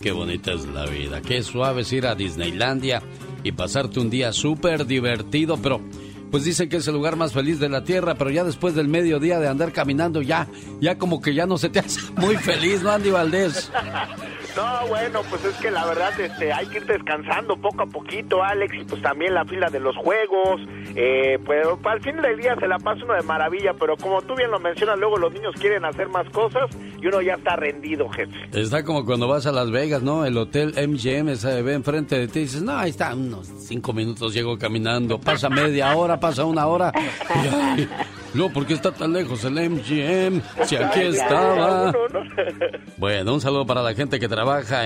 Qué bonita es la vida. Qué suave es ir a Disneylandia y pasarte un día súper divertido, pero pues dicen que es el lugar más feliz de la tierra, pero ya después del mediodía de andar caminando ya, ya como que ya no se te hace muy feliz, ¿no, Andy Valdés? No, bueno, pues es que la verdad este, hay que ir descansando poco a poquito, Alex, y pues también la fila de los juegos, eh, pues al fin del día se la pasa uno de maravilla, pero como tú bien lo mencionas, luego los niños quieren hacer más cosas y uno ya está rendido, jefe. Está como cuando vas a Las Vegas, ¿no? El hotel MGM se ve enfrente de ti y dices, no, ahí está, unos cinco minutos llego caminando, pasa media hora, pasa una hora, no, ¿por qué está tan lejos el MGM? Si aquí estaba. Bueno, un saludo para la gente que trabaja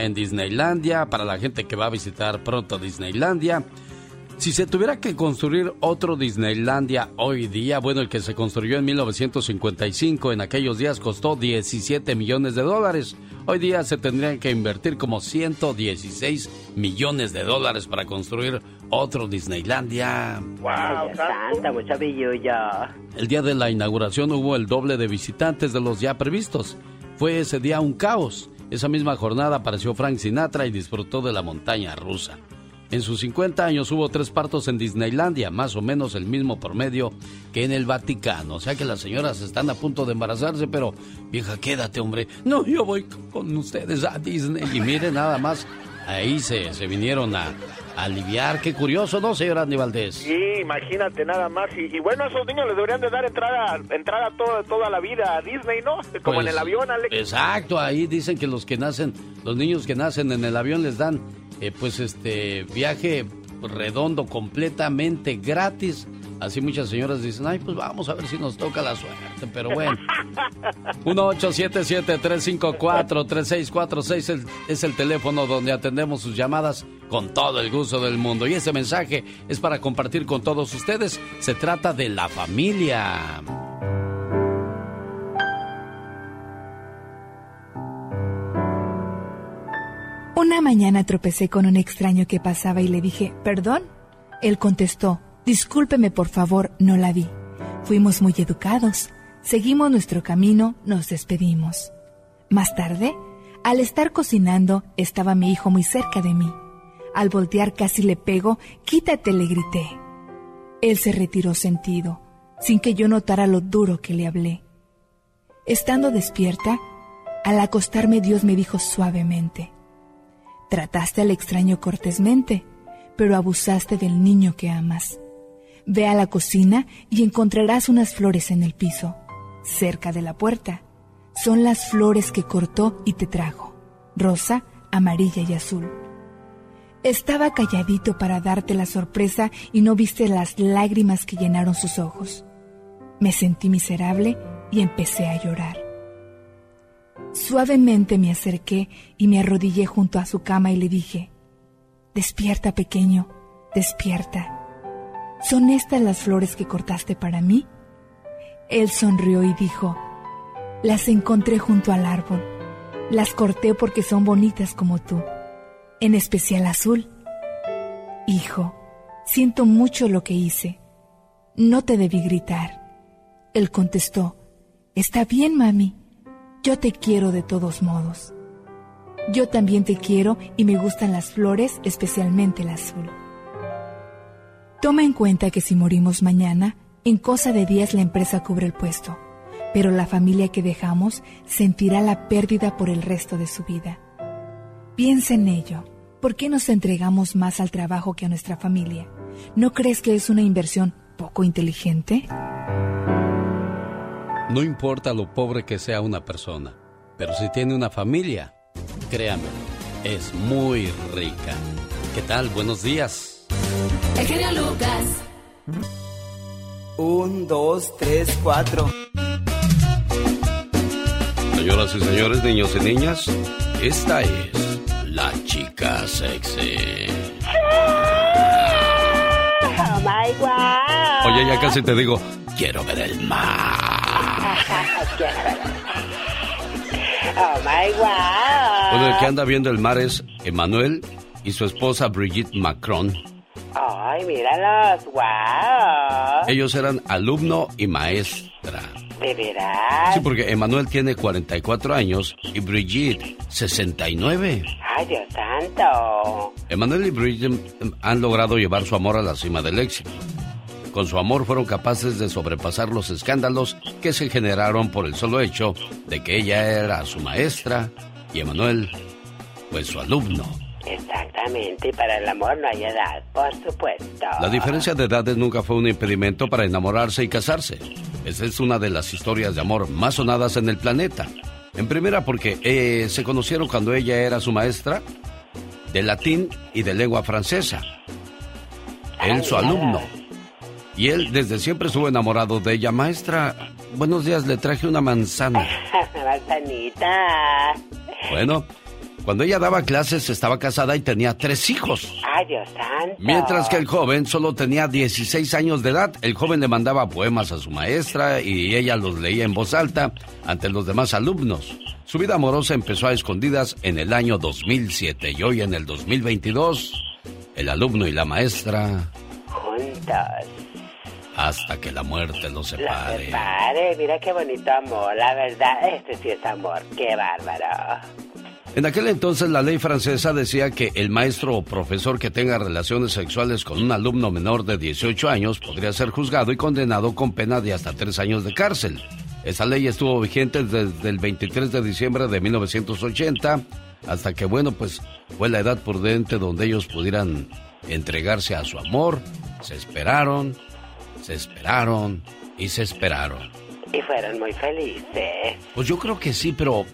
en Disneylandia, para la gente que va a visitar pronto Disneylandia. Si se tuviera que construir otro Disneylandia hoy día, bueno, el que se construyó en 1955, en aquellos días costó 17 millones de dólares. Hoy día se tendrían que invertir como 116 millones de dólares para construir otro Disneylandia. ¡Wow! Santa, mucha El día de la inauguración hubo el doble de visitantes de los ya previstos. Fue ese día un caos. Esa misma jornada apareció Frank Sinatra y disfrutó de la montaña rusa. En sus 50 años hubo tres partos en Disneylandia, más o menos el mismo promedio que en el Vaticano. O sea que las señoras están a punto de embarazarse, pero vieja, quédate, hombre. No, yo voy con ustedes a Disney. Y miren, nada más, ahí se, se vinieron a, aliviar. Qué curioso, ¿no, señor Andy Valdés? Sí, imagínate nada más. Y, bueno, a esos niños les deberían de dar entrada, entrada toda, toda la vida a Disney, ¿no? Como en el pues, avión, Alex. Exacto, ahí dicen que los que nacen, los niños que nacen en el avión les dan eh, pues este viaje redondo completamente gratis. Así muchas señoras dicen, ay, pues vamos a ver si nos toca la suerte, pero bueno. 1877-354-3646 es, es el teléfono donde atendemos sus llamadas con todo el gusto del mundo. Y ese mensaje es para compartir con todos ustedes. Se trata de la familia. Una mañana tropecé con un extraño que pasaba y le dije, ¿perdón? Él contestó, discúlpeme por favor, no la vi. Fuimos muy educados, seguimos nuestro camino, nos despedimos. Más tarde, al estar cocinando, estaba mi hijo muy cerca de mí. Al voltear casi le pego, quítate, le grité. Él se retiró sentido, sin que yo notara lo duro que le hablé. Estando despierta, al acostarme Dios me dijo suavemente, Trataste al extraño cortésmente, pero abusaste del niño que amas. Ve a la cocina y encontrarás unas flores en el piso, cerca de la puerta. Son las flores que cortó y te trajo, rosa, amarilla y azul. Estaba calladito para darte la sorpresa y no viste las lágrimas que llenaron sus ojos. Me sentí miserable y empecé a llorar. Suavemente me acerqué y me arrodillé junto a su cama y le dije, Despierta, pequeño, despierta. ¿Son estas las flores que cortaste para mí? Él sonrió y dijo, Las encontré junto al árbol. Las corté porque son bonitas como tú, en especial azul. Hijo, siento mucho lo que hice. No te debí gritar. Él contestó, Está bien, mami. Yo te quiero de todos modos. Yo también te quiero y me gustan las flores, especialmente el azul. Toma en cuenta que si morimos mañana, en cosa de días la empresa cubre el puesto, pero la familia que dejamos sentirá la pérdida por el resto de su vida. Piensa en ello. ¿Por qué nos entregamos más al trabajo que a nuestra familia? ¿No crees que es una inversión poco inteligente? No importa lo pobre que sea una persona, pero si tiene una familia, créame, es muy rica. ¿Qué tal? Buenos días. El genio Lucas. Un, dos, tres, cuatro. Señoras y señores, niños y niñas, esta es la chica sexy. Oh my God. Oye, ya casi te digo, quiero ver el mar. oh my wow. Bueno, el que anda viendo el mar es Emanuel y su esposa Brigitte Macron. Ay, míralos, wow. Ellos eran alumno y maestra. ¿De veras? Sí, porque Emanuel tiene 44 años y Brigitte 69. ¡Ay, Dios santo! Emanuel y Brigitte han logrado llevar su amor a la cima del éxito. Con su amor fueron capaces de sobrepasar los escándalos que se generaron por el solo hecho de que ella era su maestra y Emanuel, pues su alumno. Exactamente, y para el amor no hay edad, por supuesto. La diferencia de edades nunca fue un impedimento para enamorarse y casarse. Esa es una de las historias de amor más sonadas en el planeta. En primera porque eh, se conocieron cuando ella era su maestra de latín y de lengua francesa. Él su alumno. Y él desde siempre estuvo enamorado de ella. Maestra, buenos días, le traje una manzana. Manzanita. Bueno, cuando ella daba clases estaba casada y tenía tres hijos. Ay, Dios santo. Mientras que el joven solo tenía 16 años de edad, el joven le mandaba poemas a su maestra y ella los leía en voz alta ante los demás alumnos. Su vida amorosa empezó a escondidas en el año 2007 y hoy en el 2022, el alumno y la maestra... Juntos. Hasta que la muerte los separe. separe, mira qué bonito amor, la verdad, este sí es amor, qué bárbaro. En aquel entonces la ley francesa decía que el maestro o profesor que tenga relaciones sexuales con un alumno menor de 18 años podría ser juzgado y condenado con pena de hasta tres años de cárcel. Esa ley estuvo vigente desde el 23 de diciembre de 1980 hasta que, bueno, pues fue la edad prudente donde ellos pudieran entregarse a su amor. Se esperaron, se esperaron y se esperaron. Y fueron muy felices. Pues yo creo que sí, pero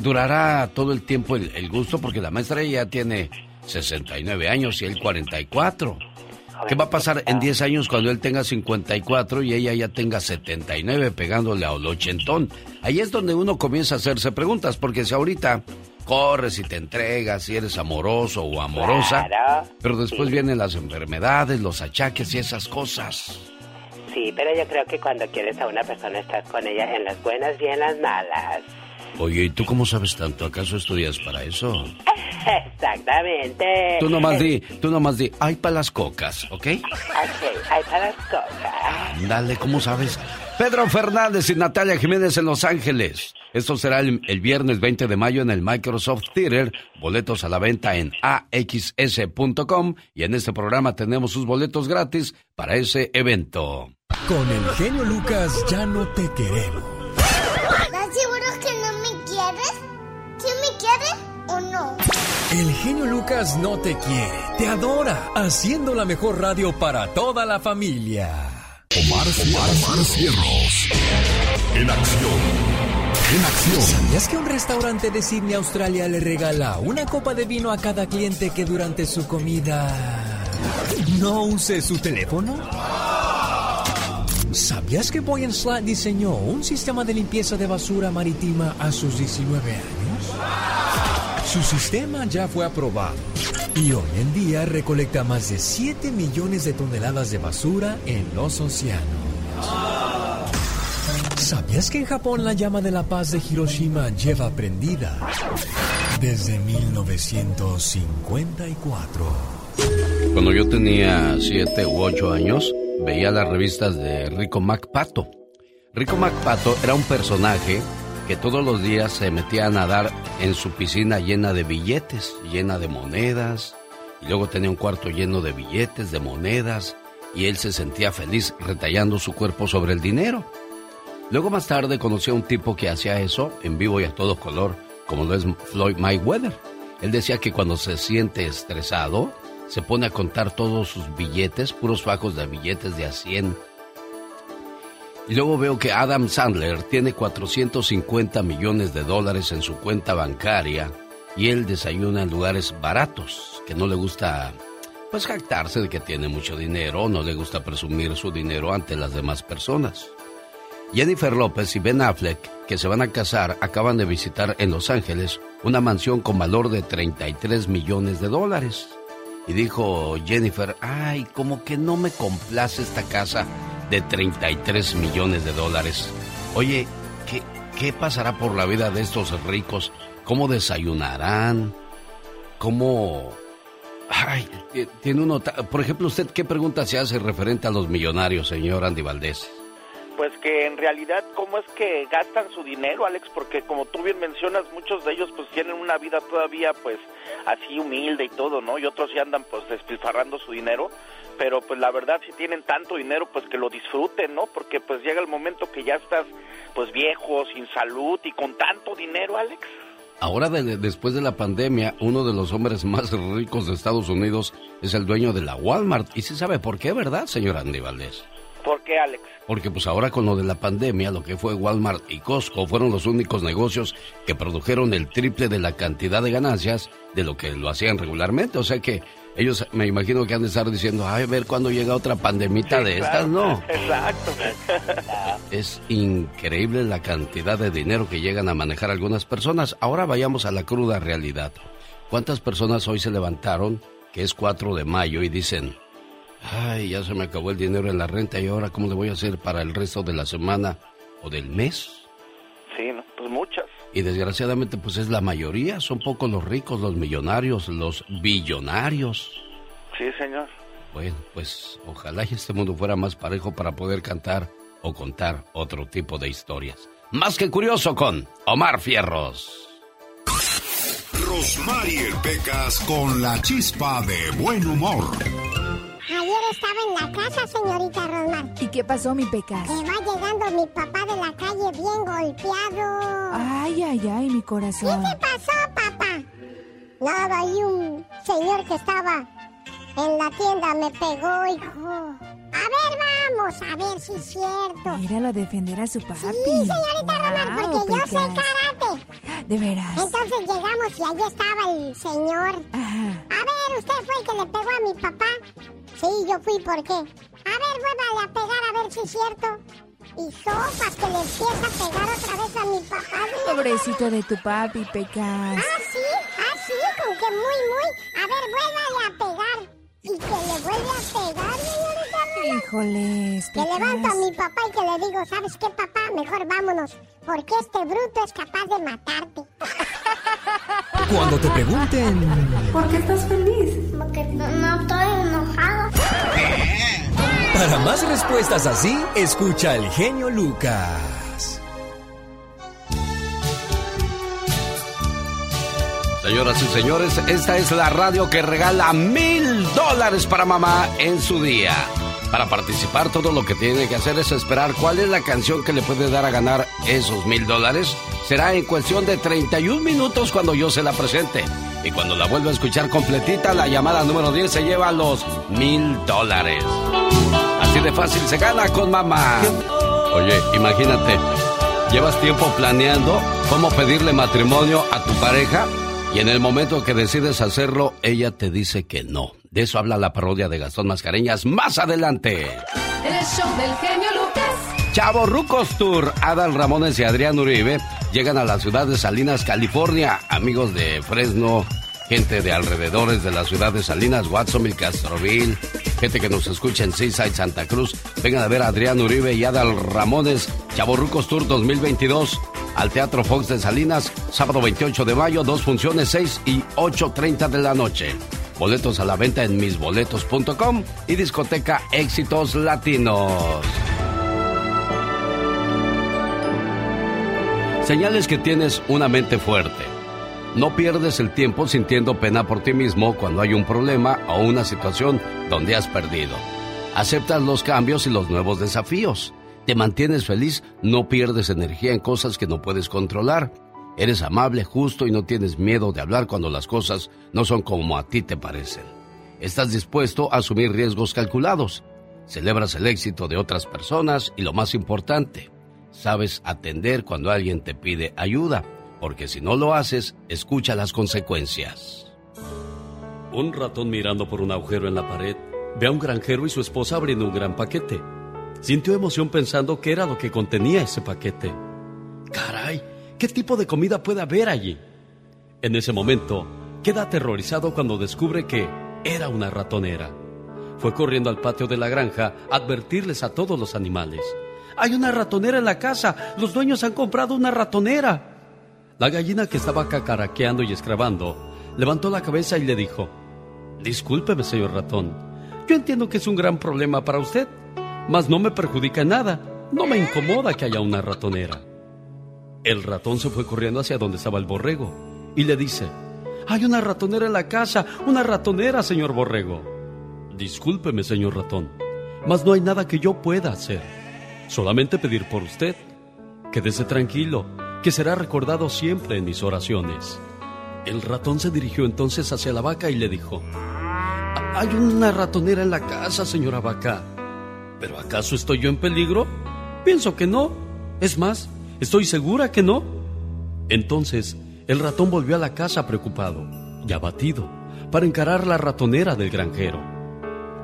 durará todo el tiempo el, gusto porque la maestra ya tiene 69 años y él 44. ¿Qué va a pasar en 10 años cuando él tenga 54 y ella ya tenga 79 pegándole a ochentón? Ahí es donde uno comienza a hacerse preguntas, porque si ahorita corres y te entregas, si eres amoroso o amorosa, pero después vienen las enfermedades, los achaques y esas cosas. Sí, pero yo creo que cuando quieres a una persona estás con ella en las buenas y en las malas. Oye, ¿y tú cómo sabes tanto? ¿Acaso estudias para eso? Exactamente. Tú nomás di, tú nomás di, hay para las cocas, ¿ok? Ok, hay para las cocas. Dale, ¿cómo sabes? Pedro Fernández y Natalia Jiménez en Los Ángeles. Esto será el, el, viernes 20 de mayo en el Microsoft Theater. Boletos a la venta en axs.com. Y en este programa tenemos sus boletos gratis para ese evento. Con el genio Lucas ya no te queremos. O no? El genio Lucas no te quiere, te adora, haciendo la mejor radio para toda la familia. Omar, Omar, Omar Cierros. En acción. En acción. ¿Sabías que un restaurante de Sydney, Australia, le regala una copa de vino a cada cliente que durante su comida no use su teléfono? ¿Sabías que Boy Slat diseñó un sistema de limpieza de basura marítima a sus 19 años? Su sistema ya fue aprobado y hoy en día recolecta más de 7 millones de toneladas de basura en los océanos. ¿Sabías que en Japón la llama de la paz de Hiroshima lleva prendida desde 1954? Cuando yo tenía 7 u 8 años, veía las revistas de Rico MacPato. Rico MacPato era un personaje que todos los días se metía a nadar en su piscina llena de billetes, llena de monedas, y luego tenía un cuarto lleno de billetes, de monedas, y él se sentía feliz retallando su cuerpo sobre el dinero. Luego más tarde conocí a un tipo que hacía eso en vivo y a todo color, como lo es Floyd Mayweather. Él decía que cuando se siente estresado, se pone a contar todos sus billetes, puros fajos de billetes de a 100. Y luego veo que Adam Sandler tiene 450 millones de dólares en su cuenta bancaria y él desayuna en lugares baratos, que no le gusta pues jactarse de que tiene mucho dinero, no le gusta presumir su dinero ante las demás personas. Jennifer López y Ben Affleck, que se van a casar, acaban de visitar en Los Ángeles una mansión con valor de 33 millones de dólares. Y dijo Jennifer, ay, como que no me complace esta casa de 33 millones de dólares. Oye, ¿qué, ¿qué pasará por la vida de estos ricos? ¿Cómo desayunarán? ¿Cómo...? Ay, tiene uno... Por ejemplo, ¿usted qué pregunta se hace referente a los millonarios, señor Andy Valdés? pues que en realidad cómo es que gastan su dinero, Alex, porque como tú bien mencionas, muchos de ellos pues tienen una vida todavía pues así humilde y todo, ¿no? Y otros ya andan pues despilfarrando su dinero, pero pues la verdad si tienen tanto dinero pues que lo disfruten, ¿no? Porque pues llega el momento que ya estás pues viejo, sin salud y con tanto dinero, Alex. Ahora, después de la pandemia, uno de los hombres más ricos de Estados Unidos es el dueño de la Walmart. Y se sabe por qué, ¿verdad, señor Andy Valdés? ¿Por qué, Alex? Porque pues ahora con lo de la pandemia, lo que fue Walmart y Costco fueron los únicos negocios que produjeron el triple de la cantidad de ganancias de lo que lo hacían regularmente. O sea que ellos me imagino que han de estar diciendo, ay, a ver cuándo llega otra pandemita de estas, ¿no? Exacto. Es increíble la cantidad de dinero que llegan a manejar algunas personas. Ahora vayamos a la cruda realidad. ¿Cuántas personas hoy se levantaron, que es 4 de mayo, y dicen, ay, ya se me acabó el dinero en la renta y ahora cómo le voy a hacer para el resto de la semana o del mes? Sí, pues muchas. Y desgraciadamente pues es la mayoría, son pocos los ricos, los millonarios, los billonarios. Sí, señor. Bueno, pues ojalá y este mundo fuera más parejo para poder cantar o contar otro tipo de historias. Más que curioso con Omar Fierros. Rosmarie Pecas con la chispa de buen humor. Ayer estaba en la casa, señorita Rosmar. ¿Y qué pasó, mi Pecas? Que va llegando mi papá de la calle bien golpeado. Ay, ay, ay, mi corazón. ¿Qué te pasó, papá? Nada, hay un señor que estaba en la tienda me pegó, hijo. A ver, vamos, a ver si es cierto. Míralo a defender a su papi. Sí, señorita Román, porque yo sé karate. ¿De veras? Entonces llegamos y allí estaba el señor. Ajá. A ver, ¿usted fue el que le pegó a mi papá? Sí, yo fui, ¿por qué? A ver, vuélvale a pegar a ver si es cierto. Y sopas que le empieza a pegar otra vez a mi papá. Pobrecito de tu papi, Pecas. Ah, sí, ah, sí, con que muy, muy. A ver, vuélvale a pegar. Y que le vuelve a pegar, señorita. Híjoles, Que levanto a mi papá y que le digo, ¿sabes qué, papá? Mejor vámonos, porque este bruto es capaz de matarte. Cuando te pregunten... ¿Por qué estás feliz? Porque no estoy enojado. Para más respuestas así, escucha el genio Lucas. Señoras y señores, esta es la radio que regala mil dólares para mamá en su día. Para participar, todo lo que tiene que hacer es esperar cuál es la canción que le puede dar a ganar esos mil dólares. Será en cuestión de 31 minutos cuando yo se la presente. Y cuando la vuelva a escuchar completita, la llamada número 10 se lleva los mil dólares. Así de fácil se gana con mamá. Oye, imagínate, llevas tiempo planeando cómo pedirle matrimonio a tu pareja y en el momento que decides hacerlo, ella te dice que no. De eso habla la parodia de Gastón Mascareñas más adelante. El show del genio Lucas. Chavo Rucos Tour, Adal Ramones y Adrián Uribe llegan a la ciudad de Salinas, California. Amigos de Fresno, gente de alrededores de la ciudad de Salinas, Watsonville, Castroville, gente que nos escucha en Seaside, Santa Cruz. Vengan a ver a Adrián Uribe y Adal Ramones, Chavo Rucos Tour 2022 al Teatro Fox de Salinas, sábado 28 de mayo, dos funciones, 6 y 8.30 de la noche. Boletos a la venta en misboletos.com y discoteca Éxitos Latinos. Señales que tienes una mente fuerte. No pierdes el tiempo sintiendo pena por ti mismo cuando hay un problema o una situación donde has perdido. Aceptas los cambios y los nuevos desafíos. Te mantienes feliz, no pierdes energía en cosas que no puedes controlar. Eres amable, justo y no tienes miedo de hablar cuando las cosas no son como a ti te parecen. Estás dispuesto a asumir riesgos calculados. Celebras el éxito de otras personas y lo más importante, sabes atender cuando alguien te pide ayuda, porque si no lo haces, escucha las consecuencias. Un ratón mirando por un agujero en la pared ve a un granjero y su esposa abriendo un gran paquete. Sintió emoción pensando qué era lo que contenía ese paquete. ¡Caray! ¿Qué tipo de comida puede haber allí? En ese momento, queda aterrorizado cuando descubre que era una ratonera. Fue corriendo al patio de la granja a advertirles a todos los animales. Hay una ratonera en la casa. Los dueños han comprado una ratonera. La gallina que estaba cacaraqueando y escrabando levantó la cabeza y le dijo, Discúlpeme, señor ratón. Yo entiendo que es un gran problema para usted, mas no me perjudica nada. no me incomoda que haya una ratonera. El ratón se fue corriendo hacia donde estaba el borrego y le dice, hay una ratonera en la casa, una ratonera, señor borrego. Discúlpeme, señor ratón, mas no hay nada que yo pueda hacer. Solamente pedir por usted. Quédese tranquilo, que será recordado siempre en mis oraciones. El ratón se dirigió entonces hacia la vaca y le dijo, hay una ratonera en la casa, señora vaca. ¿Pero acaso estoy yo en peligro? Pienso que no. Es más, estoy segura que no. Entonces, el ratón volvió a la casa preocupado y abatido para encarar la ratonera del granjero.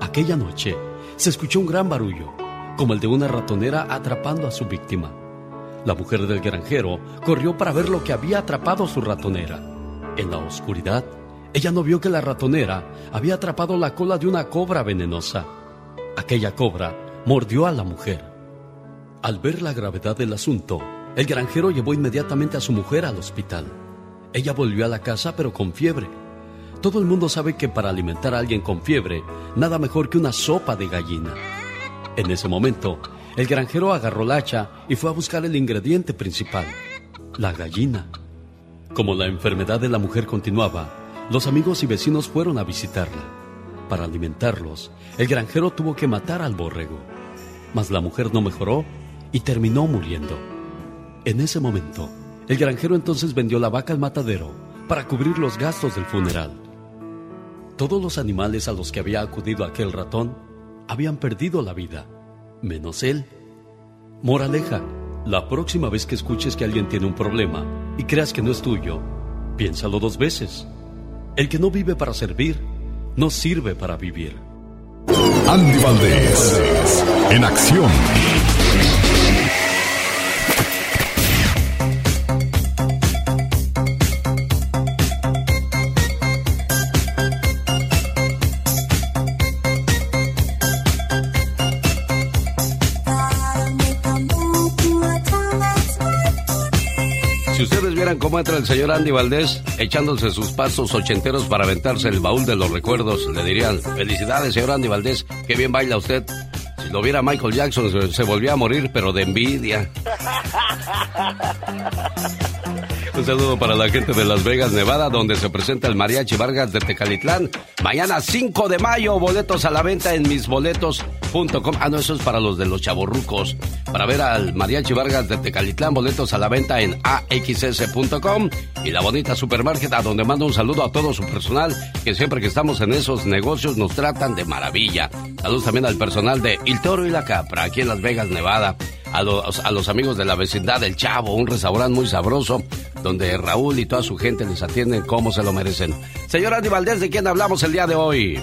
Aquella noche se escuchó un gran barullo, como el de una ratonera atrapando a su víctima. La mujer del granjero corrió para ver lo que había atrapado su ratonera. En la oscuridad, ella no vio que la ratonera había atrapado la cola de una cobra venenosa. Aquella cobra mordió a la mujer. Al ver la gravedad del asunto, el granjero llevó inmediatamente a su mujer al hospital. Ella volvió a la casa pero con fiebre. Todo el mundo sabe que para alimentar a alguien con fiebre, nada mejor que una sopa de gallina. En ese momento, el granjero agarró la hacha y fue a buscar el ingrediente principal, la gallina. Como la enfermedad de la mujer continuaba, los amigos y vecinos fueron a visitarla. Para alimentarlos, el granjero tuvo que matar al borrego. Mas la mujer no mejoró y terminó muriendo. En ese momento, el granjero entonces vendió la vaca al matadero para cubrir los gastos del funeral. Todos los animales a los que había acudido aquel ratón habían perdido la vida, menos él. Moraleja, la próxima vez que escuches que alguien tiene un problema y creas que no es tuyo, piénsalo dos veces. El que no vive para servir, no sirve para vivir. Andy Valdés, en acción. Cómo entra el señor Andy Valdés echándose sus pasos ochenteros para aventarse el baúl de los recuerdos, le dirían, felicidades señor Andy Valdés, qué bien baila usted. Si lo viera Michael Jackson se, se volvía a morir, pero de envidia. Un saludo para la gente de Las Vegas, Nevada, donde se presenta el Mariachi Vargas de Tecalitlán. Mañana 5 de mayo, boletos a la venta en misboletos.com. Ah, no, eso es para los de los chavorrucos. Para ver al Mariachi Vargas de Tecalitlán, boletos a la venta en axs.com. Y la bonita supermarket, a donde mando un saludo a todo su personal, que siempre que estamos en esos negocios nos tratan de maravilla. Saludos también al personal de El Toro y la Capra, aquí en Las Vegas, Nevada a los, a los amigos de la vecindad del Chavo, un restaurante muy sabroso, donde Raúl y toda su gente les atienden como se lo merecen. Señor Andy Valdés, ¿de quién hablamos el día de hoy?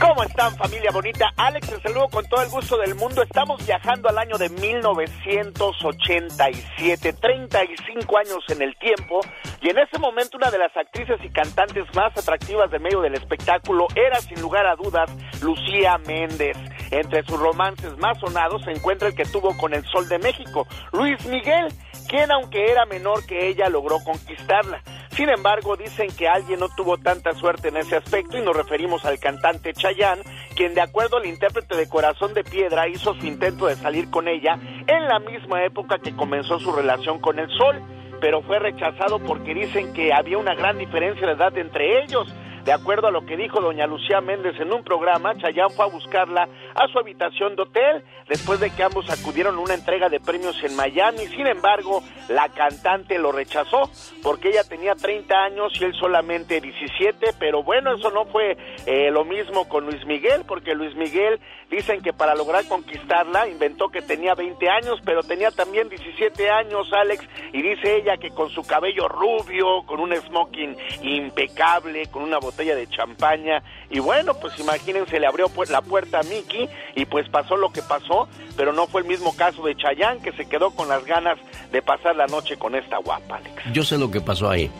¿Cómo están familia bonita? Alex, te saludo con todo el gusto del mundo. Estamos viajando al año de 1987, 35 años en el tiempo, y en ese momento una de las actrices y cantantes más atractivas del medio del espectáculo era sin lugar a dudas Lucía Méndez. Entre sus romances más sonados se encuentra el que tuvo con el Sol de México, Luis Miguel, quien aunque era menor que ella logró conquistarla. Sin embargo, dicen que alguien no tuvo tanta suerte en ese aspecto y nos referimos al cantante Chayanne, quien de acuerdo al intérprete de Corazón de Piedra hizo su intento de salir con ella en la misma época que comenzó su relación con el Sol, pero fue rechazado porque dicen que había una gran diferencia de edad entre ellos. De acuerdo a lo que dijo doña Lucía Méndez en un programa, Chayanne fue a buscarla a su habitación de hotel después de que ambos acudieron a una entrega de premios en Miami. Sin embargo, la cantante lo rechazó porque ella tenía 30 años y él solamente 17. Pero bueno, eso no fue eh, lo mismo con Luis Miguel porque Luis Miguel dicen que para lograr conquistarla inventó que tenía 20 años, pero tenía también 17 años, Alex. Y dice ella que con su cabello rubio, con un smoking impecable, con una botella de champaña. Y bueno, pues imagínense, le abrió la puerta a Mickey y pues pasó lo que pasó, pero no fue el mismo caso de Chayanne que se quedó con las ganas de pasar la noche con esta guapa, Alex. Yo sé lo que pasó ahí.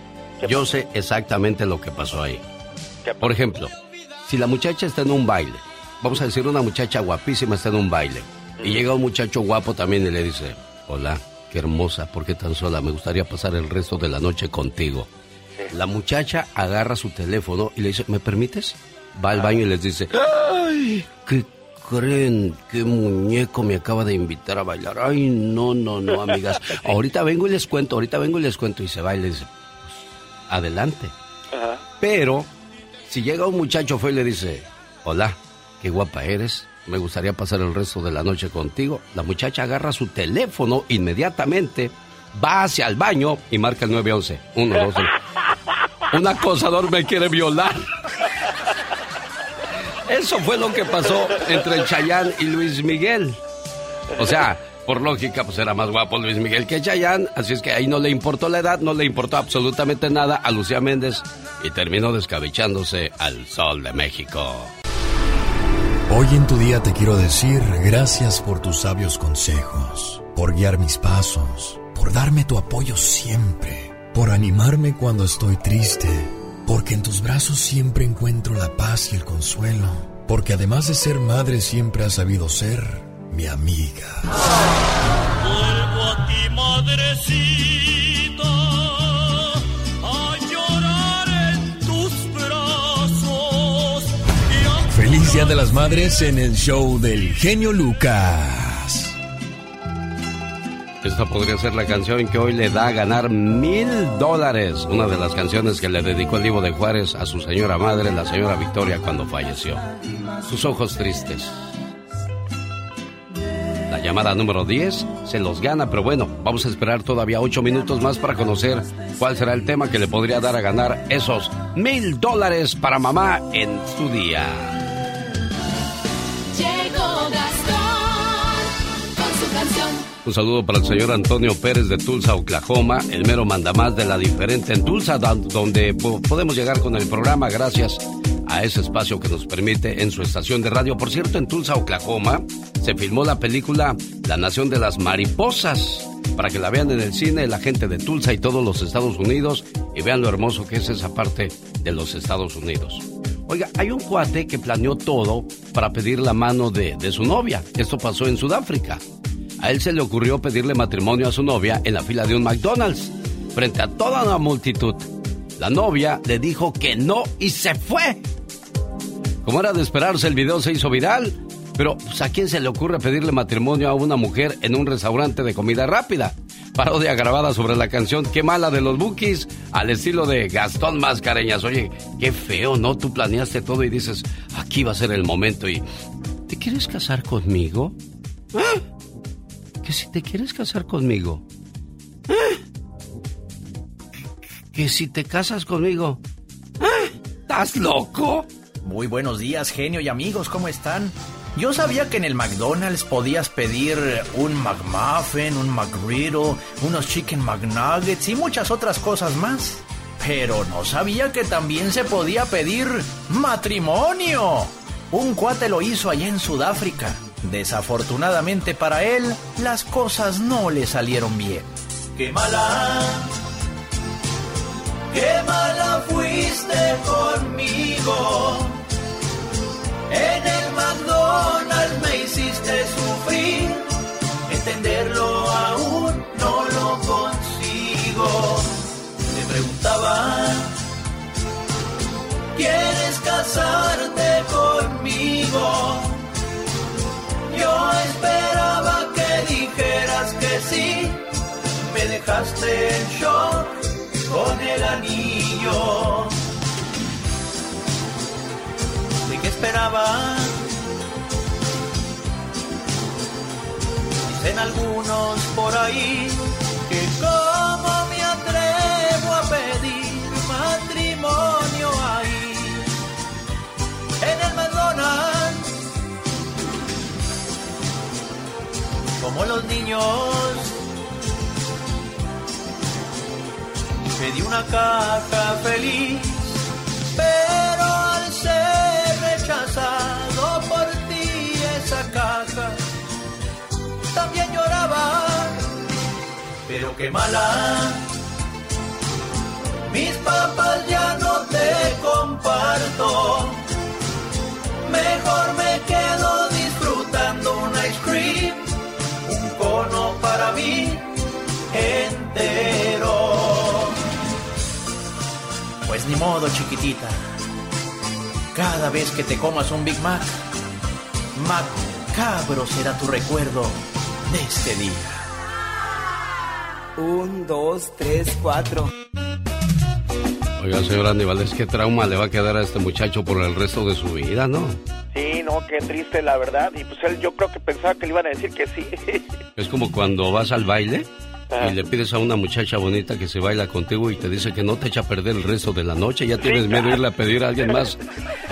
Yo sé exactamente lo que pasó ahí. Por ejemplo, si la muchacha está en un baile, vamos a decir una muchacha guapísima está en un baile, y llega un muchacho guapo también y le dice, hola, qué hermosa, ¿por qué tan sola? Me gustaría pasar el resto de la noche contigo. La muchacha agarra su teléfono y le dice, ¿me permites? Va al baño y les dice, ¡ay! ¿Qué creen? ¿Qué muñeco me acaba de invitar a bailar? Ay, no, no, no, amigas. Ahorita vengo y les cuento, ahorita vengo y les cuento y se baila y dice, pues, adelante. Pero, si llega un muchacho fue y le dice, hola, qué guapa eres, me gustaría pasar el resto de la noche contigo. La muchacha agarra su teléfono inmediatamente, va hacia el baño y marca el 911. Uno, dos, tres. Un acosador me quiere violar. Eso fue lo que pasó entre Chayán y Luis Miguel. O sea, por lógica, pues era más guapo Luis Miguel que Chayán, así es que ahí no le importó la edad, no le importó absolutamente nada a Lucía Méndez y terminó descabechándose al sol de México. Hoy en tu día te quiero decir gracias por tus sabios consejos, por guiar mis pasos, por darme tu apoyo siempre, por animarme cuando estoy triste, porque en tus brazos siempre encuentro la paz y el consuelo, porque además de ser madre siempre has sabido ser mi amiga. Vuelvo a ti, madrecita, a llorar en tus brazos. Feliz Día de las Madres en el show del genio Lucas. Esta podría ser la canción que hoy le da a ganar mil dólares. Una de las canciones que le dedicó el Divo de Juárez a su señora madre, la señora Victoria, cuando falleció. Sus ojos tristes. La llamada número 10 se los gana, pero bueno, vamos a esperar todavía ocho minutos más para conocer cuál será el tema que le podría dar a ganar esos mil dólares para mamá en su día. Un saludo para el señor Antonio Pérez de Tulsa, Oklahoma, el mero mandamás de la diferente en Tulsa, donde podemos llegar con el programa gracias a ese espacio que nos permite en su estación de radio. Por cierto, en Tulsa, Oklahoma, se filmó la película La Nación de las Mariposas, para que la vean en el cine la gente de Tulsa y todos los Estados Unidos y vean lo hermoso que es esa parte de los Estados Unidos. Oiga, hay un cuate que planeó todo para pedir la mano de, de su novia. Esto pasó en Sudáfrica. A él se le ocurrió pedirle matrimonio a su novia en la fila de un McDonald's, frente a toda una multitud. La novia le dijo que no y se fue. Como era de esperarse, el video se hizo viral. Pero, pues, ¿a quién se le ocurre pedirle matrimonio a una mujer en un restaurante de comida rápida? Parodia grabada sobre la canción Qué mala de los Bookies, al estilo de Gastón Mascareñas. Oye, qué feo, ¿no? Tú planeaste todo y dices, aquí va a ser el momento y... ¿Te quieres casar conmigo? ¿Eh? Que si te quieres casar conmigo, ¿eh? que si te casas conmigo, ¿eh? ¿estás loco? Muy buenos días, genio y amigos, ¿cómo están? Yo sabía que en el McDonald's podías pedir un McMuffin, un McGriddle, unos Chicken McNuggets y muchas otras cosas más. Pero no sabía que también se podía pedir matrimonio. Un cuate lo hizo allá en Sudáfrica. Desafortunadamente para él, las cosas no le salieron bien. ¡Qué mala! ¡Qué mala fuiste conmigo! En el McDonald's me hiciste sufrir, entenderlo aún no lo consigo. Me preguntaba, ¿quieres casarte conmigo? Yo esperaba que dijeras que sí, me dejaste en shock con el anillo. ¿De qué esperaba? Dicen algunos por ahí que como me atrevo a pedir matrimonio como los niños. Pedí una caja feliz, pero al ser rechazado por ti esa caja, también lloraba. Pero qué mala, mis papas ya no te comparto. Mejor me entero. Pues ni modo, chiquitita. Cada vez que te comas un Big Mac, macabro será tu recuerdo de este día. Un, dos, tres, cuatro. Oiga, señor Aníbal, qué trauma le va a quedar a este muchacho por el resto de su vida, ¿no? Sí, no, qué triste la verdad. Y pues él yo creo que pensaba que le iban a decir que sí. Es como cuando vas al baile y le pides a una muchacha bonita que se baila contigo y te dice que no te echa a perder el resto de la noche, ya tienes miedo de irle a pedir a alguien más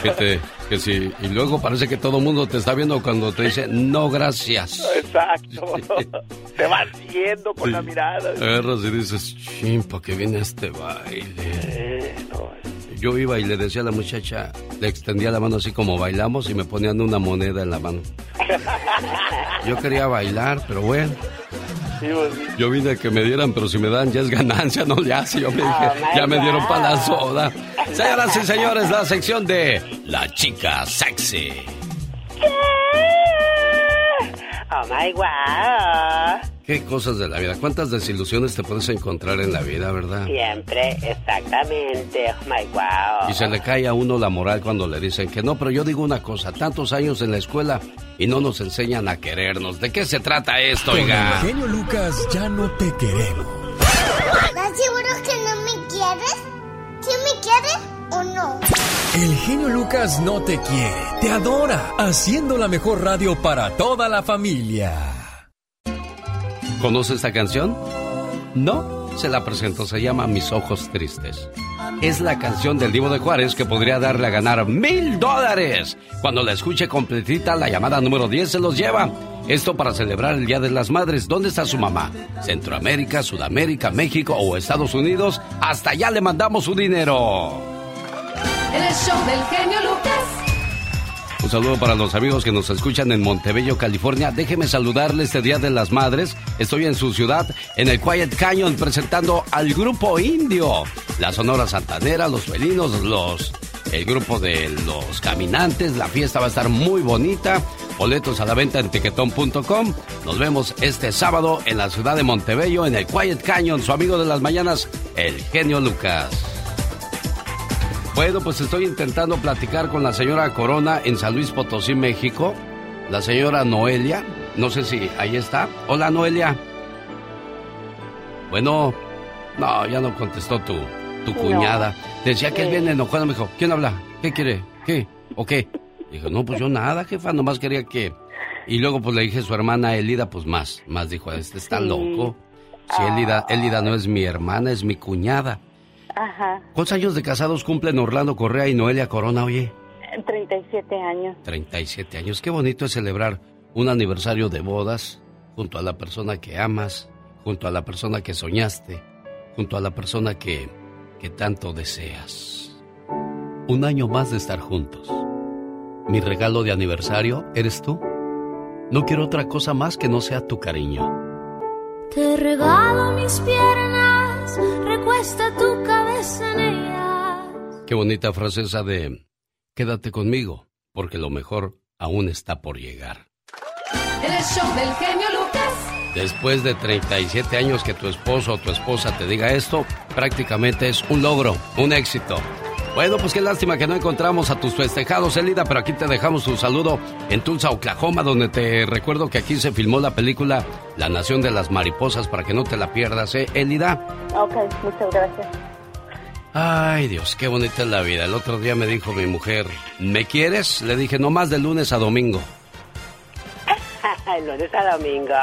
que te que sí y luego parece que todo el mundo te está viendo cuando te dice no gracias. Exacto. te vas siguiendo con la mirada. Agarras y dices, "Chin, ¿para qué viene este baile?" Yo iba y le decía a la muchacha, le extendía la mano así como bailamos y me ponían una moneda en la mano. Yo quería bailar, pero bueno. Yo vine a que me dieran, pero si me dan ya es ganancia, no le hace. Yo me dije, ya me dieron para la soda. Señoras y señores, la sección de La Chica Sexy. Oh my wow. Qué cosas de la vida. ¿Cuántas desilusiones te puedes encontrar en la vida, verdad? Siempre, exactamente. Oh my wow. Y se le cae a uno la moral cuando le dicen que no, pero yo digo una cosa, tantos años en la escuela y no nos enseñan a querernos. ¿De qué se trata esto, Con oiga? el genio Lucas ya no te queremos. ¿Estás seguro que no me quieres? ¿Sí me quieres o no? El genio Lucas no te quiere, te adora, haciendo la mejor radio para toda la familia. ¿Conoce esta canción? No, se la presento, se llama Mis Ojos Tristes. Es la canción del Divo de Juárez que podría darle a ganar mil dólares. Cuando la escuche completita, la llamada número 10 se los lleva. Esto para celebrar el Día de las Madres. ¿Dónde está su mamá? ¿Centroamérica, Sudamérica, México o Estados Unidos? Hasta allá le mandamos su dinero. El show del genio Lucas. Un saludo para los amigos que nos escuchan en Montebello, California. Déjeme saludarle este Día de las Madres. Estoy en su ciudad, en el Quiet Canyon, presentando al grupo indio. La Sonora Santanera, los felinos, los, el grupo de los caminantes. La fiesta va a estar muy bonita. Boletos a la venta en tiquetón.com. Nos vemos este sábado en la ciudad de Montebello, en el Quiet Canyon. Su amigo de las mañanas, el genio Lucas. Bueno, pues estoy intentando platicar con la señora Corona en San Luis Potosí, México. La señora Noelia. No sé si ahí está. Hola, Noelia. Bueno, no, ya no contestó tu, tu cuñada. Decía que él viene enojado. Me dijo, ¿quién habla? ¿Qué quiere? ¿Qué? ¿O qué? Dijo, no, pues yo nada, jefa. Nomás quería que... Y luego pues le dije a su hermana Elida, pues más. Más dijo, este está Sí. loco. Si Elida, Elida no es mi hermana, es mi cuñada. Ajá, ¿Cuántos años de casados cumplen Orlando Correa y Noelia Corona, oye? 37 años. 37 años. Qué bonito es celebrar un aniversario de bodas junto a la persona que amas, junto a la persona que soñaste, junto a la persona que, que tanto deseas. Un año más de estar juntos. Mi regalo de aniversario eres tú. No quiero otra cosa más que no sea tu cariño. Te regalo mis piernas, recuesta tu cabeza en ellas. Qué bonita frase esa de quédate conmigo, porque lo mejor aún está por llegar. El show del genio Lucas. Después de 37 años que tu esposo o tu esposa te diga esto, prácticamente es un logro, un éxito. Bueno, pues qué lástima que no encontramos a tus festejados, Elida, pero aquí te dejamos un saludo en Tulsa, Oklahoma, donde te recuerdo que aquí se filmó la película La Nación de las Mariposas, para que no te la pierdas, ¿eh, Elida? Ok, muchas gracias. Ay, Dios, qué bonita es la vida. El otro día me dijo mi mujer, ¿me quieres? Le dije, no más de lunes a domingo. lunes a domingo.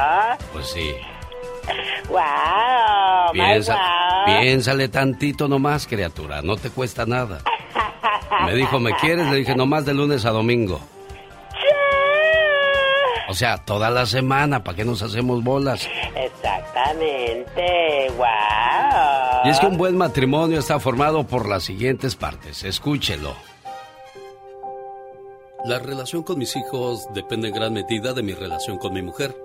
Pues sí. Wow, Piensa, wow. piénsale tantito nomás, criatura, no te cuesta nada. Me dijo, ¿me quieres? Le dije, nomás de lunes a domingo. O sea, toda la semana, ¿para qué nos hacemos bolas? Exactamente, wow. Y es que un buen matrimonio está formado por las siguientes partes. Escúchelo. La relación con mis hijos depende en gran medida de mi relación con mi mujer.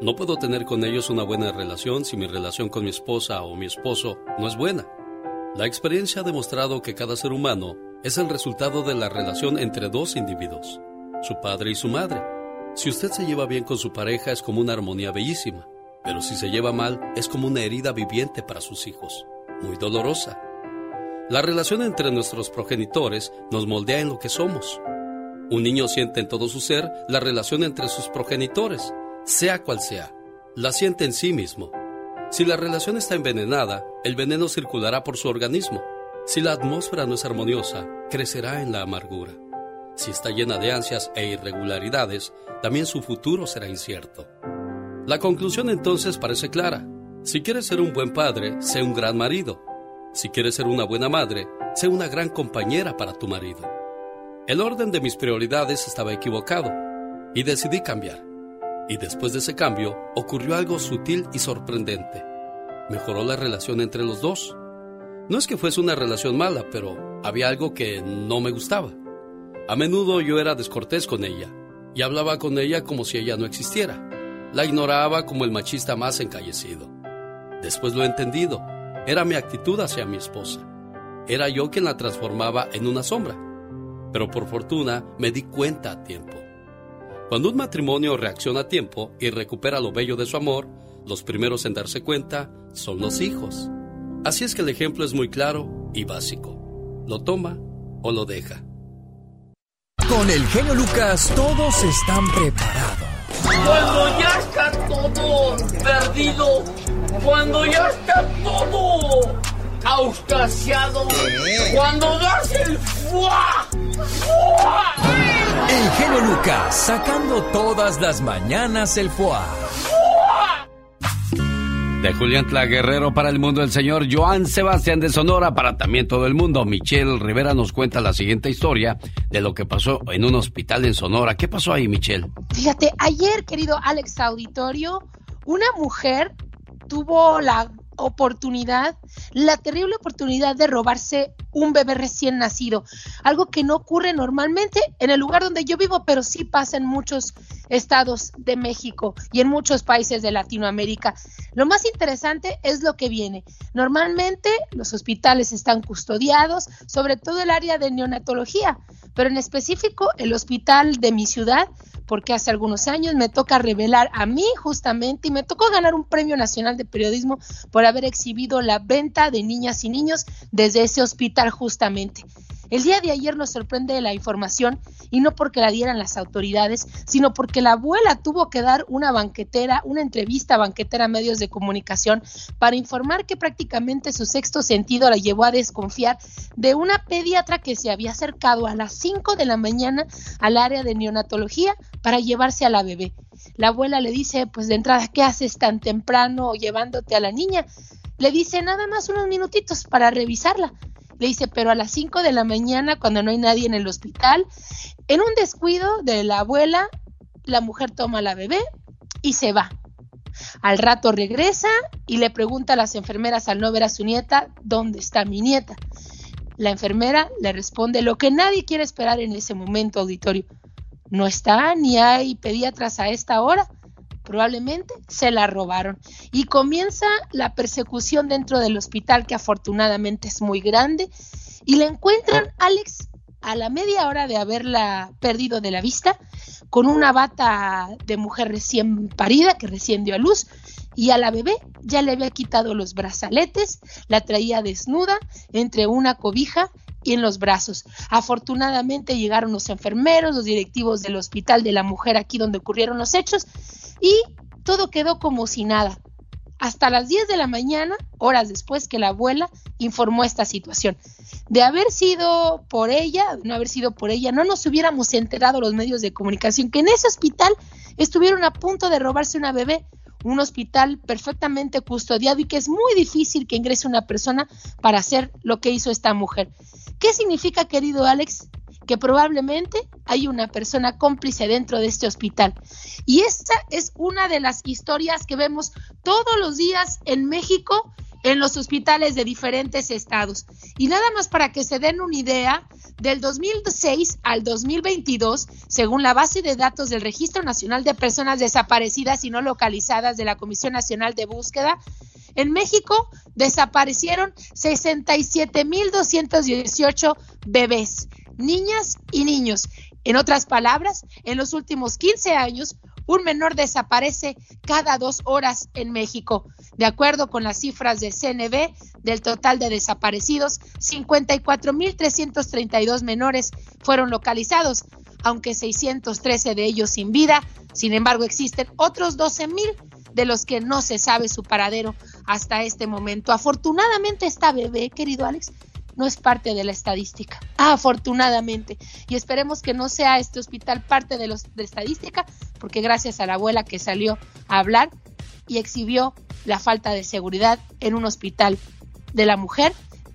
No puedo tener con ellos una buena relación si mi relación con mi esposa o mi esposo no es buena. La experiencia ha demostrado que cada ser humano es el resultado de la relación entre dos individuos, su padre y su madre. Si usted se lleva bien con su pareja es como una armonía bellísima, pero si se lleva mal es como una herida viviente para sus hijos, muy dolorosa. La relación entre nuestros progenitores nos moldea en lo que somos. Un niño siente en todo su ser la relación entre sus progenitores, sea cual sea. La siente en sí mismo. Si la relación está envenenada, el veneno circulará por su organismo. Si la atmósfera no es armoniosa, crecerá en la amargura. Si está llena de ansias e irregularidades, también su futuro será incierto. La conclusión entonces parece clara. Si quieres ser un buen padre, sé un gran marido. Si quieres ser una buena madre, sé una gran compañera para tu marido. El orden de mis prioridades estaba equivocado y decidí cambiar. Y después de ese cambio ocurrió algo sutil y sorprendente. Mejoró la relación entre los dos. No es que fuese una relación mala, pero había algo que no me gustaba. A menudo yo era descortés con ella y hablaba con ella como si ella no existiera. La ignoraba como el machista más encallecido. Después lo he entendido. Era mi actitud hacia mi esposa. Era yo quien la transformaba en una sombra. Pero por fortuna me di cuenta a tiempo. Cuando un matrimonio reacciona a tiempo y recupera lo bello de su amor, los primeros en darse cuenta son los hijos. Así es que el ejemplo es muy claro y básico. Lo toma o lo deja. Con el genio Lucas todos están preparados. Cuando ya está todo perdido, cuando ya está todo auscasiado, cuando das el fuá, fuá. El genio Lucas sacando todas las mañanas el fuá. De Julián Guerrero para el mundo, el señor Joan Sebastián de Sonora para también todo el mundo. Michelle Rivera nos cuenta la siguiente historia de lo que pasó en un hospital en Sonora. ¿Qué pasó ahí, Michelle? Fíjate, ayer, querido Alex Auditorio, una mujer tuvo la oportunidad, la terrible oportunidad de robarse un bebé recién nacido, algo que no ocurre normalmente en el lugar donde yo vivo, pero sí pasa en muchos estados de México y en muchos países de Latinoamérica. Lo más interesante es lo que viene. Normalmente los hospitales están custodiados, sobre todo el área de neonatología, pero en específico el hospital de mi ciudad porque hace algunos años me toca revelar a mí justamente y me tocó ganar un premio nacional de periodismo por haber exhibido la venta de niñas y niños desde ese hospital justamente. El día de ayer nos sorprende la información y no porque la dieran las autoridades, sino porque la abuela tuvo que dar una banquetera, una entrevista banquetera a medios de comunicación para informar que prácticamente su sexto sentido la llevó a desconfiar de una pediatra que se había acercado a las 5 de la mañana al área de neonatología para llevarse a la bebé. La abuela le dice, pues de entrada, ¿qué haces tan temprano llevándote a la niña? Le dice nada más unos minutitos para revisarla. Le dice, pero a las 5 de la mañana, cuando no hay nadie en el hospital, en un descuido de la abuela, la mujer toma a la bebé y se va. Al rato regresa y le pregunta a las enfermeras al no ver a su nieta, ¿dónde está mi nieta? La enfermera le responde lo que nadie quiere esperar en ese momento auditorio. No está ni hay pediatras a esta hora probablemente se la robaron. Y comienza la persecución dentro del hospital, que afortunadamente es muy grande, y la encuentran, Alex, a la media hora de haberla perdido de la vista, con una bata de mujer recién parida, que recién dio a luz, y a la bebé ya le había quitado los brazaletes, la traía desnuda entre una cobija y en los brazos. Afortunadamente llegaron los enfermeros, los directivos del hospital de la mujer aquí donde ocurrieron los hechos y todo quedó como si nada. Hasta las 10 de la mañana, horas después que la abuela informó esta situación. De haber sido por ella, no haber sido por ella, no nos hubiéramos enterado los medios de comunicación que en ese hospital estuvieron a punto de robarse una bebé, un hospital perfectamente custodiado y que es muy difícil que ingrese una persona para hacer lo que hizo esta mujer. ¿Qué significa, querido Alex? Que probablemente hay una persona cómplice dentro de este hospital. Y esta es una de las historias que vemos todos los días en México en los hospitales de diferentes estados. Y nada más para que se den una idea, del 2006 al 2022, según la base de datos del Registro Nacional de Personas Desaparecidas y No Localizadas de la Comisión Nacional de Búsqueda, en México desaparecieron 67.218 bebés niñas y niños. En otras palabras, en los últimos 15 años, un menor desaparece cada dos horas en México. De acuerdo con las cifras de CNB, del total de desaparecidos, 54.332 menores fueron localizados. aunque 613 de ellos sin vida. Sin embargo, existen otros 12 mil de los que no se sabe su paradero hasta este momento. Afortunadamente esta bebé, querido Alex, no es parte de la estadística, afortunadamente. Y esperemos que no sea este hospital parte de, los, de estadística, porque gracias a la abuela que salió a hablar y exhibió la falta de seguridad en un hospital de la mujer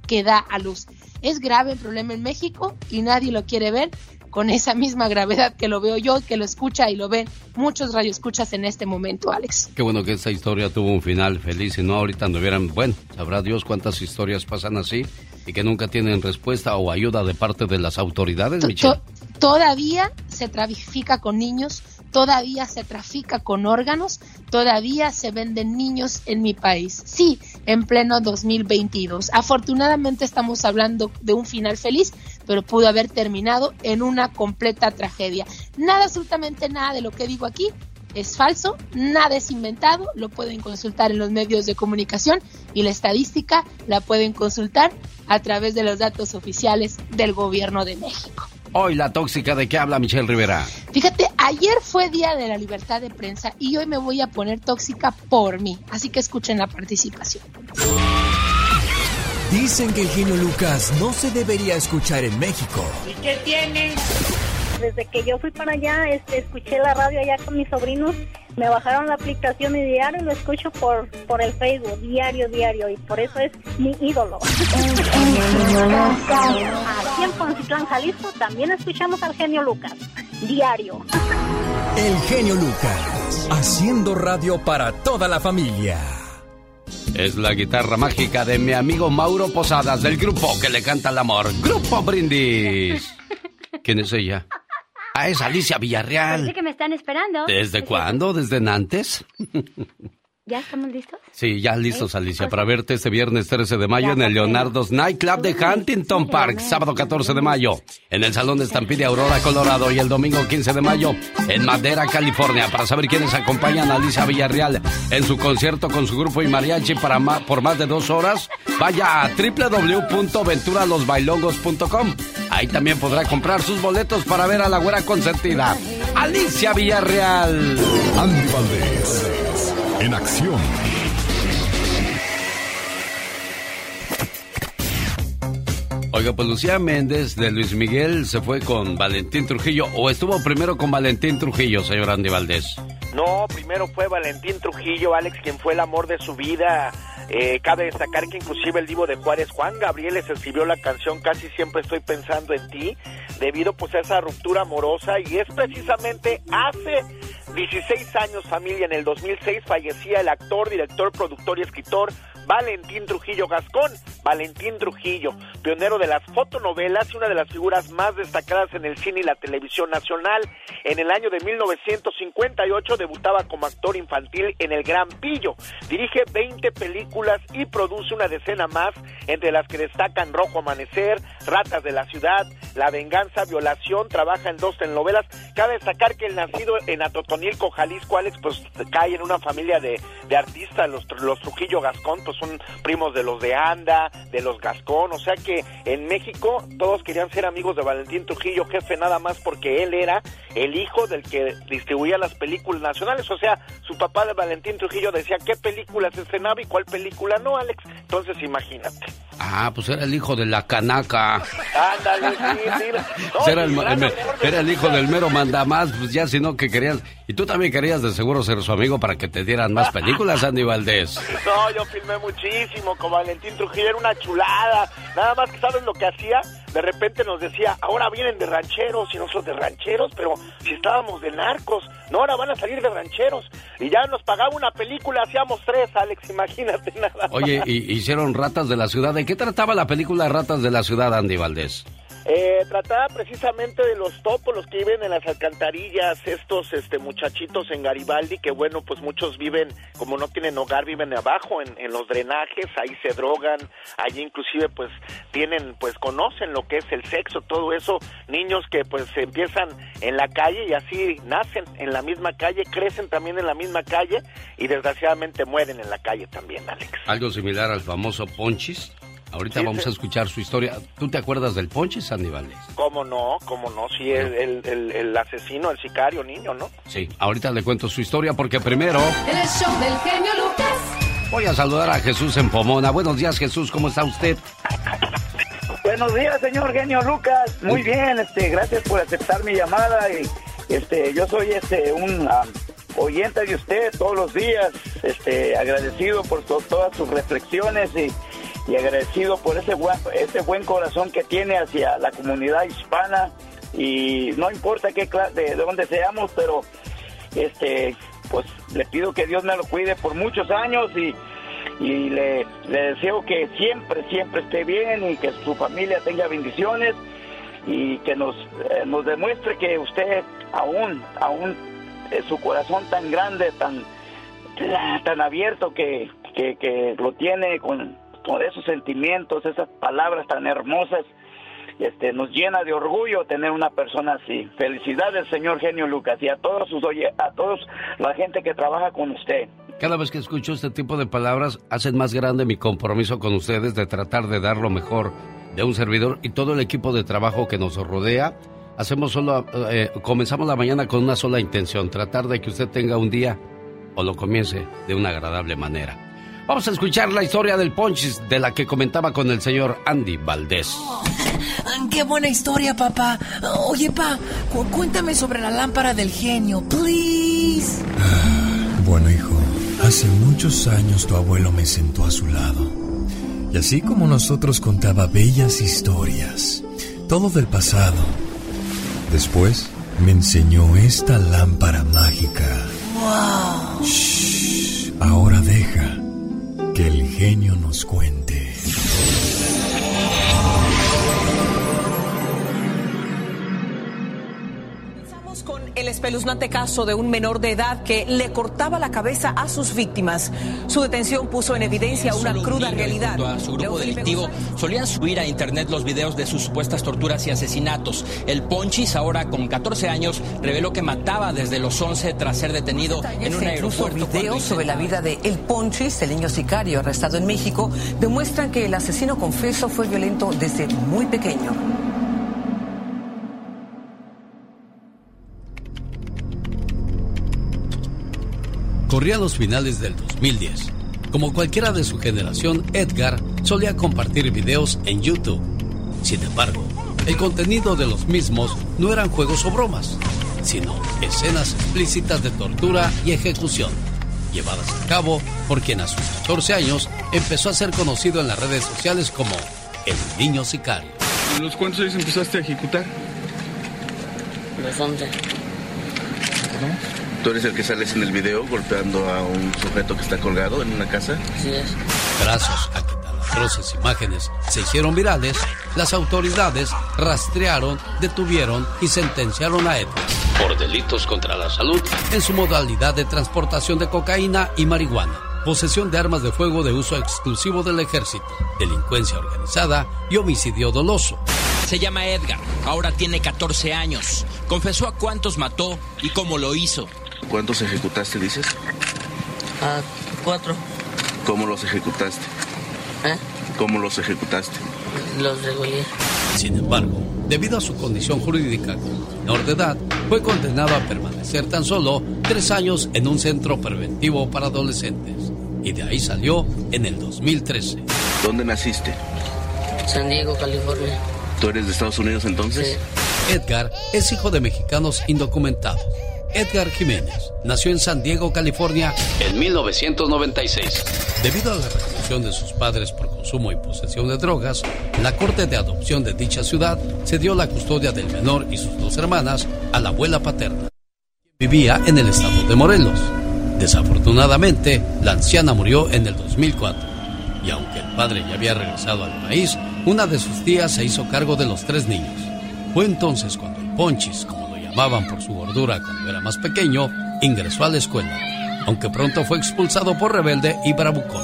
que da a luz. Es grave el problema en México y nadie lo quiere ver con esa misma gravedad que lo veo yo, que lo escucha y lo ven muchos radioescuchas en este momento, Alex. Qué bueno que esta historia tuvo un final feliz y no ahorita anduvieran, bueno, sabrá Dios cuántas historias pasan así y que nunca tienen respuesta o ayuda de parte de las autoridades, Michelle. Todavía se trafica con niños, todavía se trafica con órganos, todavía se venden niños en mi país. Sí, en pleno 2022. Afortunadamente estamos hablando de un final feliz, pero pudo haber terminado en una completa tragedia. Nada, absolutamente nada de lo que digo aquí es falso, nada es inventado, lo pueden consultar en los medios de comunicación y la estadística la pueden consultar a través de los datos oficiales del gobierno de México. Hoy la tóxica de qué habla Michelle Rivera. Fíjate, ayer fue día de la libertad de prensa y hoy me voy a poner tóxica por mí, así que escuchen la participación. Dicen que el genio Lucas no se debería escuchar en México. ¿Y qué tiene? Desde que yo fui para allá, este, escuché la radio allá con mis sobrinos, me bajaron la aplicación y diario lo escucho por, por el Facebook, diario, diario, y por eso es mi ídolo. Aquí en Poncitlán, Jalisco, también escuchamos al genio Lucas, diario. El genio Lucas, haciendo radio para toda la familia. Es la guitarra mágica de mi amigo Mauro Posadas del grupo que le canta el amor, Grupo Brindis. ¿Quién es ella? Ah, es Alicia Villarreal. Parece que me están esperando. ¿Desde cuándo? ¿Desde Nantes? ¿Ya estamos listos? Sí, ya listos, Alicia, para verte este viernes 13 de mayo en el Leonardo's Nightclub de Huntington Park, sábado 14 de mayo, en el Salón de Estampide Aurora, Colorado, y el domingo 15 de mayo en Madera, California. Para saber quiénes acompañan a Alicia Villarreal en su concierto con su grupo y mariachi para por más de dos horas, vaya a www.venturalosbailongos.com. Ahí también podrá comprar sus boletos para ver a la güera consentida, Alicia Villarreal. Andy Valdés, en acción. Oiga, pues Lucía Méndez de Luis Miguel se fue con Valentín Trujillo o estuvo primero con Valentín Trujillo, señor Andy Valdés. No, primero fue Valentín Trujillo, Alex, quien fue el amor de su vida. Eh, cabe destacar que inclusive el divo de Juárez, Juan Gabriel, les escribió la canción Casi siempre estoy pensando en ti, debido pues a esa ruptura amorosa y es precisamente hace 16 años familia, en el 2006 fallecía el actor, director, productor y escritor Valentín Trujillo Gascón. Valentín Trujillo, pionero de las fotonovelas y una de las figuras más destacadas en el cine y la televisión nacional. En el año de 1958 debutaba como actor infantil en El Gran Pillo. Dirige 20 películas y produce una decena más, entre las que destacan Rojo Amanecer, Ratas de la Ciudad, La Venganza, Violación, trabaja en dos telenovelas. Cabe destacar que el nacido en Atotonilco, Jalisco, Alex, pues cae en una familia de, de artistas, los, los Trujillo Gascón, pues son primos de los de Anda, de los Gascón, o sea que en México todos querían ser amigos de Valentín Trujillo, jefe nada más porque él era el hijo del que distribuía las películas nacionales, o sea, su papá de Valentín Trujillo decía qué películas estrenaba y cuál película no, Alex, entonces imagínate. Ah, pues era el hijo de la canaca. Ándale, sí, sí. No, era, el, claro, el- era el hijo del mero mandamás, pues ya si no que querías. Y tú también querías de seguro ser su amigo para que te dieran más películas, Andy Valdés. No, yo filmé muchísimo con Valentín Trujillo, era una chulada. Nada más que sabes lo que hacía, de repente nos decía, ahora vienen de rancheros y nosotros de rancheros, pero si estábamos de narcos, no, ahora van a salir de rancheros. Y ya nos pagaba una película, hacíamos tres, Alex, imagínate nada. más. Oye, y, hicieron Ratas de la Ciudad. ¿De qué trataba la película Ratas de la Ciudad, Andy Valdés? Eh, trataba precisamente de los topos, los que viven en las alcantarillas, estos este, muchachitos en Garibaldi, que bueno, pues muchos viven, como no tienen hogar, viven abajo en, los drenajes, ahí se drogan, allí inclusive pues tienen, pues conocen lo que es el sexo, todo eso, niños que pues empiezan en la calle y así nacen en la misma calle, crecen también en la misma calle y desgraciadamente mueren en la calle también, Alex. Algo similar al famoso Ponchis. Ahorita Sí, vamos a escuchar su historia. ¿Tú te acuerdas del Ponche, Sandy Valdés? ¿Cómo no? ¿Cómo no? Sí, el, el, el, el asesino, el sicario niño, ¿no? Sí, ahorita le cuento su historia porque primero el show del genio Lucas. voy a saludar a Jesús en Pomona. Buenos días, Jesús, ¿cómo está usted? Buenos días, señor genio Lucas. Muy bien, este, gracias por aceptar mi llamada y este, yo soy este un ah, oyente de usted todos los días, este, agradecido por to- todas sus reflexiones y, y agradecido por ese buen, ese buen corazón que tiene hacia la comunidad hispana. Y no importa qué cla- de, de dónde seamos, pero este, pues le pido que Dios me lo cuide por muchos años y y le, deseo que siempre, siempre esté bien y que su familia tenga bendiciones y que nos, eh, nos demuestre que usted aún, aún eh, su corazón tan grande, tan, tan abierto que, que lo tiene con, con esos sentimientos, esas palabras tan hermosas, este, nos llena de orgullo tener una persona así. Felicidades, señor Genio Lucas, y a todos sus oye, a todos la gente que trabaja con usted. Cada vez que escucho este tipo de palabras, hacen más grande mi compromiso con ustedes de tratar de dar lo mejor de un servidor y todo el equipo de trabajo que nos rodea. Hacemos solo, eh, comenzamos la mañana con una sola intención, tratar de que usted tenga un día o lo comience de una agradable manera. Vamos a escuchar la historia del Ponchis de la que comentaba con el señor Andy Valdés. ¡Qué buena historia, papá! Oye, pa, cu- cuéntame sobre la lámpara del genio, please. Bueno, hijo, hace muchos años tu abuelo me sentó a su lado. Y así como nosotros contaba bellas historias, todo del pasado. Después me enseñó esta lámpara mágica. ¡Wow! Shh, ahora deja que el genio nos cuente. El espeluznante caso de un menor de edad que le cortaba la cabeza a sus víctimas. Su detención puso en evidencia una cruda realidad. junto a su grupo delictivo solían subir a internet los videos de sus supuestas torturas y asesinatos. El Ponchis, ahora con 14 años, reveló que mataba desde los 11 tras ser detenido en un aeropuerto. videos sobre la vida de El Ponchis, el niño sicario arrestado en México, demuestran que el asesino confeso fue violento desde muy pequeño. Corría los finales del 2010. Como cualquiera de su generación, Edgar solía compartir videos en YouTube. Sin embargo, el contenido de los mismos no eran juegos o bromas, sino escenas explícitas de tortura y ejecución, llevadas a cabo por quien a sus 14 años empezó a ser conocido en las redes sociales como el niño sicario. ¿A los cuántos años empezaste a ejecutar? Los 11. ¿Tú eres el que sales en el video golpeando a un sujeto que está colgado en una casa? Así es. Gracias a que tan atroces imágenes se hicieron virales, las autoridades rastrearon, detuvieron y sentenciaron a Edgar por delitos contra la salud en su modalidad de transportación de cocaína y marihuana, posesión de armas de fuego de uso exclusivo del ejército, delincuencia organizada y homicidio doloso. Se llama Edgar, ahora tiene 14 años. Confesó a cuántos mató y cómo lo hizo. ¿Cuántos ejecutaste, dices? A cuatro. ¿Cómo los ejecutaste? ¿Eh? ¿Cómo los ejecutaste? Los regulé. Sin embargo, debido a su condición jurídica como menor de edad, fue condenado a permanecer tan solo tres años en un centro preventivo para adolescentes. Y de ahí salió en el 2013. ¿Dónde naciste? San Diego, California. ¿Tú eres de Estados Unidos entonces? Edgar es hijo de mexicanos indocumentados. Edgar Jiménez nació en San Diego, California, en 1996. Debido a la reclusión de sus padres por consumo y posesión de drogas, la corte de adopción de dicha ciudad cedió la custodia del menor y sus dos hermanas a la abuela paterna. Vivía en el estado de Morelos. Desafortunadamente, la anciana murió en el 2004. Y aunque el padre ya había regresado al país, una de sus tías se hizo cargo de los tres niños. Fue entonces cuando el Ponchis, como por su gordura cuando era más pequeño, ingresó a la escuela, aunque pronto fue expulsado por rebelde y bravucón.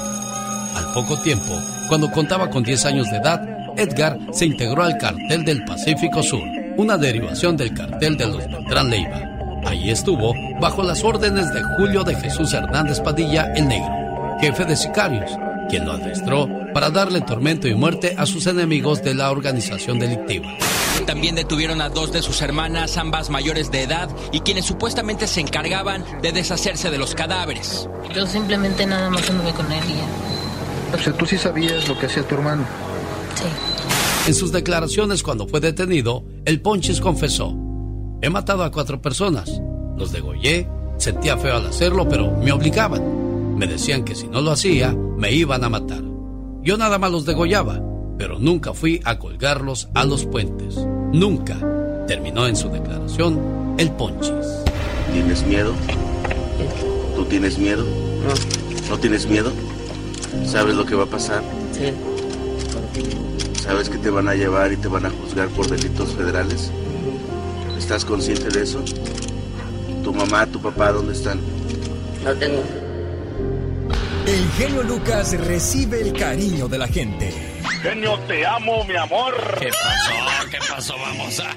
Al poco tiempo, cuando contaba con 10 años de edad, Edgar se integró al cartel del Pacífico Sur, una derivación del cartel de los Beltrán Leiva. Ahí estuvo bajo las órdenes de Julio de Jesús Hernández Padilla el Negro, jefe de sicarios, quien lo adestró para darle tormento y muerte a sus enemigos de la organización delictiva. También detuvieron a dos de sus hermanas, ambas mayores de edad, y quienes supuestamente se encargaban de deshacerse de los cadáveres. Yo simplemente nada más anduve con él y ya. O sea, tú sí sabías lo que hacía tu hermano. Sí. En sus declaraciones cuando fue detenido, el Ponchis confesó, he matado a cuatro personas, los degollé, sentía feo al hacerlo, pero me obligaban. Me decían que si no lo hacía, me iban a matar. Yo nada más los degollaba, pero nunca fui a colgarlos a los puentes. Nunca. Terminó en su declaración el Ponchis. ¿Tienes miedo? ¿Tú tienes miedo? No. ¿No tienes miedo? ¿Sabes lo que va a pasar? Sí. ¿Sabes que te van a llevar y te van a juzgar por delitos federales? ¿Estás consciente de eso? ¿Tu mamá, tu papá, dónde están? No tengo. El genio Lucas recibe el cariño de la gente. Genio, te amo, mi amor. ¿Qué pasó? ¿Qué pasó? Vamos a...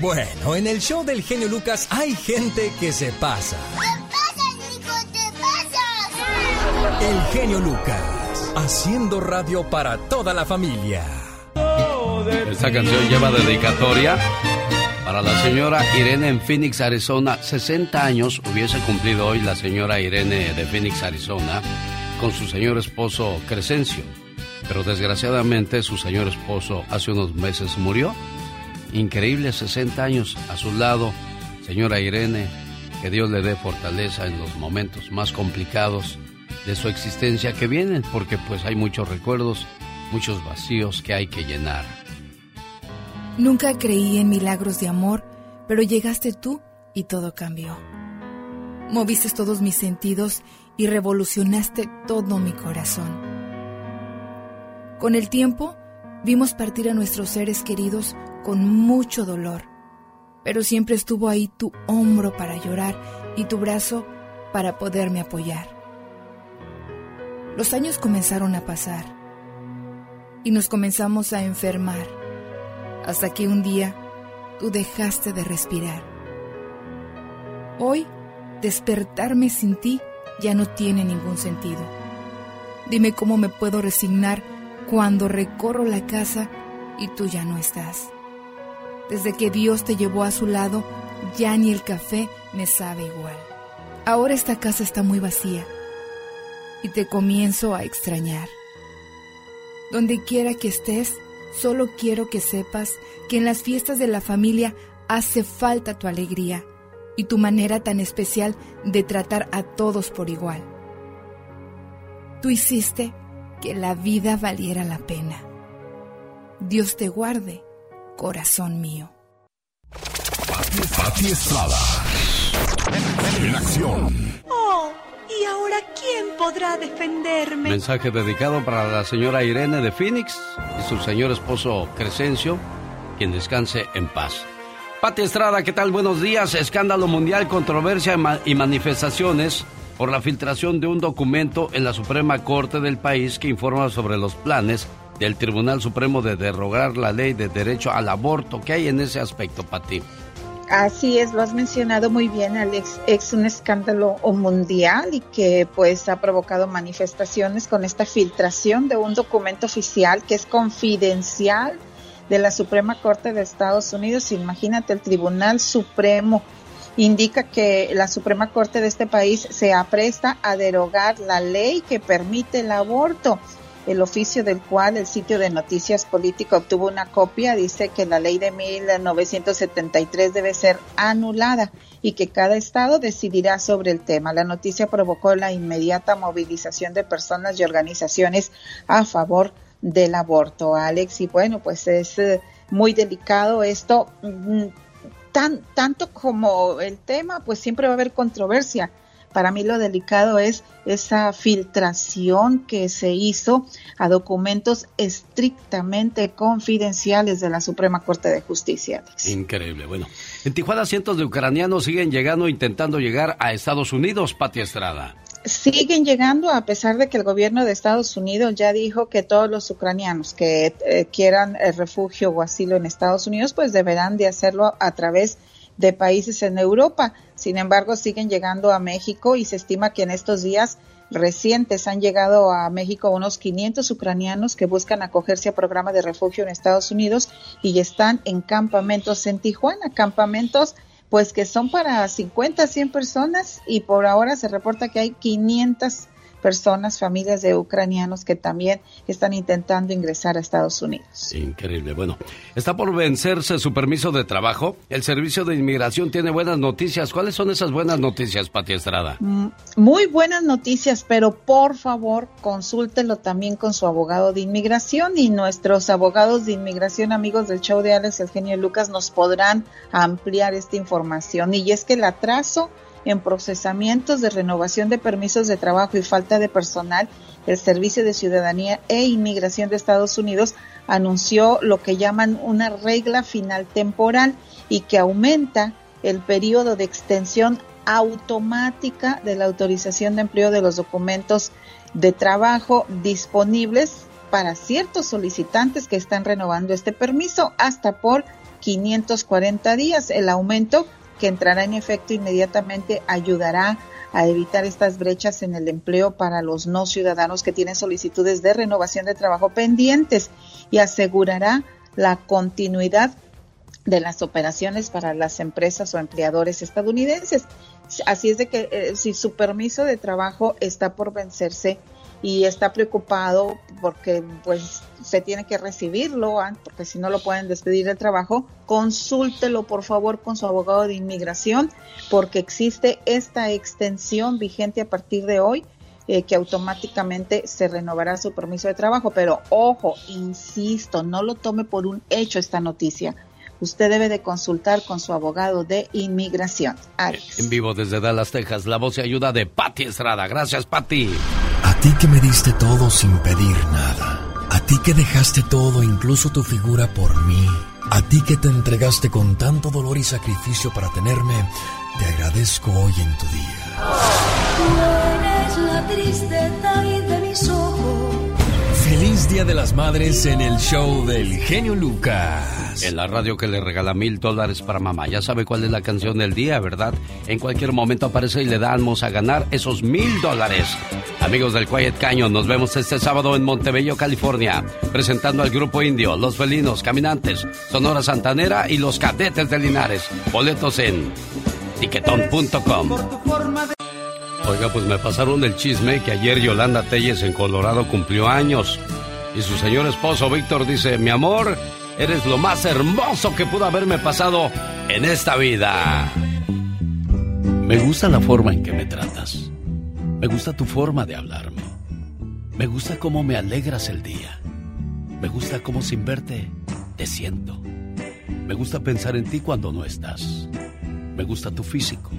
Bueno, en el show del genio Lucas hay gente que se pasa. El genio Lucas, haciendo radio para toda la familia. Esta canción lleva dedicatoria para la señora Irene en Phoenix, Arizona. 60 años hubiese cumplido hoy la señora Irene de Phoenix, Arizona, con su señor esposo Crescencio. Pero desgraciadamente su señor esposo hace unos meses murió. Increíble 60 años a su lado. Señora Irene, que Dios le dé fortaleza en los momentos más complicados de su existencia que vienen, porque pues hay muchos recuerdos, muchos vacíos que hay que llenar. Nunca creí en milagros de amor, pero llegaste tú y todo cambió. Moviste todos mis sentidos y revolucionaste todo mi corazón. Con el tiempo, vimos partir a nuestros seres queridos con mucho dolor, pero siempre estuvo ahí tu hombro para llorar y tu brazo para poderme apoyar. Los años comenzaron a pasar y nos comenzamos a enfermar hasta que un día tú dejaste de respirar. Hoy, despertarme sin ti ya no tiene ningún sentido. Dime cómo me puedo resignar cuando recorro la casa y tú ya no estás. Desde que Dios te llevó a su lado, ya ni el café me sabe igual. Ahora esta casa está muy vacía y te comienzo a extrañar. Donde quiera que estés, solo quiero que sepas que en las fiestas de la familia hace falta tu alegría y tu manera tan especial de tratar a todos por igual. Tú hiciste que la vida valiera la pena. Dios te guarde, corazón mío. Pati Estrada. En acción. Oh, ¿y ahora quién podrá defenderme? Mensaje dedicado para la señora Irene de Phoenix y su señor esposo Crescencio, quien descanse en paz. Pati Estrada, ¿qué tal? Buenos días. Escándalo mundial, controversia y manifestaciones por la filtración de un documento en la Suprema Corte del país que informa sobre los planes del Tribunal Supremo de derrogar la ley de derecho al aborto. ¿Qué hay en ese aspecto, Pati? Así es, lo has mencionado muy bien, Alex. Es un escándalo mundial y que pues ha provocado manifestaciones con esta filtración de un documento oficial que es confidencial de la Suprema Corte de Estados Unidos. Imagínate, el Tribunal Supremo indica que la Suprema Corte de este país se apresta a derogar la ley que permite el aborto. El oficio del cual el sitio de noticias política obtuvo una copia dice que la ley de 1973 debe ser anulada y que cada estado decidirá sobre el tema. La noticia provocó la inmediata movilización de personas y organizaciones a favor del aborto, Alex. Y bueno, pues es eh, muy delicado esto. Mm, tan, tanto como el tema, pues siempre va a haber controversia. Para mí lo delicado es esa filtración que se hizo a documentos estrictamente confidenciales de la Suprema Corte de Justicia. Increíble. Bueno, en Tijuana cientos de ucranianos siguen llegando intentando llegar a Estados Unidos, Pati Estrada. Siguen llegando a pesar de que el gobierno de Estados Unidos ya dijo que todos los ucranianos que eh, quieran el refugio o asilo en Estados Unidos pues deberán de hacerlo a través de países en Europa. Sin embargo, siguen llegando a México y se estima que en estos días recientes. Han llegado a México unos 500 ucranianos que buscan acogerse a programa de refugio en Estados Unidos y están en campamentos en Tijuana, campamentos pues que son para 50, 100 personas y por ahora se reporta que hay 500 personas, familias de ucranianos que también están intentando ingresar a Estados Unidos. Increíble. Bueno, está por vencerse su permiso de trabajo. El Servicio de Inmigración tiene buenas noticias. ¿Cuáles son esas buenas noticias, Pati Estrada? Mm, muy buenas noticias, pero por favor consúltelo también con su abogado de inmigración y nuestros abogados de inmigración, amigos del show de Alex Eugenio Lucas, nos podrán ampliar esta información. Y es que el atraso en procesamientos de renovación de permisos de trabajo y falta de personal, el Servicio de Ciudadanía e Inmigración de Estados Unidos anunció lo que llaman una regla final temporal y que aumenta el periodo de extensión automática de la autorización de empleo de los documentos de trabajo disponibles para ciertos solicitantes que están renovando este permiso hasta por 540 días. El aumento que entrará en efecto inmediatamente ayudará a evitar estas brechas en el empleo para los no ciudadanos que tienen solicitudes de renovación de trabajo pendientes y asegurará la continuidad de las operaciones para las empresas o empleadores estadounidenses. Así es de que eh, si su permiso de trabajo está por vencerse, y está preocupado porque pues se tiene que recibirlo, ¿ah? porque si no lo pueden despedir del trabajo, consúltelo por favor con su abogado de inmigración porque existe esta extensión vigente a partir de hoy eh, que automáticamente se renovará su permiso de trabajo. Pero ojo, insisto, no lo tome por un hecho esta noticia. Usted debe de consultar con su abogado de inmigración. En vivo desde Dallas, Texas, la voz y ayuda de Patti Estrada. Gracias, Patti. A ti que me diste todo sin pedir nada. A ti que dejaste todo, incluso tu figura por mí. A ti que te entregaste con tanto dolor y sacrificio para tenerme, te agradezco hoy en tu día. la tristeza de mis ojos. Feliz Día de las Madres en el show del genio Lucas. En la radio que le regala mil dólares para mamá. Ya sabe cuál es la canción del día, ¿verdad? En cualquier momento aparece y le damos a ganar esos mil dólares. Amigos del Quiet Canyon, nos vemos este sábado en Montebello, California, presentando al grupo indio, Los Felinos, Caminantes, Sonora Santanera y los Cadetes de Linares. Boletos en tiquetón.com. Oiga, pues me pasaron el chisme que ayer Yolanda Telles en Colorado cumplió años. Y su señor esposo Víctor dice, mi amor, eres lo más hermoso que pudo haberme pasado en esta vida. Me gusta la forma en que me tratas. Me gusta tu forma de hablarme. Me gusta cómo me alegras el día. Me gusta cómo sin verte te siento. Me gusta pensar en ti cuando no estás. Me gusta tu físico.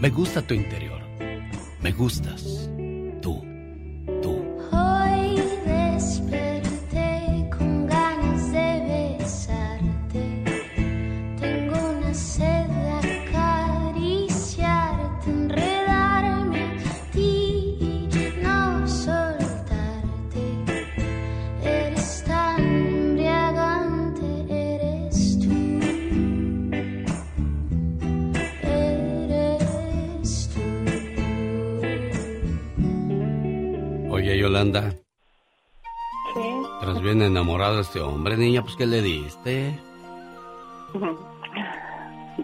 Me gusta tu interior. Me gustas. Yolanda. Sí. Tras bien enamorado de este hombre, niña, pues ¿qué le diste?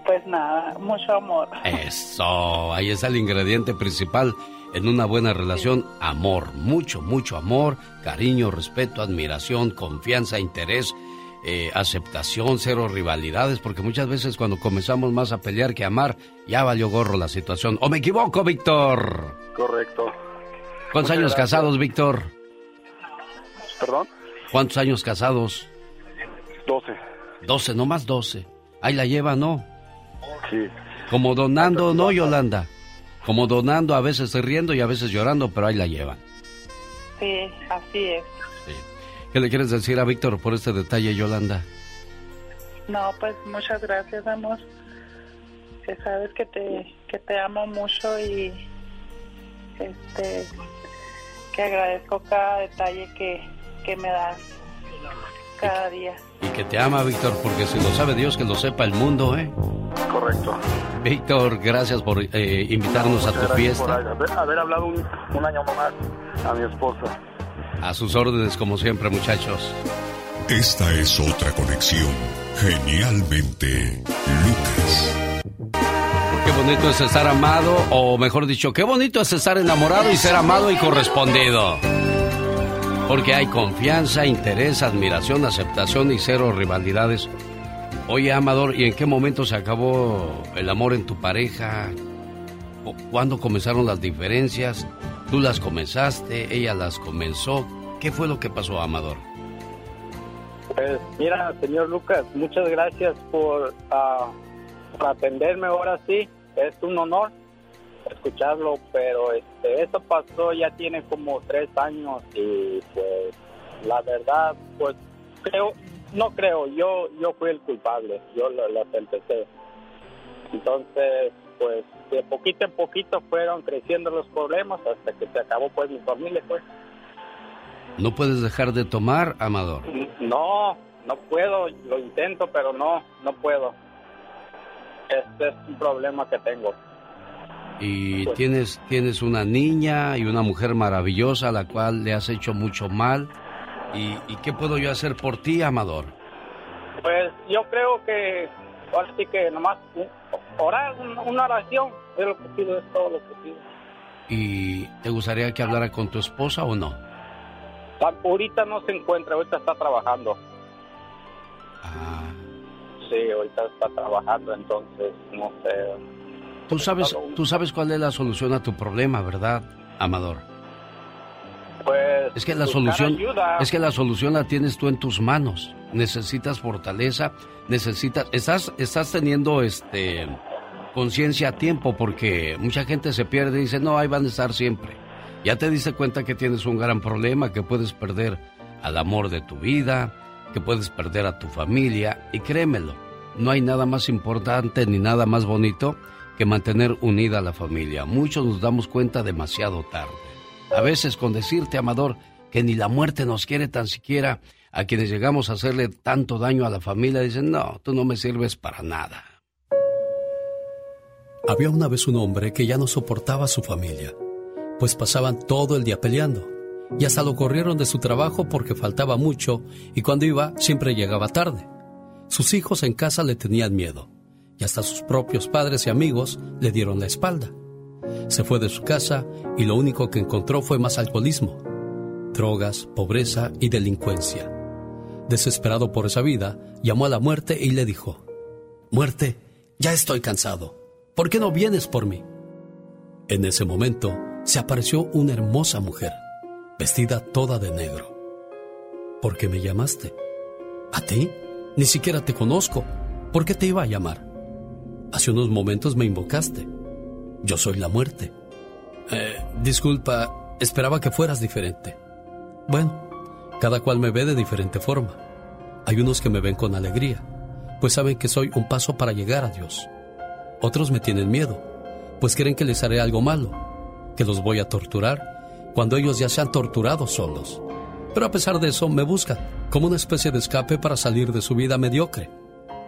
Pues nada, mucho amor. Eso, ahí es el ingrediente principal en una buena relación, amor, mucho, mucho amor, cariño, respeto, admiración, confianza, interés, eh, aceptación, cero rivalidades, porque muchas veces cuando comenzamos más a pelear que a amar, ya valió gorro la situación. ¿O me equivoco, Víctor? Correcto. ¿Cuántos Muchas años gracias. casados, Víctor? ¿Perdón? ¿Cuántos años casados? 12. 12, no más 12. Ahí la lleva, ¿no? Sí. Como donando, ¿no, Yolanda? Como donando, a veces riendo y a veces llorando, pero ahí la llevan. Sí, así es. ¿Qué le quieres decir a Víctor por este detalle, Yolanda? No, pues muchas gracias, amor. Que sabes que te, que te amo mucho y este que agradezco cada detalle que, que me das. cada día. Y que te ama, Víctor, porque si lo sabe Dios, que lo sepa el mundo, ¿eh? Correcto. Víctor, gracias por eh, invitarnos a tu fiesta. Por haber, hablado un, un año más a mi esposa. A sus órdenes, como siempre, muchachos. Esta es otra conexión. Genialmente, Lucas. Bonito es estar amado, o mejor dicho, qué bonito es estar enamorado y ser amado y correspondido. Porque hay confianza, interés, admiración, aceptación y cero rivalidades. Oye, Amador, ¿y en qué momento se acabó el amor en tu pareja? ¿Cuándo comenzaron las diferencias? ¿Tú las comenzaste? ¿Ella las comenzó? ¿Qué fue lo que pasó, Amador? Pues mira, señor Lucas, muchas gracias por, ah, por atenderme ahora sí. Es un honor escucharlo, pero este, eso pasó ya tiene como tres años y pues la verdad, pues creo, no creo, yo yo fui el culpable, yo las empecé. Entonces, pues de poquito en poquito fueron creciendo los problemas hasta que se acabó pues mi familia pues. ¿No puedes dejar de tomar, Amador? No, no puedo, lo intento, pero no, no puedo. Este es un problema que tengo. Y pues tienes, tienes una niña y una mujer maravillosa a la cual le has hecho mucho mal. ¿Y, y qué puedo yo hacer por ti, Amador? Pues yo creo que, ahora sí que nomás orar, una oración, es lo que pido, es todo lo que pido. ¿Y te gustaría que hablara con tu esposa o no? Ahorita no se encuentra, ahorita está trabajando. Ah. Sí, ahorita está trabajando, entonces no sé. Tú sabes, tú sabes cuál es la solución a tu problema, ¿verdad, Amador? Pues es que la solución es que la solución la tienes tú en tus manos. Necesitas fortaleza, necesitas estás estás teniendo este conciencia a tiempo porque mucha gente se pierde y dice, "No, ahí van a estar siempre." Ya te diste cuenta que tienes un gran problema, que puedes perder al amor de tu vida, que puedes perder a tu familia y créemelo, no hay nada más importante ni nada más bonito que mantener unida a la familia. Muchos nos damos cuenta demasiado tarde. A veces con decirte, Amador, que ni la muerte nos quiere tan siquiera, a quienes llegamos a hacerle tanto daño a la familia, dicen, no, tú no me sirves para nada. Había una vez un hombre que ya no soportaba a su familia, pues pasaban todo el día peleando, y hasta lo corrieron de su trabajo porque faltaba mucho y cuando iba siempre llegaba tarde. Sus hijos en casa le tenían miedo y hasta sus propios padres y amigos le dieron la espalda. Se fue de su casa y lo único que encontró fue más alcoholismo, drogas, pobreza y delincuencia. Desesperado por esa vida, llamó a la muerte y le dijo, Muerte, ya estoy cansado. ¿Por qué no vienes por mí? En ese momento se apareció una hermosa mujer, vestida toda de negro. ¿Por qué me llamaste? ¿A ti? Ni siquiera te conozco. ¿Por qué te iba a llamar? Hace unos momentos me invocaste. Yo soy la muerte. Eh, disculpa, esperaba que fueras diferente. Bueno, cada cual me ve de diferente forma. Hay unos que me ven con alegría, pues saben que soy un paso para llegar a Dios. Otros me tienen miedo, pues creen que les haré algo malo, que los voy a torturar cuando ellos ya se han torturado solos. Pero a pesar de eso me buscan como una especie de escape para salir de su vida mediocre,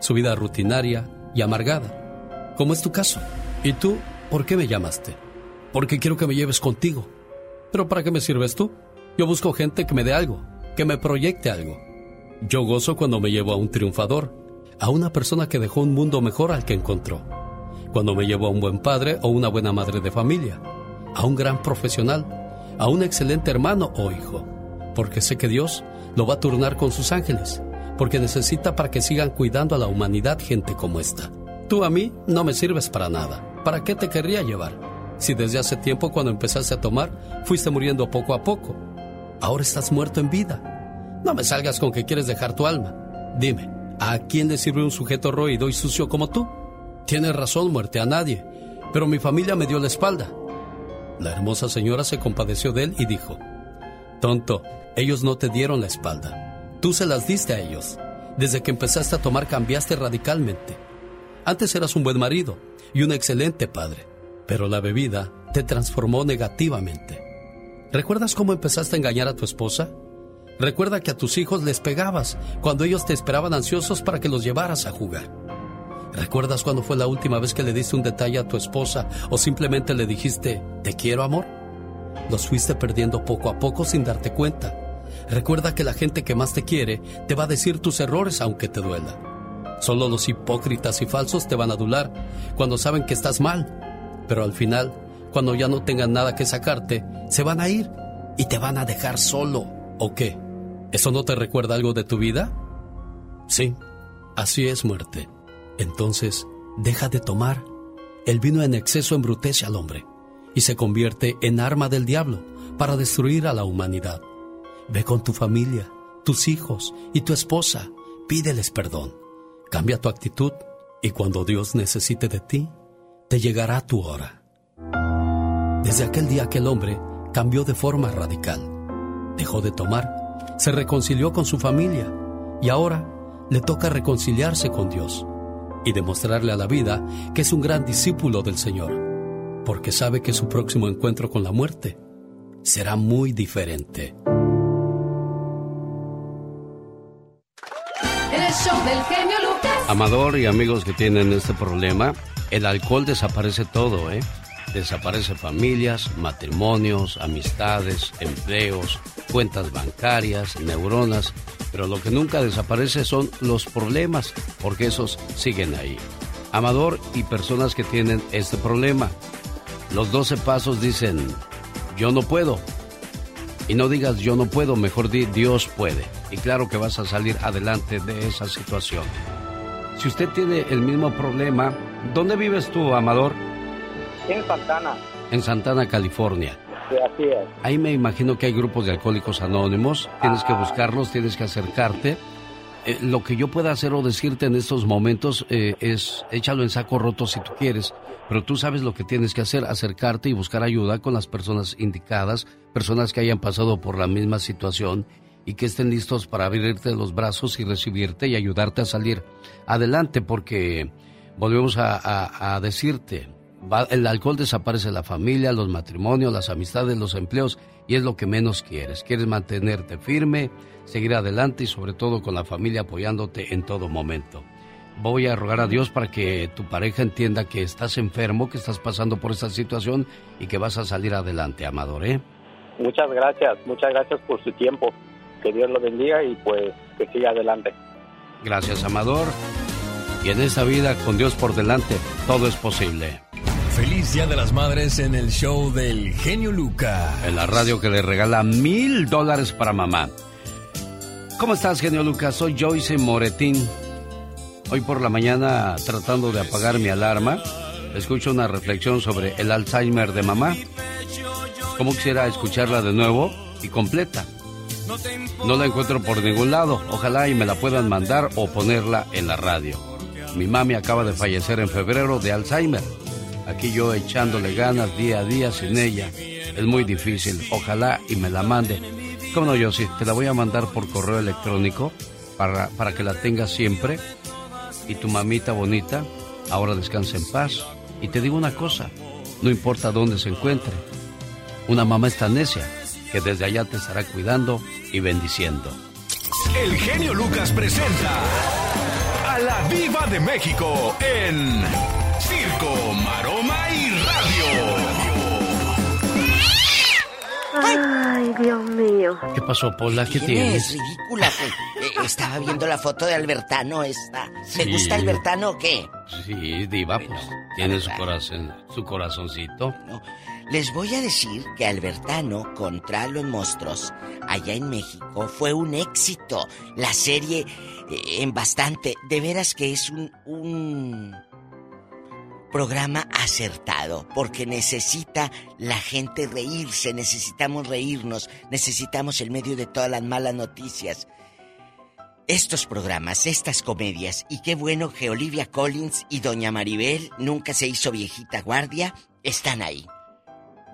su vida rutinaria y amargada, como es tu caso. ¿Y tú por qué me llamaste? Porque quiero que me lleves contigo. ¿Pero para qué me sirves tú? Yo busco gente que me dé algo, que me proyecte algo. Yo gozo cuando me llevo a un triunfador, a una persona que dejó un mundo mejor al que encontró. Cuando me llevo a un buen padre o una buena madre de familia, a un gran profesional, a un excelente hermano o hijo, porque sé que Dios lo va a turnar con sus ángeles, porque necesita para que sigan cuidando a la humanidad gente como esta. Tú a mí no me sirves para nada. ¿Para qué te querría llevar? Si desde hace tiempo cuando empezaste a tomar fuiste muriendo poco a poco. Ahora estás muerto en vida. No me salgas con que quieres dejar tu alma. Dime, ¿a quién le sirve un sujeto roído y sucio como tú? Tienes razón, muerte, a nadie. Pero mi familia me dio la espalda. La hermosa señora se compadeció de él y dijo, Tonto, ellos no te dieron la espalda. Tú se las diste a ellos. Desde que empezaste a tomar cambiaste radicalmente. Antes eras un buen marido y un excelente padre, pero la bebida te transformó negativamente. ¿Recuerdas cómo empezaste a engañar a tu esposa? Recuerda que a tus hijos les pegabas cuando ellos te esperaban ansiosos para que los llevaras a jugar. ¿Recuerdas cuándo fue la última vez que le diste un detalle a tu esposa o simplemente le dijiste, te quiero amor? Los fuiste perdiendo poco a poco sin darte cuenta. Recuerda que la gente que más te quiere te va a decir tus errores aunque te duela. Solo los hipócritas y falsos te van a adular cuando saben que estás mal. Pero al final, cuando ya no tengan nada que sacarte, se van a ir y te van a dejar solo. ¿O qué? ¿Eso no te recuerda algo de tu vida? Sí, así es muerte. Entonces, deja de tomar. El vino en exceso embrutece al hombre y se convierte en arma del diablo para destruir a la humanidad. Ve con tu familia, tus hijos y tu esposa, pídeles perdón. Cambia tu actitud y cuando Dios necesite de ti, te llegará tu hora. Desde aquel día aquel hombre cambió de forma radical. Dejó de tomar se reconcilió con su familia y ahora le toca reconciliarse con Dios y demostrarle a la vida que es un gran discípulo del Señor, porque sabe que su próximo encuentro con la muerte será muy diferente. El show del genio Lucas. Amador y amigos que tienen este problema, el alcohol desaparece todo, ¿eh? Desaparece familias, matrimonios, amistades, empleos, cuentas bancarias, neuronas, pero lo que nunca desaparece son los problemas, porque esos siguen ahí. Amador y personas que tienen este problema. Los 12 pasos dicen, yo no puedo. Y no digas yo no puedo, mejor di Dios puede. Y claro que vas a salir adelante de esa situación. Si usted tiene el mismo problema, ¿dónde vives tú, Amador? En Santana. En Santana, California. Ahí me imagino que hay grupos de alcohólicos anónimos. Tienes que buscarlos, tienes que acercarte. Eh, lo que yo pueda hacer o decirte en estos momentos eh, es échalo en saco roto si tú quieres, pero tú sabes lo que tienes que hacer, acercarte y buscar ayuda con las personas indicadas, personas que hayan pasado por la misma situación y que estén listos para abrirte los brazos y recibirte y ayudarte a salir adelante, porque volvemos a decirte, el alcohol desaparece la familia, los matrimonios, las amistades, los empleos y es lo que menos quieres. Quieres mantenerte firme, seguir adelante y sobre todo con la familia apoyándote en todo momento. Voy a rogar a Dios para que tu pareja entienda que estás enfermo, que estás pasando por esta situación y que vas a salir adelante, Amador, ¿eh? Muchas gracias, muchas gracias por su tiempo. Que Dios lo bendiga y pues que siga adelante. Gracias, Amador. Y en esta vida, con Dios por delante, todo es posible. Feliz Día de las Madres en el show del genio Lucas. En la radio que le regala mil dólares para mamá. ¿Cómo estás, genio Lucas? Soy Joyce Moretín. Hoy por la mañana, tratando de apagar mi alarma, escucho una reflexión sobre el Alzheimer de mamá. ¿Cómo quisiera escucharla de nuevo y completa? No la encuentro por ningún lado. Ojalá y me la puedan mandar o ponerla en la radio. Mi mami acaba de fallecer en febrero de Alzheimer. Aquí yo echándole ganas día a día sin ella. Es muy difícil. Ojalá y me la mande. ¿Cómo no, yo sí? Te la voy a mandar por correo electrónico para, para que la tengas siempre. Y tu mamita bonita, ahora descansa en paz. Y te digo una cosa, no importa dónde se encuentre. Una mamá es tan necia que desde allá te estará cuidando y bendiciendo. El genio Lucas presenta a la Viva de México en Circo, Maroma y Radio. Ay, Dios mío. ¿Qué pasó, Pola? ¿Qué ¿Quién tienes? es? ridícula. que- eh, estaba viendo la foto de Albertano esta. ¿Te Sí. gusta Albertano o qué? Sí, Diva, pues tiene su corazón, su corazoncito. Les voy a decir que Albertano contra los monstruos allá en México fue un éxito. La serie eh, en bastante. De veras que es un, un programa acertado porque necesita la gente reírse, necesitamos reírnos, necesitamos el medio de todas las malas noticias. Estos programas, estas comedias, y qué bueno que Olivia Collins y Doña Maribel nunca se hizo viejita guardia, están ahí.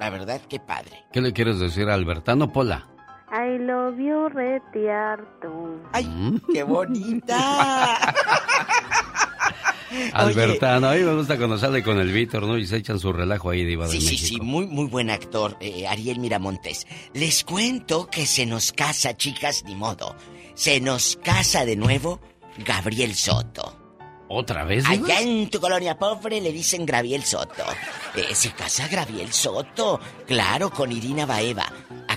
La verdad, qué padre. ¿Qué le quieres decir a Albertano, Pola? I love you, retiarto. ¡Ay, qué bonita! Albertano, a mí me gusta cuando sale con el Víctor, ¿no? Y se echan su relajo ahí, sí, de sí, México. Sí, sí, muy, muy buen actor, eh, Ariel Miramontes. Les cuento que se nos casa, chicas, ni modo. Se nos casa de nuevo Gabriel Soto. ¿Otra vez? Allá en tu colonia pobre le dicen Gabriel Soto. Eh, se casa Gabriel Soto, claro, con Irina Baeva.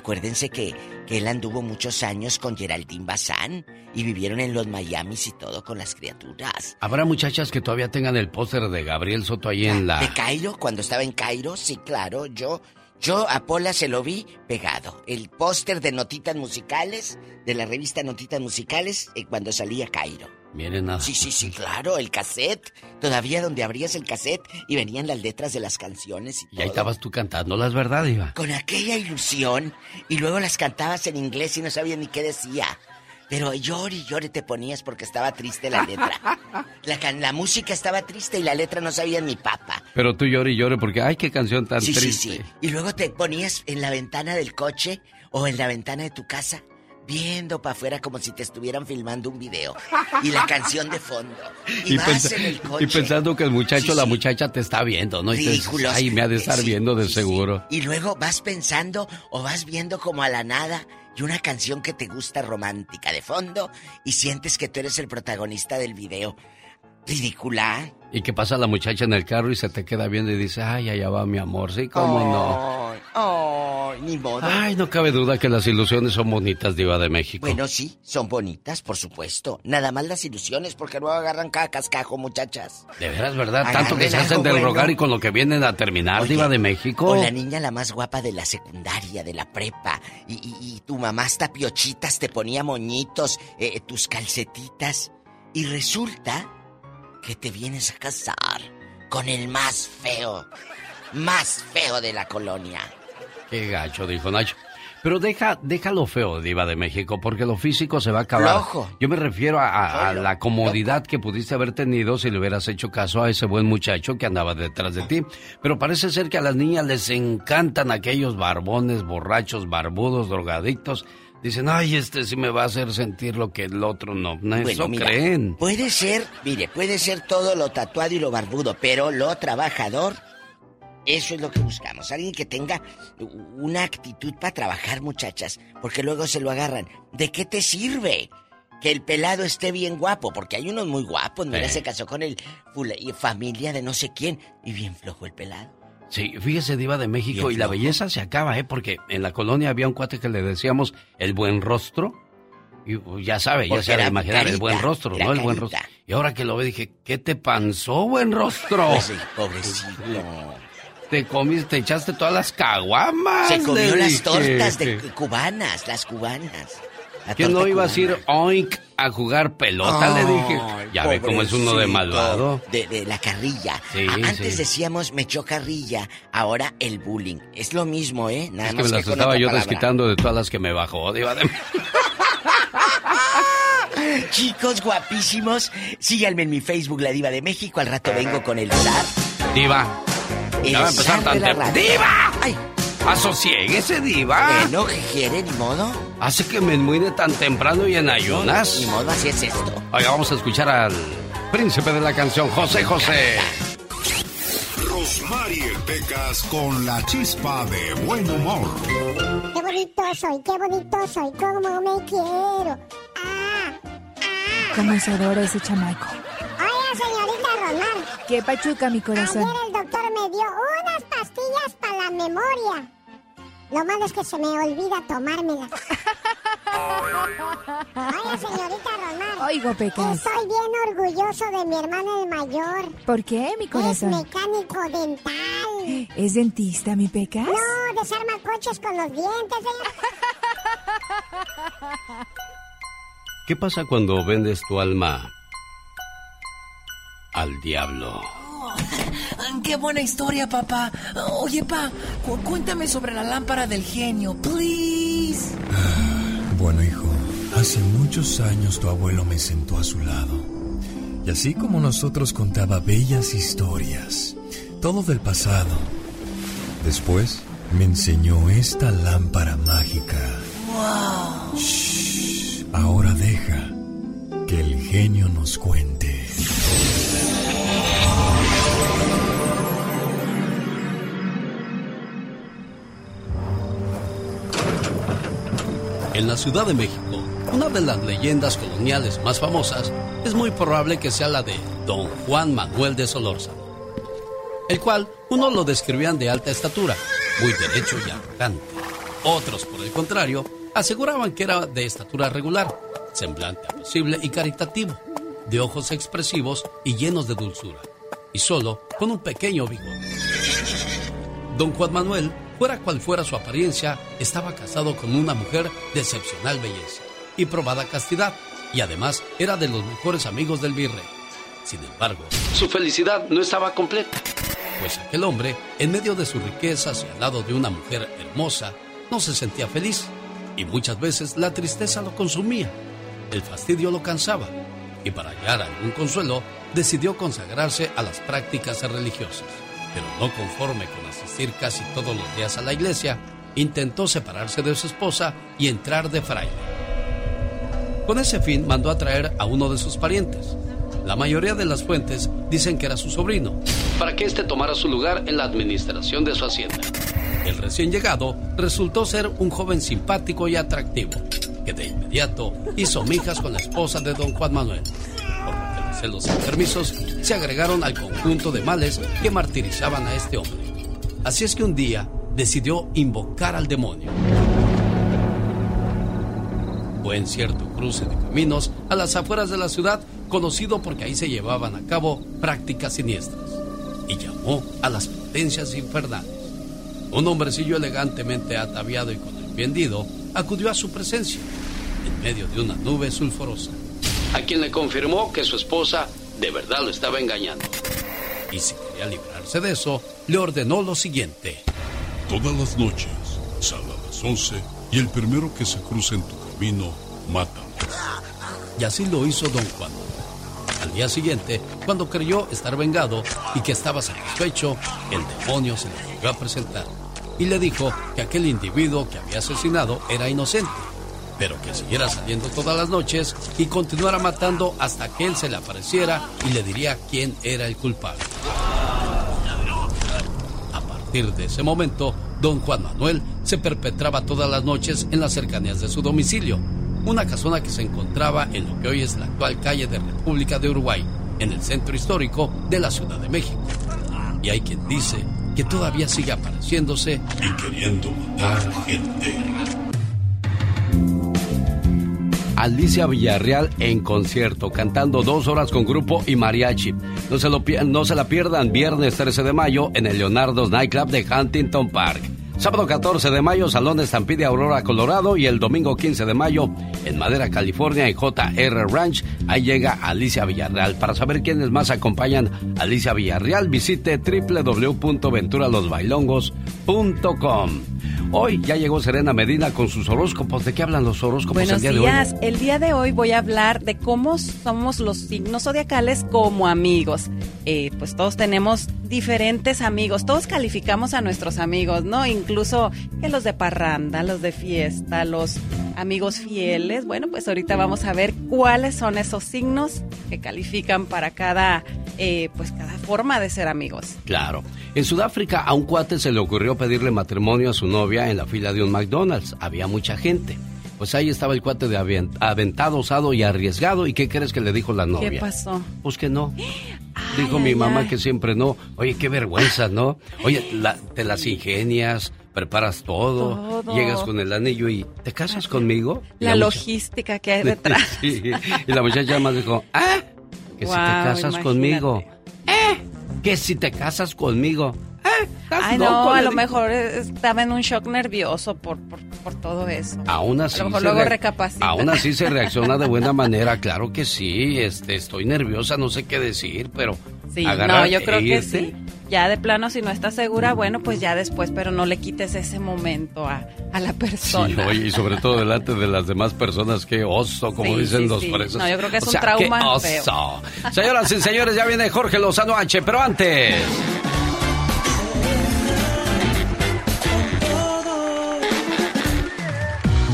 Acuérdense que, que él anduvo muchos años con Geraldine Bazán y vivieron en los Miamis y todo con las criaturas. ¿Habrá muchachas que todavía tengan el póster de Gabriel Soto ahí en la... ¿De Cairo? Cuando estaba en Cairo, sí, claro, yo... Yo a Pola se lo vi pegado. El póster de Notitas Musicales, de la revista Notitas Musicales, eh, cuando salía Cairo. Miren nada. Sí, sí, sí, claro, el cassette. Todavía donde abrías el cassette y venían las letras de las canciones y, y ahí estabas tú cantándolas, ¿verdad, Diva? Con aquella ilusión y luego las cantabas en inglés y no sabías ni qué decía. Pero llore y llore te ponías porque estaba triste la letra. La, la música estaba triste y la letra no sabía ni papa. Pero tú llore y llore porque, ay, qué canción tan sí, triste. Sí, sí. Y luego te ponías en la ventana del coche o en la ventana de tu casa viendo para afuera como si te estuvieran filmando un video. Y la canción de fondo. Y, y, vas en el coche. y pensando que el muchacho sí, la muchacha te está viendo, ¿no? Ridículos. Ay, me ha de estar viendo de seguro. Y luego vas pensando o vas viendo como a la nada y una canción que te gusta romántica de fondo y sientes que tú eres el protagonista del video. Ridícula. Y que pasa la muchacha en el carro y se te queda viendo y dice, ay, allá va mi amor, sí, cómo oh, no. Oh, ni modo. Ay, no cabe duda que las ilusiones son bonitas, Diva de México. Bueno, sí, son bonitas, por supuesto. Nada más las ilusiones, porque luego agarran cada cascajo, muchachas. De veras, ¿verdad? Agarren Tanto que se hacen del bueno. rogar y con lo que vienen a terminar, Oye, Diva de México. O la niña la más guapa de la secundaria, de la prepa. Y, y, y tu mamá hasta piochitas, te ponía moñitos, eh, tus calcetitas. Y resulta que te vienes a casar con el más feo, más feo de la colonia. Qué gacho, dijo Nacho. Pero deja, déjalo feo, Diva de México, porque lo físico se va a acabar. Lojo. Yo me refiero a, a, a la comodidad que pudiste haber tenido si le hubieras hecho caso a ese buen muchacho que andaba detrás de ti. Pero parece ser que a las niñas les encantan aquellos barbones, borrachos, barbudos, drogadictos. Dicen, ay, este sí me va a hacer sentir lo que el otro no. no bueno, eso mira, creen. Puede ser, mire, puede ser todo lo tatuado y lo barbudo, pero lo trabajador, eso es lo que buscamos. Alguien que tenga una actitud para trabajar, muchachas, porque luego se lo agarran. ¿De qué te sirve? Que el pelado esté bien guapo, porque hay unos muy guapos. Mira, Eh. se casó con el y familia de no sé quién y bien flojo el pelado. Sí, fíjese, Diva de México, y la belleza se acaba, ¿eh? Porque en la colonia había un cuate que le decíamos el buen rostro. Y ya sabe, ya se era imaginar el buen rostro, ¿no? El buen rostro. Y ahora que lo ve dije, ¿qué te panzó, buen rostro? Pues sí, pobrecito. Te comiste, te echaste todas las caguamas. Se comió las tortas de cubanas, las cubanas. La ¿Quién no iba a decir oink a jugar pelota? le dije. Ya ve cómo es uno de malvado. De, de la carrilla. Sí, Antes sí. decíamos me echó carrilla, ahora el bullying. Es lo mismo, ¿eh? Nada Es que más me las estaba yo palabra. desquitando de todas las que me bajó, Diva de Chicos guapísimos, síganme en mi Facebook, La Diva de México. Al rato vengo con el zar. Diva. Ya va a empezar tan. ¡Diva! ¡Ay! Asosiéguese, Diva. Bueno, ¿qué quiere? Ni modo. Hace que me enmuine tan temprano y en ayunas. Ni modo, así es esto. Oiga, vamos a escuchar al príncipe de la canción, José José. Rosmarie Pecas con la chispa de buen humor. Qué bonito soy, qué bonito soy, cómo me quiero. Ah, Cómo se adora ese chamaco. Señorita Román. Qué pachuca, mi corazón. Ayer el doctor me dio unas pastillas para la memoria. Lo malo es que se me olvida tomármelas. Oiga, señorita Román. Oigo, Pecas. Estoy bien orgulloso de mi hermano el mayor. ¿Por qué, mi Es corazón? mecánico dental. ¿Es dentista, mi Pecas? No, desarma coches con los dientes. señor. ¿Qué pasa cuando vendes tu alma al diablo? ¡Qué buena historia, papá! Oye, pa, cu- cuéntame sobre la lámpara del genio, please. Bueno, hijo, hace muchos años tu abuelo me sentó a su lado. Y así como nosotros contaba bellas historias, todo del pasado. Después me enseñó esta lámpara mágica. ¡Wow! Ahora deja que el genio nos cuente. En la Ciudad de México, una de las leyendas coloniales más famosas es muy probable que sea la de Don Juan Manuel de Solórzano, el cual unos lo describían de alta estatura, muy derecho y arrogante. Otros, por el contrario, aseguraban que era de estatura regular, semblante apacible y caritativo de ojos expresivos y llenos de dulzura, y solo con un pequeño bigote. Don Juan Manuel, fuera cual fuera su apariencia, estaba casado con una mujer de excepcional belleza y probada castidad, y además era de los mejores amigos del virrey. Sin embargo, su felicidad no estaba completa, pues aquel hombre, en medio de sus riquezas y al lado de una mujer hermosa, no se sentía feliz, y muchas veces la tristeza lo consumía, el fastidio lo cansaba, y para hallar algún consuelo, decidió consagrarse a las prácticas religiosas. Pero no conforme con asistir casi todos los días a la iglesia, intentó separarse de su esposa y entrar de fraile. Con ese fin mandó a traer a uno de sus parientes. La mayoría de las fuentes dicen que era su sobrino, para que éste tomara su lugar en la administración de su hacienda. El recién llegado resultó ser un joven simpático y atractivo, que de inmediato hizo mijas con la esposa de don Juan Manuel, por los celos enfermizos se agregaron al conjunto de males que martirizaban a este hombre. Así es que un día decidió invocar al demonio. Fue en cierto cruce de caminos a las afueras de la ciudad, conocido porque ahí se llevaban a cabo prácticas siniestras, y llamó a las potencias infernales. Un hombrecillo elegantemente ataviado y con el vendido acudió a su presencia, en medio de una nube sulfurosa, a quien le confirmó que su esposa de verdad lo estaba engañando. Y si quería librarse de eso, le ordenó lo siguiente. Todas las noches, sal a las 11 y el primero que se cruce en tu camino, mátalo. Y así lo hizo don Juan. Al día siguiente, cuando creyó estar vengado y que estaba satisfecho, el demonio se le llegó a presentar y le dijo que aquel individuo que había asesinado era inocente, pero que siguiera saliendo todas las noches y continuara matando hasta que él se le apareciera y le diría quién era el culpable. A partir de ese momento, don Juan Manuel se perpetraba todas las noches en las cercanías de su domicilio, una casona que se encontraba en lo que hoy es la actual calle de República de Uruguay, en el centro histórico de la Ciudad de México. Y hay quien dice que todavía sigue apareciéndose y queriendo matar gente. Alicia Villarreal en concierto, cantando dos horas con grupo y mariachi. No se, lo, no se la pierdan viernes 13 de mayo en el Leonardo's Nightclub de Huntington Park. Sábado 14 de mayo, Salón Estampide Aurora, Colorado. Y el domingo 15 de mayo, en Madera, California, en JR Ranch. Ahí llega Alicia Villarreal. Para saber quiénes más acompañan a Alicia Villarreal, visite www.venturalosbailongos.com. Hoy ya llegó Serena Medina con sus horóscopos. ¿De qué hablan los horóscopos Buenos el día días. de hoy? El día de hoy voy a hablar de cómo somos los signos zodiacales como amigos. Eh, pues todos tenemos diferentes amigos, todos calificamos a nuestros amigos, ¿no? Incluso que los de parranda, los de fiesta, los amigos fieles. Bueno, pues ahorita vamos a ver cuáles son esos signos que califican para cada, eh, pues cada forma de ser amigos. Claro. En Sudáfrica a un cuate se le ocurrió pedirle matrimonio a su novia en la fila de un McDonald's. Había mucha gente. Pues ahí estaba el cuate de avent- aventado, osado y arriesgado. ¿Y qué crees que le dijo la novia? ¿Qué pasó? Pues que no. Dijo mi mamá ay. que siempre no. Oye, qué vergüenza, ¿no? Oye, la- te las ingenias, preparas todo, Todo. llegas con el anillo y ¿te casas conmigo? La logística que hay detrás. Sí, Y la muchacha más dijo, ah, que si te casas imagínate. conmigo. Eh, que si te casas conmigo. Estás Ay, loco, no, a lo dijo. mejor estaba en un shock nervioso por, por, por todo eso. Aún así, A lo mejor se luego re- recapacita. aún así se reacciona de buena manera, claro que sí, este, estoy nerviosa, no sé qué decir, pero Sí, no, yo creo e que sí. Ya de plano, si no estás segura, bueno, pues ya después, pero no le quites ese momento a, a la Sí, persona. oye, y sobre todo delante de las demás personas, qué oso, como Sí, dicen sí, los sí. presos. No, yo creo que es O un sea, trauma qué oso. feo. Señoras y señores, ya viene Jorge Lozano H, pero antes...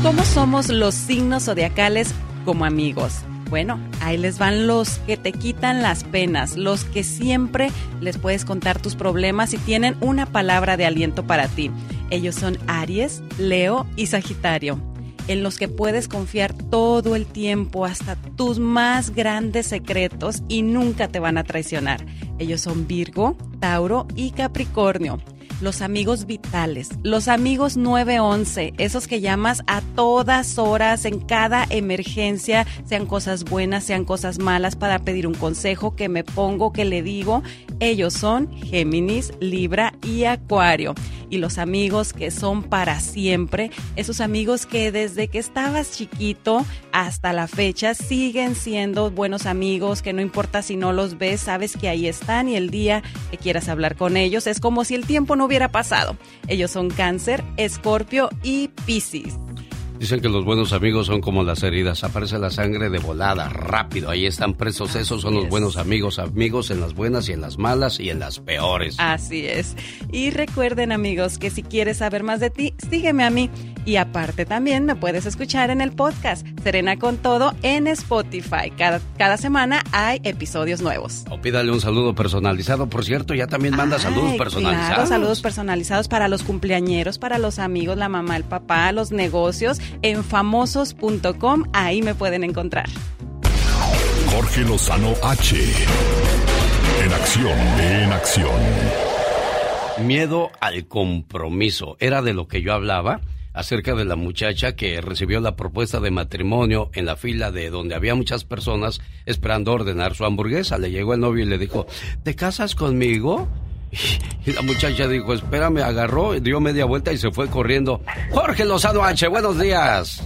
¿Cómo somos los signos zodiacales como amigos? Bueno, ahí les van los que te quitan las penas, los que siempre les puedes contar tus problemas y tienen una palabra de aliento para ti. Ellos son Aries, Leo y Sagitario. en los que puedes confiar todo el tiempo, hasta tus más grandes secretos y nunca te van a traicionar. Ellos son Virgo, Tauro y Capricornio los amigos vitales, los amigos 911, esos que llamas a todas horas en cada emergencia, sean cosas buenas, sean cosas malas, para pedir un consejo, que me pongo, que le digo. Ellos son Géminis, Libra y Acuario. Y los amigos que son para siempre, esos amigos que desde que estabas chiquito hasta la fecha siguen siendo buenos amigos, que no importa si no los ves, sabes que ahí están y el día que quieras hablar con ellos es como si el tiempo no hubiera pasado. Ellos son Cáncer, Escorpio y Piscis. Dicen que los buenos amigos son como las heridas, aparece la sangre de volada, rápido, ahí están presos, esos son los buenos amigos, amigos en las buenas y en las malas y en las peores. Así es. Y recuerden amigos que si quieres saber más de ti, sígueme a mí. Y aparte también me puedes escuchar en el podcast Serena con Todo en Spotify. Cada, cada semana hay episodios nuevos. O pídale un saludo personalizado, por cierto, ya también manda saludos personalizados. Claro, saludos personalizados para los cumpleañeros, para los amigos, la mamá, el papá, los negocios en famosos.com. Ahí me pueden encontrar. Jorge Lozano H. En acción, en acción. Miedo al compromiso. Era de lo que yo hablaba acerca de la muchacha que recibió la propuesta de matrimonio en la fila de donde había muchas personas esperando ordenar su hamburguesa. Le llegó el novio y le dijo, ¿te casas conmigo? Y la muchacha dijo, espérame, agarró, dio media vuelta y se fue corriendo. Jorge Lozano H, buenos días.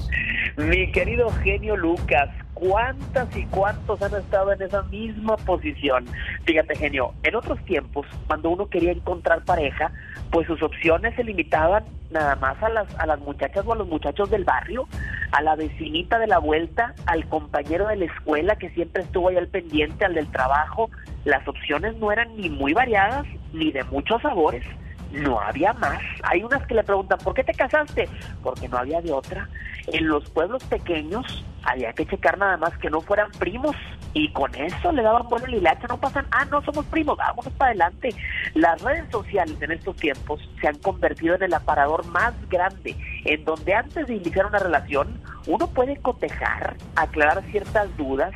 Mi querido genio Lucas, ¿cuántas y cuántos han estado en esa misma posición? Fíjate, genio, en otros tiempos, cuando uno quería encontrar pareja, pues sus opciones se limitaban nada más a las, a las muchachas o a los muchachos del barrio, a la vecinita de la vuelta, al compañero de la escuela que siempre estuvo ahí al pendiente, al del trabajo. Las opciones no eran ni muy variadas ni de muchos sabores no había más. Hay unas que le preguntan, ¿por qué te casaste? Porque no había de otra. En los pueblos pequeños había que checar nada más que no fueran primos y con eso le daban buena lilacha, no pasan, ah, no somos primos, vámonos para adelante. Las redes sociales en estos tiempos se han convertido en el aparador más grande, en donde antes de iniciar una relación uno puede cotejar, aclarar ciertas dudas,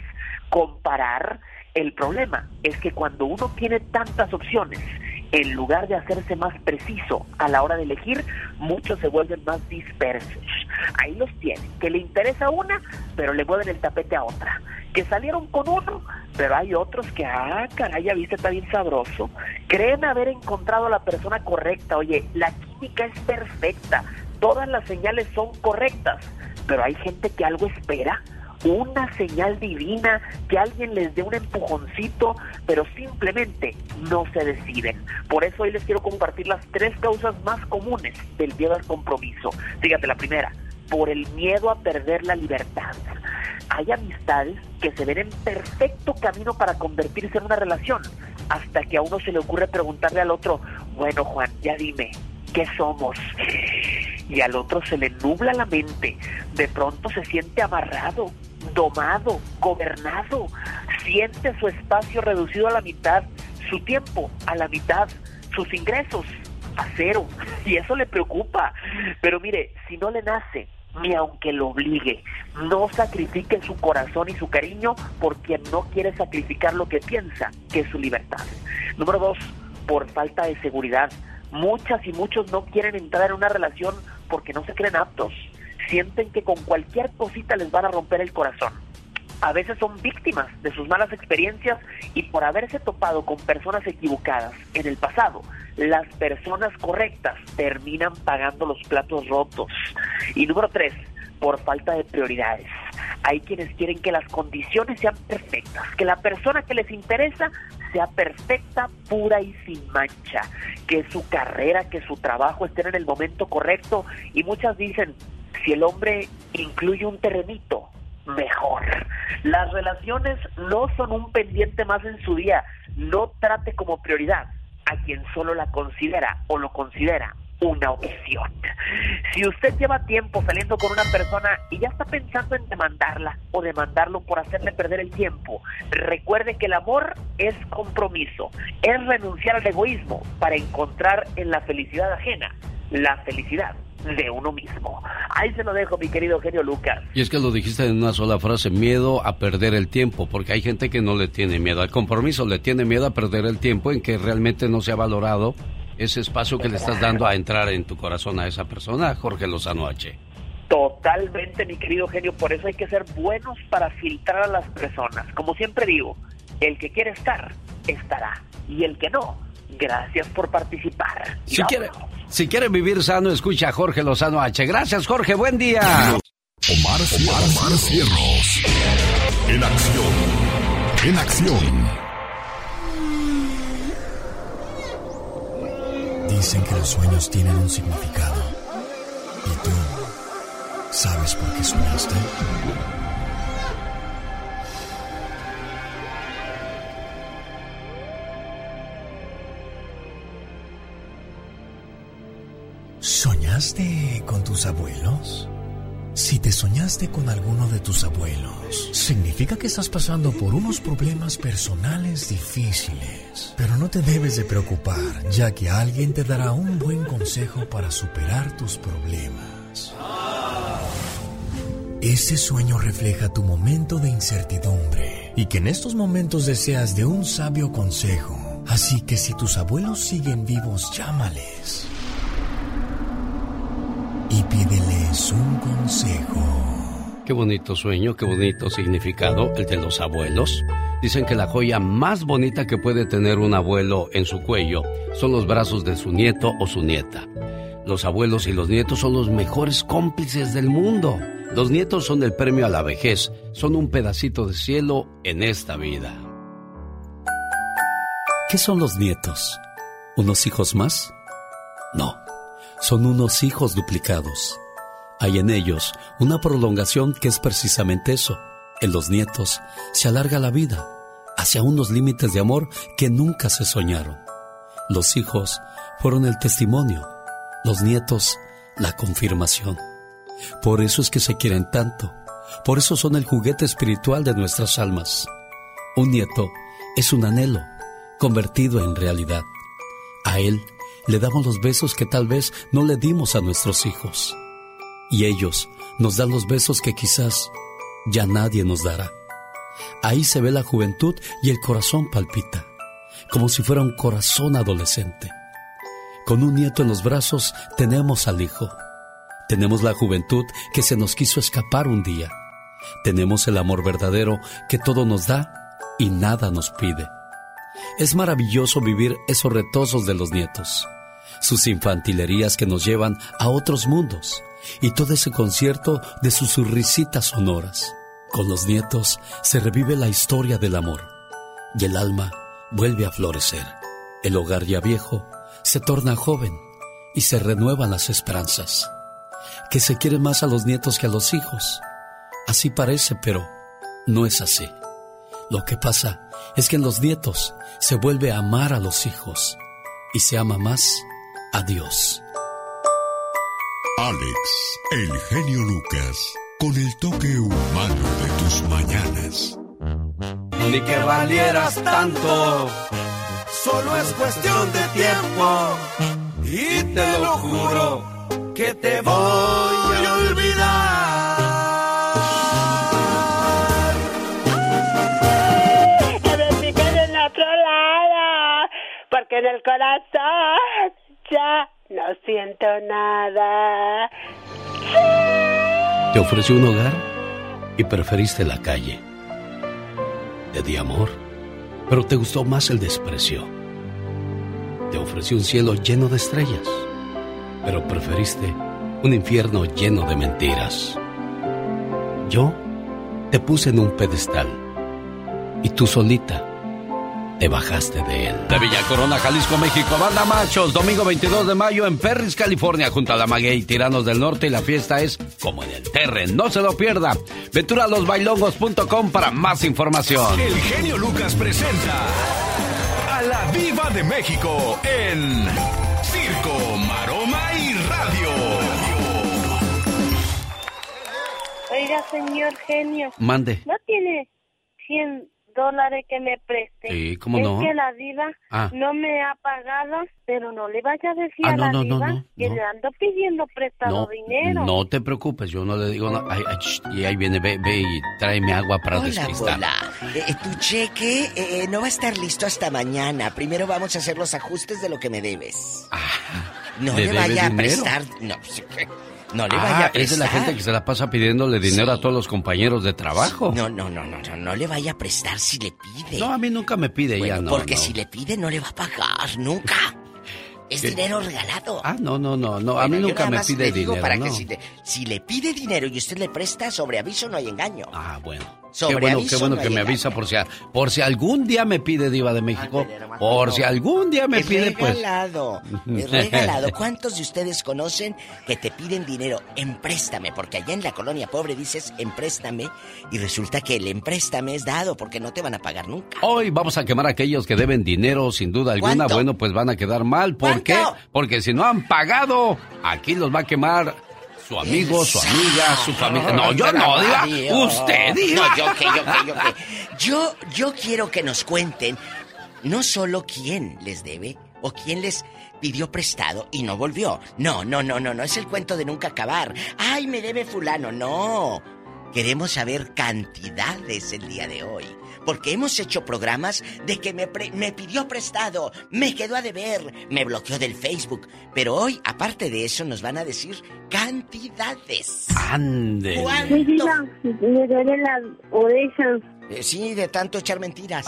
comparar. El problema es que cuando uno tiene tantas opciones, en lugar de hacerse más preciso a la hora de elegir, muchos se vuelven más dispersos. Ahí los tienen, que le interesa una, pero le mueven el tapete a otra. Que salieron con uno, pero hay otros que, ah, caray, ya viste, está bien sabroso. Creen haber encontrado a la persona correcta. Oye, la química es perfecta, todas las señales son correctas, pero hay gente que algo espera una señal divina, que alguien les dé un empujoncito, pero simplemente no se deciden. Por eso hoy les quiero compartir las tres causas más comunes del miedo al compromiso. Fíjate, la primera, por el miedo a perder la libertad. Hay amistades que se ven en perfecto camino para convertirse en una relación, hasta que a uno se le ocurre preguntarle al otro, bueno Juan, ya dime, ¿qué somos? Y al otro se le nubla la mente, de pronto se siente amarrado, domado, gobernado, siente su espacio reducido a la mitad, su tiempo a la mitad, sus ingresos a cero, y eso le preocupa. Pero mire, si no le nace, ni aunque lo obligue, no sacrifique su corazón y su cariño porque no quiere sacrificar lo que piensa, que es su libertad. Número dos, por falta de seguridad. Muchas y muchos no quieren entrar en una relación porque no se creen aptos sienten que con cualquier cosita les van a romper el corazón. A veces son víctimas de sus malas experiencias y por haberse topado con personas equivocadas en el pasado, las personas correctas terminan pagando los platos rotos. Y número tres, por falta de prioridades. Hay quienes quieren que las condiciones sean perfectas, que la persona que les interesa sea perfecta, pura y sin mancha, que su carrera, que su trabajo estén en el momento correcto y muchas dicen, si el hombre incluye un terrenito, mejor. Las relaciones no son un pendiente más en su día. No trate como prioridad a quien solo la considera o lo considera una opción. Si usted lleva tiempo saliendo con una persona y ya está pensando en demandarla o demandarlo por hacerle perder el tiempo, recuerde que el amor es compromiso, es renunciar al egoísmo para encontrar en la felicidad ajena la felicidad de uno mismo. Ahí se lo dejo, mi querido genio Lucas. Y es que lo dijiste en una sola frase, miedo a perder el tiempo, porque hay gente que no le tiene miedo al compromiso, le tiene miedo a perder el tiempo en que realmente no se ha valorado ese espacio que le estás dando a entrar en tu corazón a esa persona, Jorge Lozano H. Totalmente, mi querido genio, por eso hay que ser buenos para filtrar a las personas. Como siempre digo, el que quiere estar, estará, y el que no, gracias por participar. Si quiere, si quiere vivir sano, escucha a Jorge Lozano H. Gracias, Jorge, buen día. Omar, Omar, Omar. En acción. En acción. Dicen que los sueños tienen un significado. ¿Y tú sabes por qué soñaste? ¿Soñaste con tus abuelos? Si te soñaste con alguno de tus abuelos, significa que estás pasando por unos problemas personales difíciles. Pero no te debes de preocupar, ya que alguien te dará un buen consejo para superar tus problemas. Ese sueño refleja tu momento de incertidumbre y que en estos momentos deseas de un sabio consejo. Así que si tus abuelos siguen vivos, llámales y pídeles un consejo. Qué bonito sueño, qué bonito significado el de los abuelos. Dicen que la joya más bonita que puede tener un abuelo en su cuello son los brazos de su nieto o su nieta. Los abuelos y los nietos son los mejores cómplices del mundo. Los nietos son el premio a la vejez, son un pedacito de cielo en esta vida. ¿Qué son los nietos? ¿Unos hijos más? No son unos hijos duplicados. Hay en ellos una prolongación que es precisamente eso. En los nietos se alarga la vida hacia unos límites de amor que nunca se soñaron. Los hijos fueron el testimonio, los nietos la confirmación. Por eso es que se quieren tanto, por eso son el juguete espiritual de nuestras almas. Un nieto es un anhelo convertido en realidad. A él le damos los besos que tal vez no le dimos a nuestros hijos. Y ellos nos dan los besos que quizás ya nadie nos dará. Ahí se ve la juventud y el corazón palpita, como si fuera un corazón adolescente. Con un nieto en los brazos tenemos al hijo. Tenemos la juventud que se nos quiso escapar un día. Tenemos el amor verdadero que todo nos da y nada nos pide. Es maravilloso vivir esos retosos de los nietos, sus infantilerías que nos llevan a otros mundos y todo ese concierto de sus risitas sonoras. Con los nietos se revive la historia del amor y el alma vuelve a florecer. El hogar ya viejo se torna joven y se renuevan las esperanzas. Que se quiere más a los nietos que a los hijos. Así parece, pero no es así. Lo que pasa es que en los nietos se vuelve a amar a los hijos y se ama más a Dios. Alex, el genio Lucas, con el toque humano de tus mañanas. Ni que valieras tanto, solo es cuestión de tiempo. Y te lo juro que te voy en el corazón ya no siento nada. Te ofrecí un hogar y preferiste la calle. Te di amor, pero te gustó más el desprecio. Te ofrecí un cielo lleno de estrellas, pero preferiste un infierno lleno de mentiras. Yo te puse en un pedestal y tú solita te bajaste de él. De Villa Corona, Jalisco, México, Banda Machos, domingo 22 de mayo en Perris, California, junto a la Maguey, Tiranos del Norte y la fiesta es como en el Terren. No se lo pierda. Venturalosbailongos.com para más información. El genio Lucas presenta a la Viva de México en Circo, Maroma y Radio. Oiga, señor genio. Mande. ¿No tiene 100 dólares que me preste. Sí, ¿cómo es no? que la diva Ah. no me ha pagado, pero no le vaya a decir Ah, a no, la no, no, diva no, que le ando pidiendo prestado No, dinero. no te preocupes, yo no le digo nada. Ay, ay, shh, y ahí viene, ve, ve y tráeme agua para Hola, despistar. Pola. Eh, tu cheque eh, no va a estar listo hasta mañana. Primero vamos a hacer los ajustes de lo que me debes. no ¿le vaya a prestar. No, no le ah, vaya a es de la prestar. gente que se la pasa pidiéndole dinero a todos los compañeros de trabajo. No, no, no, no, no, no le vaya a prestar si le pide. No, a mí nunca me pide Bueno, ella, no. porque no. si le pide no le va a pagar nunca. Es ¿Qué? dinero regalado. Ah, no, no, no, no, a mí nunca me pide dinero, para no. que si, le, si le pide dinero y usted le presta, sobre aviso no hay engaño. Ah, bueno. Qué bueno, aviso qué bueno no que me avisa por si, a- por si algún día me pide Diva de México. Por si algún día me es pide, pues. regalado, es regalado. ¿Cuántos de ustedes conocen que te piden dinero? Empréstame, porque allá en la colonia pobre dices empréstame y resulta que el empréstame es dado porque no te van a pagar nunca. Hoy vamos a quemar a aquellos que deben dinero, sin duda alguna. ¿Cuánto? Bueno, pues van a quedar mal. ¿Por qué? Porque si no han pagado, aquí los va a quemar su amigo, su amiga, su familia. No, yo no. Dios. Usted, Diva. No, yo yo qué, yo qué. Yo, yo quiero que nos cuenten no solo quién les debe o quién les pidió prestado y no volvió. No, no, no, no, no es el cuento de nunca acabar. Ay, me debe fulano. No. Queremos saber cantidades el día de hoy. Porque hemos hecho programas de que me, pre- me pidió prestado, me quedó a deber, me bloqueó del Facebook. Pero hoy, aparte de eso, nos van a decir cantidades. Ande. ¿Cuánto? me duele la oreja. Eh, sí, de tanto echar mentiras.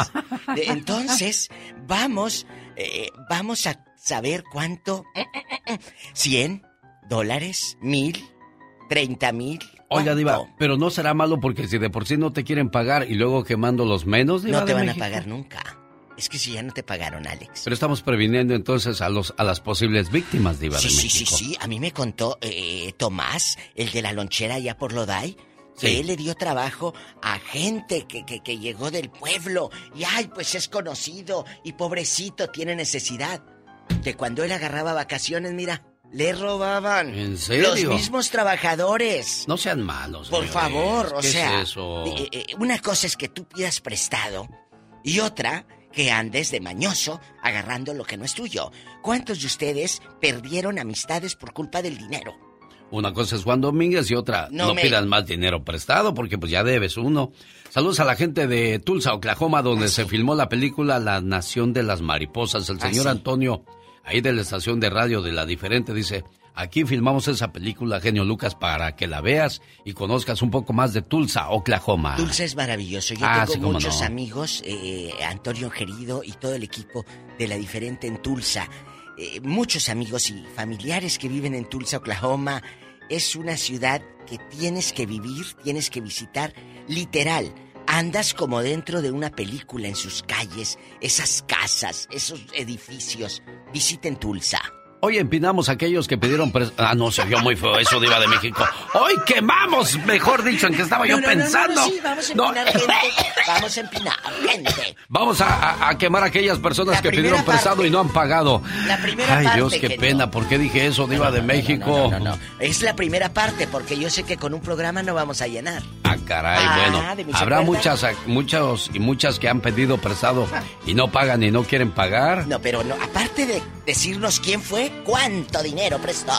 De- entonces, vamos, eh, vamos a saber cuánto. ¿Cien dólares? ¿Mil? ¿Treinta mil? Oiga, Diva, pero no será malo porque si de por sí no te quieren pagar y luego quemando los menos, Diva No te de van México. a pagar nunca. Es que si ya no te pagaron, Alex. Pero estamos previniendo entonces a los a las posibles víctimas, Diva Sí, de sí, sí, sí. A mí me contó eh, Tomás, el de la lonchera allá por Lodai, que Sí. él le dio trabajo a gente que, que, que llegó del pueblo. Y ay, pues es conocido y pobrecito tiene necesidad. Que cuando él agarraba vacaciones, mira, le robaban. ¿En serio? Los mismos trabajadores. No sean malos. Por señores. favor, o ¿Qué sea, es eso? eh, eh, una cosa es que tú pidas prestado y otra que andes de mañoso agarrando lo que no es tuyo. ¿Cuántos de ustedes perdieron amistades por culpa del dinero? Una cosa es Juan Domínguez y otra, No no, me- pidas más dinero prestado porque pues ya debes uno. Saludos a la gente de Tulsa, Oklahoma, donde se filmó la película La Nación de las Mariposas. El Ah, señor. Antonio, ahí de la estación de radio de La Diferente, dice, aquí filmamos esa película, genio Lucas, para que la veas y conozcas un poco más de Tulsa, Oklahoma. Dulce es maravilloso. Yo Ah, tengo sí, muchos no. amigos, eh, Antonio Gerido y todo el equipo de La Diferente en Tulsa. Eh, muchos amigos y familiares que viven en Tulsa, Oklahoma. Es una ciudad que tienes que vivir, tienes que visitar. Literal, andas como dentro de una película en sus calles, esas casas, esos edificios. Visiten Tulsa. Hoy empinamos a aquellos que pidieron. Ah, no, se vio muy feo eso, Diva de México. Hoy quemamos, mejor dicho, en que estaba yo No, no, pensando. no, sí, vamos a empinar gente. Vamos a empinar gente. Vamos a, a- a quemar a aquellas personas La que pidieron prestado parte. y no han pagado. La primera Ay, parte, Dios, qué pena. ¿Por qué dije eso, Diva de México? No, no. Es la primera parte porque yo sé que con un programa no vamos a llenar. Ah, caray, Ah, bueno. se Habrá muchas, muchos y muchas que han pedido prestado y no pagan y no quieren pagar. No, pero no, aparte de decirnos quién fue, cuánto dinero prestó.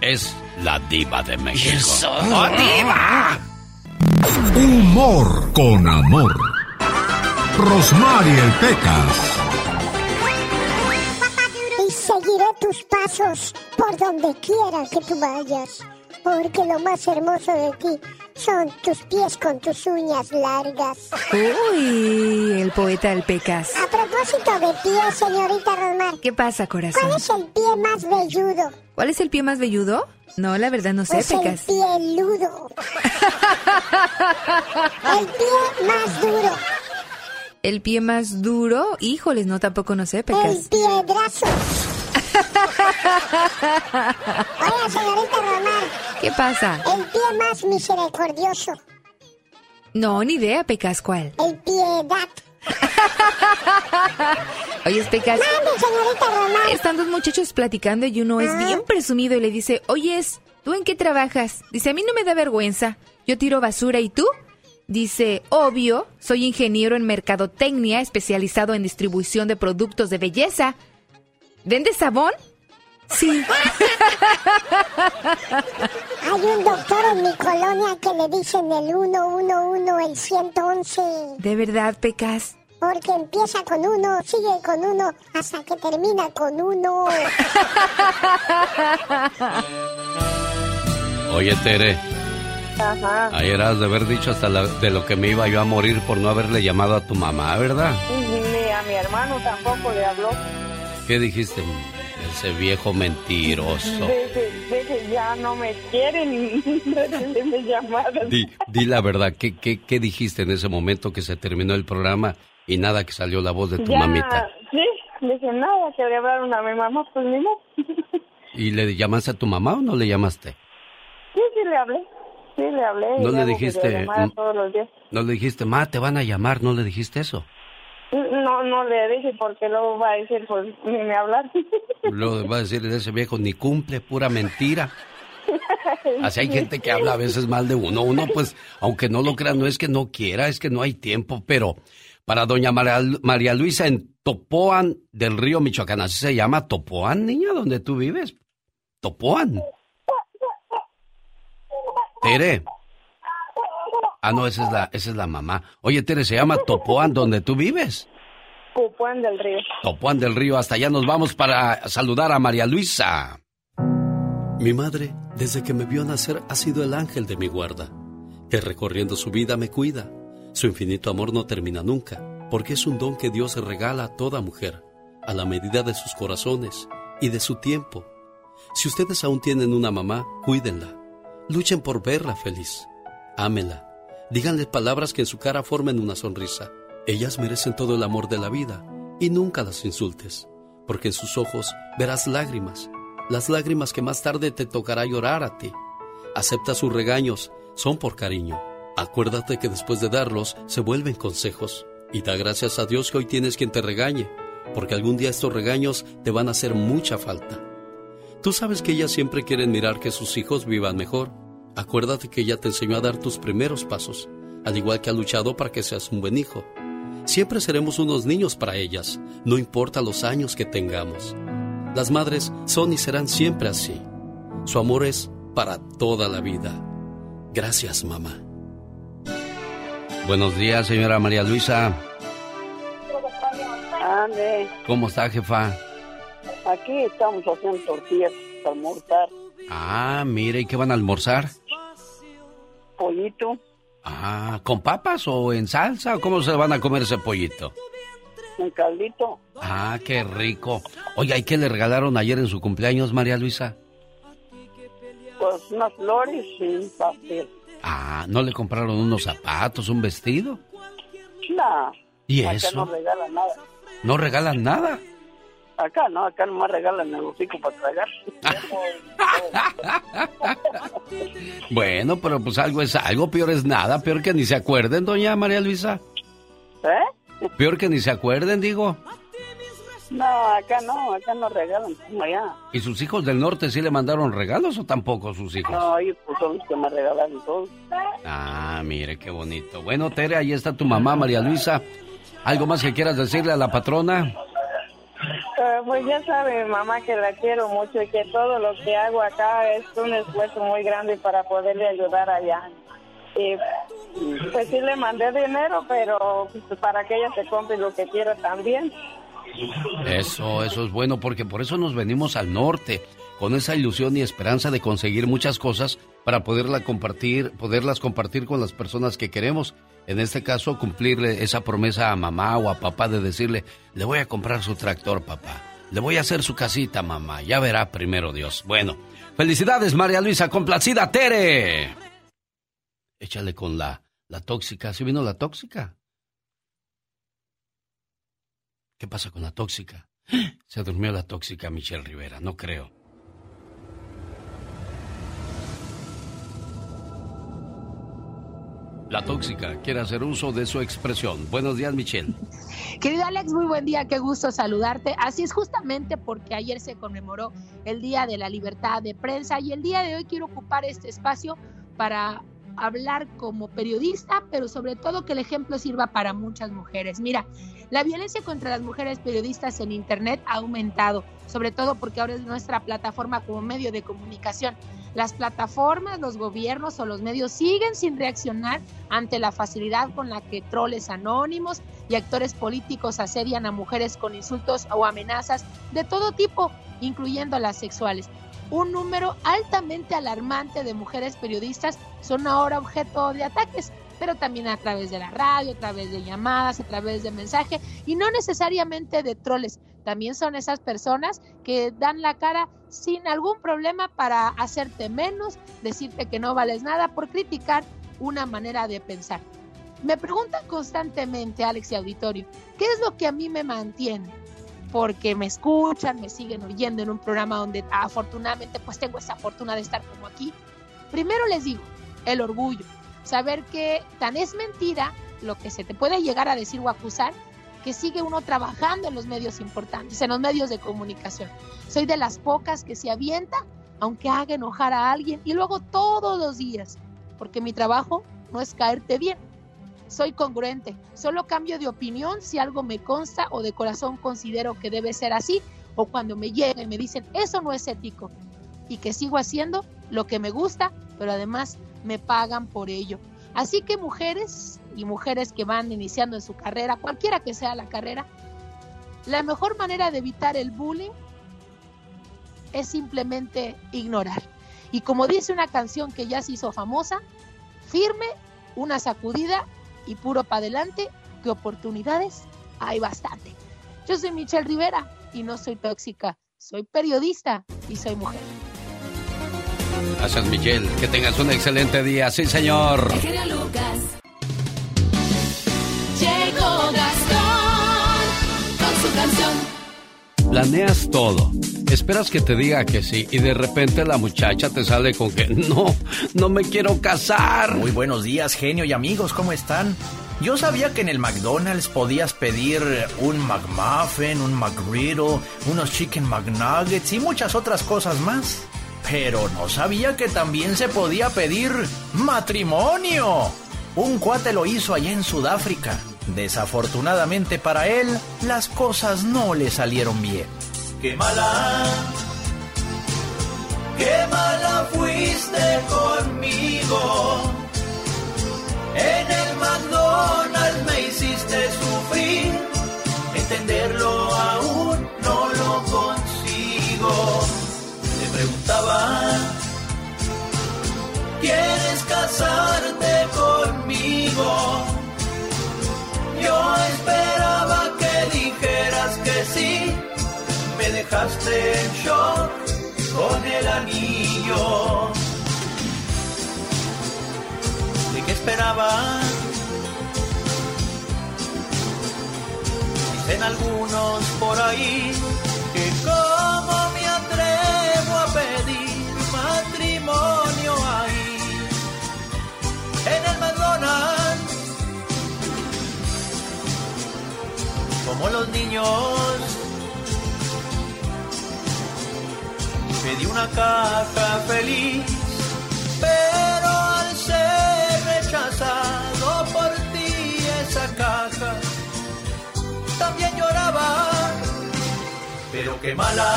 Es la Diva de México. Eso. ¡Oh, Diva! Humor con amor. Rosmarie el Pecas. Y seguiré tus pasos por donde quiera que tú vayas. Porque lo más hermoso de ti son tus pies con tus uñas largas. Uy, el poeta del Pecas. A propósito de pies, señorita Rosmar, ¿Qué pasa, corazón? ¿cuál es el pie más velludo? ¿Cuál es el pie más velludo? No, la verdad no sé, Pues el Pecas. pieludo. el pie más duro. El pie más duro, híjoles, no, tampoco no sé, El Pecas. piedrazo. Oiga, señorita Rosmar, ¿Qué pasa? el pie más misericordioso. No, ni idea, Pecas, ¿cuál? El piedad. Oye, Pecas, Mande, señorita Rosmar. están dos muchachos platicando y uno es bien presumido y le dice, oyes, ¿tú en qué trabajas? Dice, a mí no me da vergüenza. Yo tiro basura y tú. Dice, obvio, soy ingeniero en mercadotecnia especializado en distribución de productos de belleza. ¿Vende sabón? Sí. Hay un doctor en mi colonia que le dicen el 111, el 111. ¿De verdad, Pecas? Porque empieza con uno, sigue con uno, hasta que termina con uno. Oye, Tere, Ajá. ayer has de haber dicho hasta la- de lo que me iba yo a morir por no haberle llamado a tu mamá, ¿verdad? Ni a mi hermano tampoco le habló. ¿Qué dijiste? Ese viejo mentiroso. Dice, dice, ya no me quieren. me llamaron. Di, di la verdad, ¿qué, qué, qué dijiste en ese momento que se terminó el programa y nada que salió la voz de tu ya, mamita? Sí, dice, nada, que le hablaron a mi mamá, pues ni. ¿Y le llamaste a tu mamá o no le llamaste? Sí, sí le hablé. Sí le hablé. ¿No le dijiste, todos los días. No le dijiste, ma, te van a llamar, no le dijiste eso. No, no le dije porque luego va a decir, pues, ni me hablar. Luego va a decir ese viejo, ni cumple, pura mentira. Así hay gente que habla a veces mal de uno. Uno, pues, aunque no lo crea, no es que no quiera, es que no hay tiempo. Pero para doña María, María Luisa en Topoan del Río Michoacán, así se llama Topoan, niña, donde tú vives. Topoan. Tere. Ah, no, esa es la, esa es la mamá. Oye, Tere, se llama Topoan, donde tú vives. Cupón del río. Topoan del Río, hasta allá nos vamos para saludar a María Luisa. Mi madre, desde que me vio nacer, ha sido el ángel de mi guarda, que recorriendo su vida me cuida. Su infinito amor no termina nunca, porque es un don que Dios regala a toda mujer, a la medida de sus corazones y de su tiempo. Si ustedes aún tienen una mamá, cuídenla. Luchen por verla feliz. Ámenla. Díganle palabras que en su cara formen una sonrisa. Ellas merecen todo el amor de la vida y nunca las insultes, porque en sus ojos verás lágrimas, las lágrimas que más tarde te tocará llorar a ti. Acepta sus regaños, son por cariño. Acuérdate que después de darlos se vuelven consejos y da gracias a Dios que hoy tienes quien te regañe, porque algún día estos regaños te van a hacer mucha falta. Tú sabes que ellas siempre quieren mirar que sus hijos vivan mejor. Acuérdate que ella te enseñó a dar tus primeros pasos, al igual que ha luchado para que seas un buen hijo. Siempre seremos unos niños para ellas, no importa los años que tengamos. Las madres son y serán siempre así. Su amor es para toda la vida. Gracias, mamá. Buenos días, señora María Luisa. Ande, ¿Cómo está, jefa? aquí estamos haciendo tortillas para almorzar. Ah, mire, ¿y qué van a almorzar? Pollito, Ah, ¿con papas o en salsa? ¿O ¿Cómo se van a comer ese pollito? un caldito. Ah, qué rico. Oye, ¿y qué le regalaron ayer en su cumpleaños, María Luisa? Pues unas flores y un pastel. Ah, ¿no le compraron unos zapatos, un vestido? No, ¿Y eso? no regalan nada. ¿No regalan nada? Acá no, acá nomás regalan el hocico para tragar. Bueno, pero pues algo es algo, peor es nada, peor que ni se acuerden, doña María Luisa. ¿Eh? Peor que ni se acuerden, digo. No, acá no, acá no regalan como allá. ¿Y sus hijos del norte sí le mandaron regalos o tampoco sus hijos? No, ellos pues son los que me regalan todo. Ah, mire, qué bonito. Bueno, Tere, ahí está tu mamá, María Luisa. ¿Algo más que quieras decirle a la patrona? Pues ya sabe, mamá, que la quiero mucho y que todo lo que hago acá es un esfuerzo muy grande para poderle ayudar allá. Y pues sí le mandé dinero, pero pues, para que ella se compre lo que quiera también. Eso, eso es bueno, porque por eso nos venimos al norte, con esa ilusión y esperanza de conseguir muchas cosas para poderla compartir, poderlas compartir con las personas que queremos. En este caso, cumplirle esa promesa a mamá o a papá de decirle, le voy a comprar su tractor, papá. Le voy a hacer su casita, mamá. Ya verá primero Dios. Bueno, felicidades, María Luisa, complacida, Tere. Échale con la, la tóxica. ¿Sí vino la tóxica? ¿Qué pasa con la tóxica? Se durmió la tóxica Michelle Rivera, no creo. La tóxica quiere hacer uso de su expresión. Buenos días, Michelle. Querido Alex, muy buen día, qué gusto saludarte. Así es justamente porque ayer se conmemoró el Día de la Libertad de Prensa y el día de hoy quiero ocupar este espacio para hablar como periodista, pero sobre todo que el ejemplo sirva para muchas mujeres. Mira, la violencia contra las mujeres periodistas en Internet ha aumentado, sobre todo porque ahora es nuestra plataforma como medio de comunicación. Las plataformas, los gobiernos o los medios siguen sin reaccionar ante la facilidad con la que troles anónimos y actores políticos asedian a mujeres con insultos o amenazas de todo tipo, incluyendo las sexuales. Un número altamente alarmante de mujeres periodistas son ahora objeto de ataques, pero también a través de la radio, a través de llamadas, a través de mensaje y no necesariamente de troles. También son esas personas que dan la cara sin algún problema para hacerte menos, decirte que no vales nada por criticar una manera de pensar. Me preguntan constantemente, Alex y Auditorio, ¿qué es lo que a mí me mantiene? porque me escuchan, me siguen oyendo en un programa donde afortunadamente pues tengo esa fortuna de estar como aquí. Primero les digo, el orgullo, saber que tan es mentira lo que se te puede llegar a decir o acusar, que sigue uno trabajando en los medios importantes, en los medios de comunicación. Soy de las pocas que se avienta, aunque haga enojar a alguien, y luego todos los días, porque mi trabajo no es caerte bien, soy congruente. Solo cambio de opinión si algo me consta o de corazón considero que debe ser así o cuando me llega y me dicen eso no es ético y que sigo haciendo lo que me gusta, pero además me pagan por ello. Así que mujeres y mujeres que van iniciando en su carrera, cualquiera que sea la carrera, la mejor manera de evitar el bullying es simplemente ignorar. Y como dice una canción que ya se hizo famosa, firme, una sacudida y puro para adelante, que oportunidades hay bastante. Yo soy Michelle Rivera y no soy tóxica, soy periodista y soy mujer. Gracias, Michelle. Que tengas un excelente día. Sí, señor. Lucas. Llegó Gastón con su canción. Planeas todo. Esperas que te diga que sí y de repente la muchacha te sale con que no, no me quiero casar. Muy buenos días, genio y amigos, ¿cómo están? Yo sabía que en el McDonald's podías pedir un McMuffin, un McGriddle, unos Chicken McNuggets y muchas otras cosas más. Pero no sabía que también se podía pedir matrimonio. Un cuate lo hizo allá en Sudáfrica. Desafortunadamente para él, las cosas no le salieron bien. ¡Qué mala! ¡Qué mala fuiste conmigo! En el McDonald's me hiciste sufrir, entenderlo aún no lo consigo. Preguntaba, ¿quieres casarte conmigo? Yo esperaba que dijeras que sí, me dejaste en shock con el anillo. ¿De qué esperaba? Dicen algunos por ahí que cómo me como los niños. Pedí una caja feliz, pero al ser rechazado por ti esa caja, también lloraba, pero qué mala.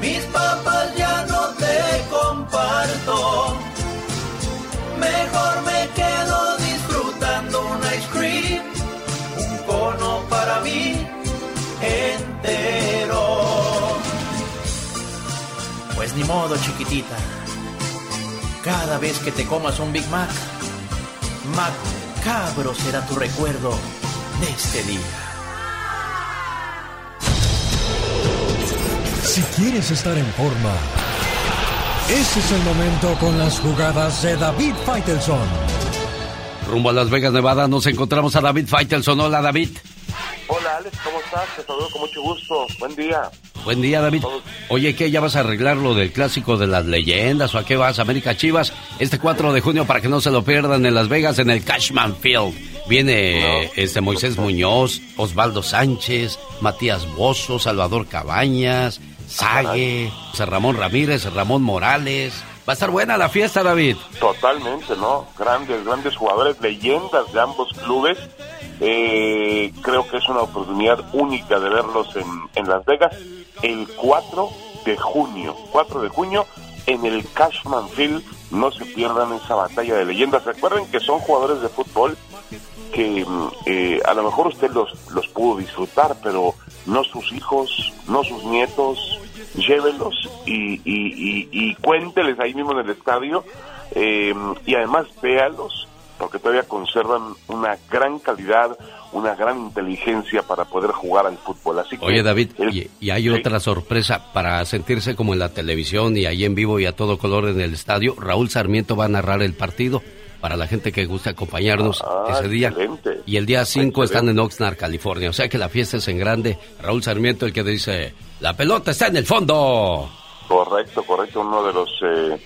Mis papas ya no te comparto, mejor me quedo para mí entero. Pues ni modo, chiquitita. Cada vez que te comas un Big Mac, macabro será tu recuerdo de este día. Si quieres estar en forma, ese es el momento con las jugadas de David Faitelson Rumbo a Las Vegas, Nevada, nos encontramos a David Faitelson. Hola, David. Hola, Alex, ¿cómo estás? Te saludo con mucho gusto. Buen día. Buen día, David. Oye, ¿qué? ¿Ya vas a arreglar lo del clásico de las leyendas o a qué vas? América Chivas, este 4 de junio para que no se lo pierdan en Las Vegas, en el Cashman Field. Viene este Moisés Muñoz, Osvaldo Sánchez, Matías Bozo, Salvador Cabañas, Sague, Ramón Ramírez, Ramón Morales, Va a estar buena la fiesta, David. Totalmente, ¿no? Grandes, grandes jugadores, leyendas de ambos clubes. Eh, creo que es una oportunidad única de verlos en, Las Vegas el 4 de junio. 4 de junio en el Cashman Field. No se pierdan esa batalla de leyendas. Recuerden que son jugadores de fútbol que mm, eh, a lo mejor usted los, los pudo disfrutar, pero no sus hijos, no sus nietos, llévelos y, y, y, y cuénteles ahí mismo en el estadio eh, y además véalos porque todavía conservan una gran calidad, una gran inteligencia para poder jugar al fútbol. Así que Oye, David, el- y, y hay otra sorpresa para sentirse como en la televisión y ahí en vivo y a todo color en el estadio. Raúl Sarmiento va a narrar el partido para la gente que gusta acompañarnos Ah, ese día. excelente. Y el día 5 Excelente. están en Oxnard, California. O sea que la fiesta es en grande. Raúl Sarmiento, el que dice, la pelota está en el fondo. Correcto, correcto, uno de los eh,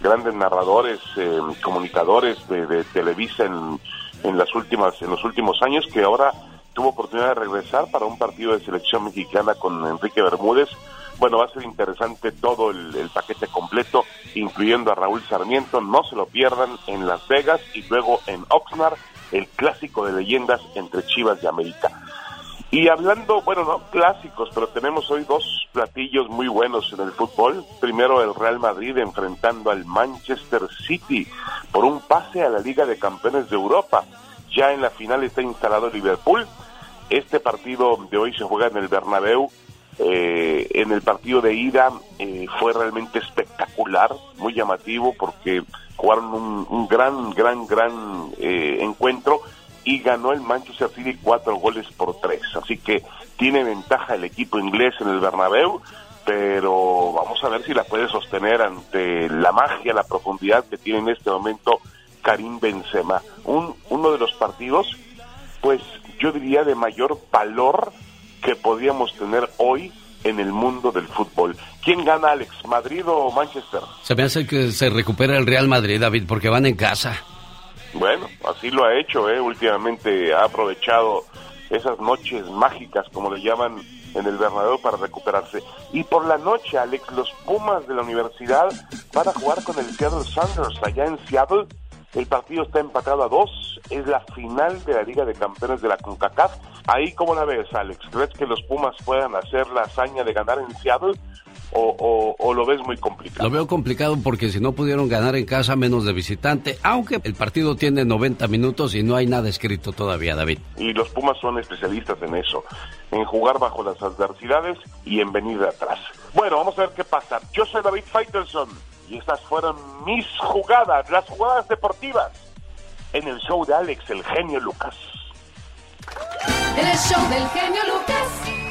grandes narradores, eh, comunicadores de, de Televisa en, en las últimas, en los últimos años, que ahora tuvo oportunidad de regresar para un partido de selección mexicana con Enrique Bermúdez. Bueno, va a ser interesante todo el, el paquete completo, incluyendo a Raúl Sarmiento. No se lo pierdan en Las Vegas y luego en Oxnard, el clásico de leyendas entre Chivas y América. Y hablando, bueno, no clásicos, pero tenemos hoy dos platillos muy buenos en el fútbol. Primero el Real Madrid enfrentando al Manchester City por un pase a la Liga de Campeones de Europa. Ya en la final está instalado Liverpool. Este partido de hoy se juega en el Bernabéu. Eh, en el partido de ida eh, fue realmente espectacular, muy llamativo porque jugaron un, un gran, gran, gran eh, encuentro y ganó el Manchester City cuatro goles por tres. Así que tiene ventaja el equipo inglés en el Bernabéu, pero vamos a ver si la puede sostener ante la magia, la profundidad que tiene en este momento Karim Benzema. Un, uno de los partidos, pues yo diría de mayor valor que podíamos tener hoy en el mundo del fútbol. ¿Quién gana, Alex? ¿Madrid o Manchester? Se me hace que se recupera el Real Madrid, David, porque van en casa. Bueno, así lo ha hecho, ¿eh? últimamente ha aprovechado esas noches mágicas, como le llaman en el Bernabéu, para recuperarse. Y por la noche, Alex, los Pumas de la universidad van a jugar con el Seattle Sanders allá en Seattle. El partido está empatado a dos, es la final de la Liga de Campeones de la CONCACAF. Ahí, ¿cómo la ves, Alex? ¿Crees que los Pumas puedan hacer la hazaña de ganar en Seattle o, o- o lo ves muy complicado? Lo veo complicado porque si no pudieron ganar en casa, menos de visitante, aunque el partido tiene 90 minutos y no hay nada escrito todavía, David. y los Pumas son especialistas en eso, en jugar bajo las adversidades y en venir de atrás. Bueno, vamos a ver qué pasa. Yo soy David Faitelson estas fueron mis jugadas, las jugadas deportivas, en el show de Alex, el genio Lucas. El show del genio Lucas.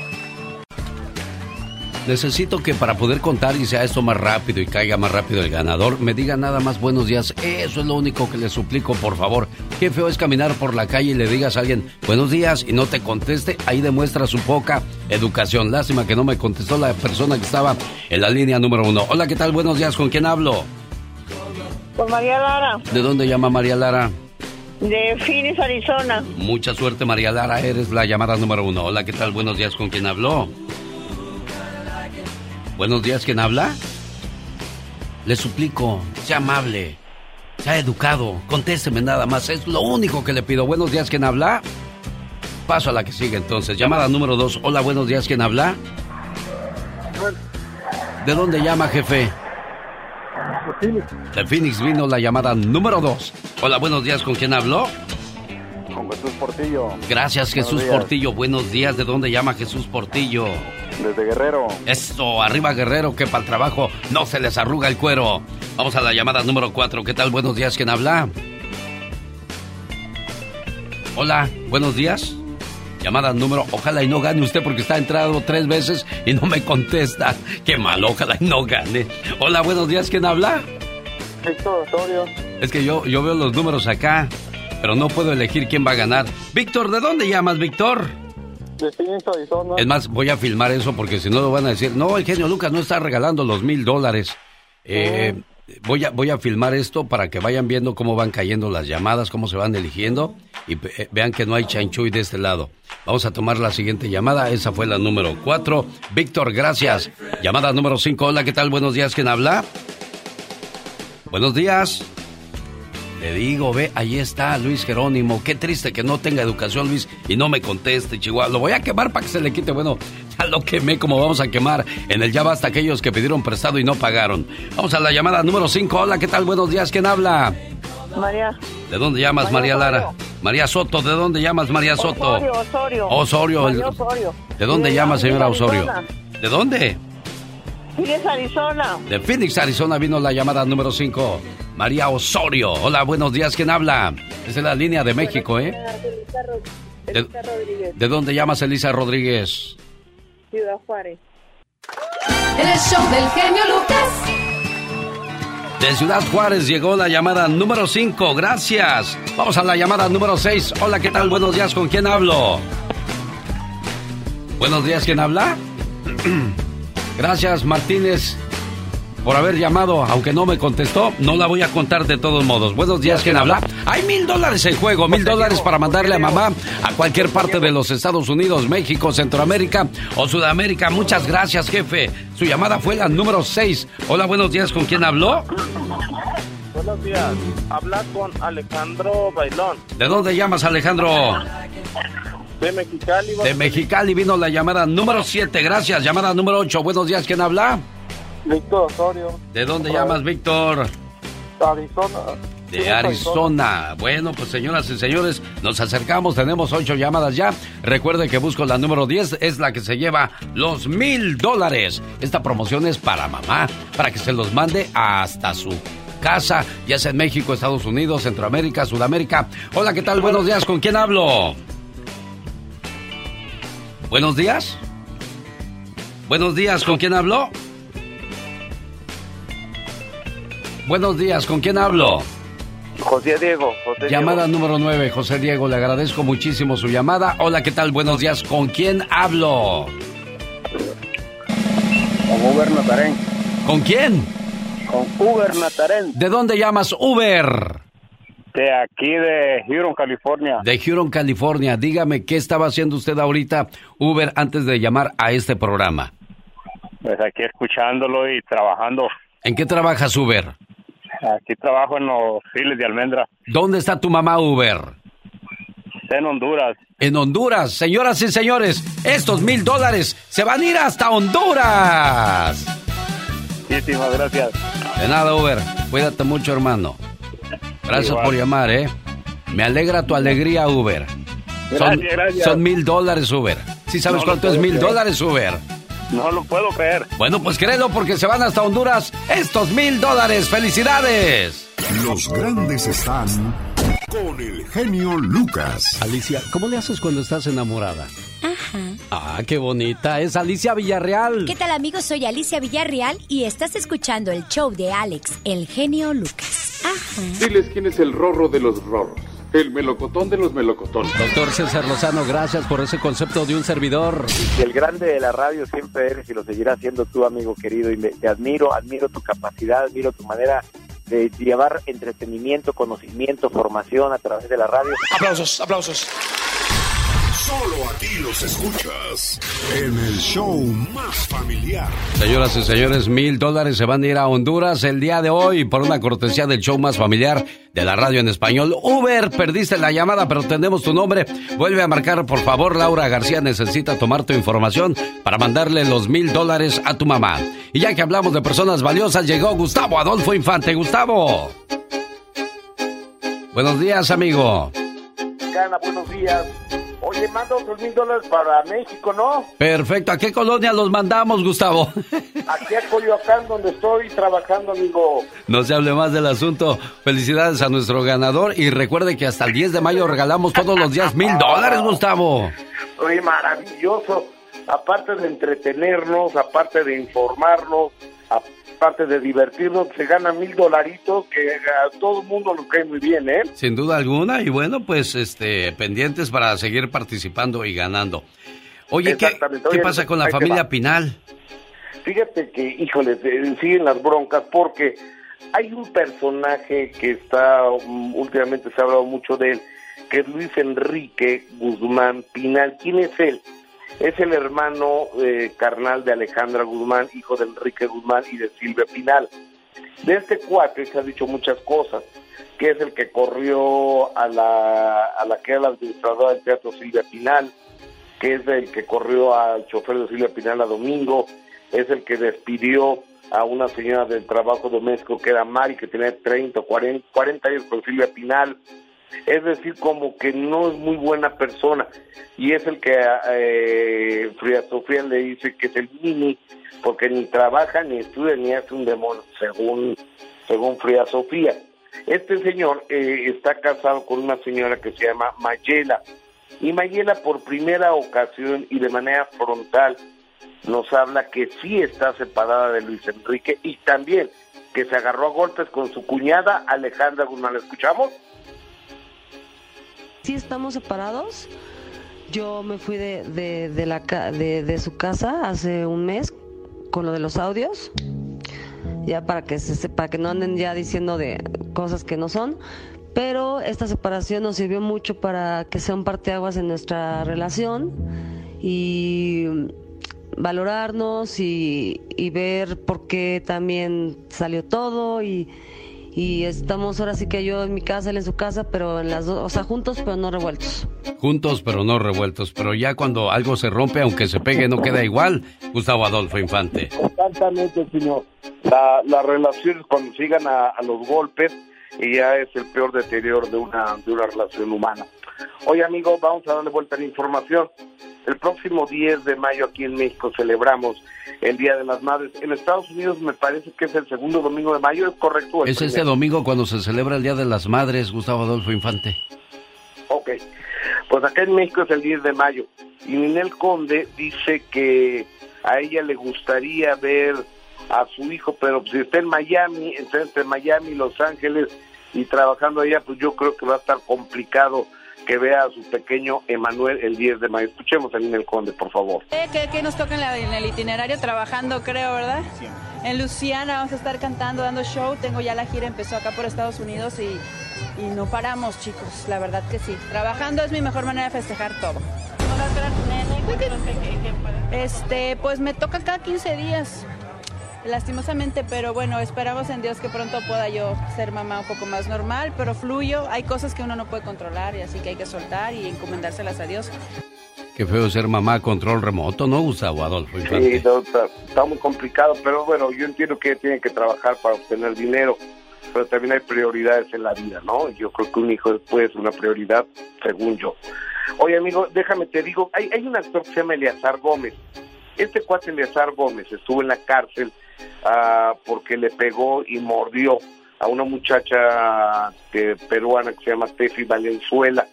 Necesito que para poder contar y sea esto más rápido y caiga más rápido el ganador, me diga nada más buenos días. Eso es lo único que le suplico, por favor. Qué feo es caminar por la calle y le digas a alguien buenos días y no te conteste. Ahí demuestra su poca educación. Lástima que no me contestó la persona que estaba en la línea número uno. Hola, ¿qué tal? Buenos días. ¿Con quién hablo? Con María Lara, ¿De dónde llama María Lara? de Phoenix, Arizona. Mucha suerte, María Lara. Eres la llamada número uno. Hola, ¿qué tal? Buenos días. ¿Con quién habló? Buenos días, ¿quién habla? Le suplico, sea amable, sea educado, contésteme nada más. Es lo único que le pido. Buenos días, ¿quién habla? Paso a la que sigue entonces. Llamada número dos. Hola, buenos días, ¿quién habla? ¿De dónde llama, jefe? De Phoenix vino la llamada número dos. Hola, buenos días, ¿con quién habló? Con Jesús Portillo. Gracias, Buenos Jesús días. Portillo. Buenos días. ¿De dónde llama Jesús Portillo? Desde Guerrero. Esto, arriba Guerrero, que para el trabajo no se les arruga el cuero. Vamos a la llamada número 4. ¿Qué tal? Buenos días, ¿quién habla? Hola, buenos días. Llamada número, ojalá y no gane usted porque está entrado tres veces y no me contesta. Qué malo, ojalá y no gane. Hola, buenos días, ¿quién habla? Víctor Osorio. Es que yo, yo veo los números acá, pero no puedo elegir quién va a ganar. Víctor, ¿de dónde llamas, Víctor? De Phoenix, Arizona. Es más, voy a filmar eso porque si no lo van a decir, no, el genio Lucas no está regalando los mil dólares. Eh, voy, a, voy a filmar esto para que vayan viendo cómo van cayendo las llamadas, cómo se van eligiendo y eh, vean que no hay chanchuy de este lado. Vamos a tomar la siguiente llamada, esa fue la número cuatro. Víctor, gracias. Llamada número cinco, hola, ¿qué tal? Buenos días, ¿quién habla? Buenos días. Le digo, ve, ahí está Luis Jerónimo. Qué triste que no tenga educación, Luis, y no me conteste, Chihuahua. Lo voy a quemar para que se le quite. Bueno, ya lo quemé como vamos a quemar en el ya basta aquellos que pidieron prestado y no pagaron. Vamos a la llamada número 5. Hola, ¿qué tal? Buenos días. ¿Quién habla? María. ¿De dónde llamas, María, Lara? María Soto, ¿de dónde llamas, María Soto? Osorio, Osorio. Osorio. María Osorio. ¿De dónde De llama, señora Osorio? ¿De dónde? Phoenix, Arizona. De Phoenix, Arizona vino la llamada número 5. María Osorio. Hola, buenos días. ¿Quién habla? Es de la línea de México, ¿eh? De, Elisa Rodríguez. ¿de dónde llamas, Elisa Rodríguez? Ciudad Juárez. En el show del genio Lucas. De Ciudad Juárez llegó la llamada número 5. Gracias. Vamos a la llamada número 6. Hola, ¿qué tal? Buenos días. ¿Con quién hablo? Buenos días. ¿Quién habla? Gracias, Martínez, por haber llamado. Aunque no me contestó, no la voy a contar de todos modos. Buenos días. ¿Quién habla? Hay mil dólares en juego. Mil dólares para mandarle a mamá a cualquier parte de los Estados Unidos, México, Centroamérica o Sudamérica. Muchas gracias, jefe. Su llamada fue la número 6. Hola, buenos días. ¿Con quién habló? Buenos días. Habla con Alejandro Bailón. ¿De dónde llamas, Alejandro? De Mexicali. De Mexicali vino la llamada número 7. Gracias. Llamada número 8. Buenos días. ¿Quién habla? Víctor Osorio. ¿De dónde llamas, Víctor? Arizona. De Arizona. Bueno, pues señoras y señores, nos acercamos, tenemos ocho llamadas ya. Recuerde que busco la número 10, es la que se lleva los mil dólares. Esta promoción es para mamá, para que se los mande hasta su casa, ya sea en México, Estados Unidos, Centroamérica, Sudamérica. Hola, ¿qué tal? Buenos días, ¿con quién hablo? Buenos días. Buenos días, ¿con quién hablo? Buenos días, ¿con quién hablo? José Diego. José Llamada número 9, José Diego, le agradezco muchísimo su llamada. Hola, ¿qué tal? Buenos días, ¿con quién hablo? Con Uber Natarén. ¿Con quién? Con Uber Natarén. ¿De dónde llamas Uber? De aquí de Huron, California. De Huron, California. Dígame, ¿qué estaba haciendo usted ahorita, Uber, antes de llamar a este programa? Pues aquí escuchándolo y trabajando. ¿En qué trabajas, Uber? Aquí trabajo en los files de almendra. ¿Dónde está tu mamá, Uber? En Honduras. En Honduras. Señoras y señores, estos mil dólares se van a ir hasta Honduras. Muchísimas gracias. De nada, Uber. Cuídate mucho, hermano. Gracias Igual. por llamar, ¿eh? Me alegra tu alegría, Uber. Son, Gracias, gracias. son mil dólares, Uber. ¿Sí sabes No cuánto es mil creer. dólares, Uber? No lo puedo creer. Bueno, pues créelo porque se van hasta Honduras estos mil dólares. ¡Felicidades! Los grandes están con el genio Lucas. Alicia, ¿cómo le haces cuando estás enamorada? Ajá. Ah, qué bonita. Es Alicia Villarreal. ¿Qué tal amigos? Soy Alicia Villarreal y estás escuchando el show de Alex, el genio Lucas. Ajá. Diles quién es el rorro de los rorros. El melocotón de los melocotones. Doctor César Lozano, gracias por ese concepto de un servidor. Y el grande de la radio siempre eres y lo seguirás siendo tú, amigo querido. Y me- te admiro, admiro tu capacidad, admiro tu manera de llevar entretenimiento, conocimiento, formación a través de la radio. Aplausos, aplausos. Solo aquí los escuchas en el show más familiar. Señoras y señores, mil dólares se van a ir a Honduras el día de hoy por una cortesía del show más familiar de la radio en español. Uber, perdiste la llamada, pero tenemos tu nombre. Vuelve a marcar, por favor. Laura García necesita tomar tu información para mandarle los mil dólares a tu mamá. Y ya que hablamos de personas valiosas, llegó Gustavo Adolfo Infante. Gustavo. Buenos días, amigo. Buenos días. Oye, manda otros mil dólares para México, ¿no? Perfecto. ¿A qué colonia los mandamos, Gustavo? Aquí a Coyoacán, donde estoy trabajando, amigo. No se hable más del asunto. Felicidades a nuestro ganador y recuerde que hasta el 10 de mayo regalamos todos los días mil dólares, Gustavo. Oye, maravilloso. Aparte de entretenernos, aparte de informarnos, aparte de divertirnos, se gana mil dolaritos que a todo el mundo nos cae muy bien, ¿eh? Sin duda alguna y bueno, pues este pendientes para seguir participando y ganando. Oye, ¿qué, qué pasa con la familia. Pinal? Fíjate que, híjole, se- siguen las broncas porque hay un personaje que está, um, últimamente se ha hablado mucho de él, que es Luis Enrique Guzmán Pinal. ¿Quién es él? Es el hermano eh, carnal de Alejandra Guzmán, hijo de Enrique Guzmán y de Silvia Pinal. De este cuate se ha dicho muchas cosas, que es el que corrió a la, a la que era la administradora del Teatro Silvia Pinal, que es el que corrió al chofer de Silvia Pinal a Domingo, es el que despidió a una señora del trabajo doméstico que era Mari, que tenía 30 o 40, 40 años con Silvia Pinal. Es decir, como que no es muy buena persona. Y es el que eh, Frida Sofía le dice que es el mini, porque ni trabaja, ni estudia, ni hace un demonio, según, según Frida Sofía. Este señor eh, está casado con una señora que se llama Mayela. Y Mayela por primera ocasión y de manera frontal nos habla que sí está separada de Luis Enrique y también que se agarró a golpes con su cuñada Alejandra Guzmán. ¿La escuchamos? Sí estamos separados. Yo me fui de, de, de la, de, de su casa hace un mes con lo de los audios ya para que se sepa que no anden ya diciendo de cosas que no son pero esta separación nos sirvió mucho para que sea un parteaguas en nuestra relación y valorarnos y, y, ver por qué también salió todo y, y, estamos ahora sí que yo en mi casa, él en su casa, pero en las dos, o sea, juntos pero no revueltos. Juntos pero no revueltos, pero ya cuando algo se rompe, aunque se pegue, no queda igual, Gustavo Adolfo Infante. Exactamente, señor. La, las relaciones cuando sigan a, a los golpes, y ya es el peor deterioro de una, de una relación humana. Oye, amigo, vamos a darle vuelta a la información. El próximo 10 de mayo aquí en México celebramos el Día de las Madres. En Estados Unidos me parece que es el segundo domingo de mayo, ¿es correcto? Es este domingo cuando se celebra el Día de las Madres, Gustavo Adolfo Infante. Ok, pues acá en México es el 10 de mayo. Y Ninel Conde dice que a ella le gustaría ver a su hijo, pero si está en Miami, está entre Miami y Los Ángeles y trabajando allá, pues yo creo que va a estar complicado que vea a su pequeño Emanuel el 10 de mayo. Escuchemos a Ninel Conde, por favor. ¿Qué, qué nos toca en, la, en, el itinerario? Trabajando, creo, ¿verdad? En Luciana vamos a estar cantando, dando show. Tengo ya la gira, empezó acá por Estados Unidos y, y no paramos, chicos. La verdad que sí. Trabajando es mi mejor manera de festejar todo. Este, pues me toca cada 15 días lastimosamente, pero bueno, esperamos en Dios que pronto pueda yo ser mamá un poco más normal, pero fluyo, hay cosas que uno no puede controlar y así que hay que soltar y encomendárselas a Dios. Qué feo ser mamá a control remoto, ¿no, Gustavo Adolfo? Infante? Sí, no, está, está, muy complicado, pero bueno, yo entiendo que tienen que trabajar para obtener dinero, pero también hay prioridades en la vida, ¿no? Yo creo que un hijo después es una prioridad, según yo. Oye, amigo, déjame te digo, hay, hay un actor que se llama Eleazar Gómez. Este cuate Eleazar Gómez estuvo en la cárcel uh, porque le pegó y mordió a una muchacha que, peruana que se llama Tefi Valenzuela,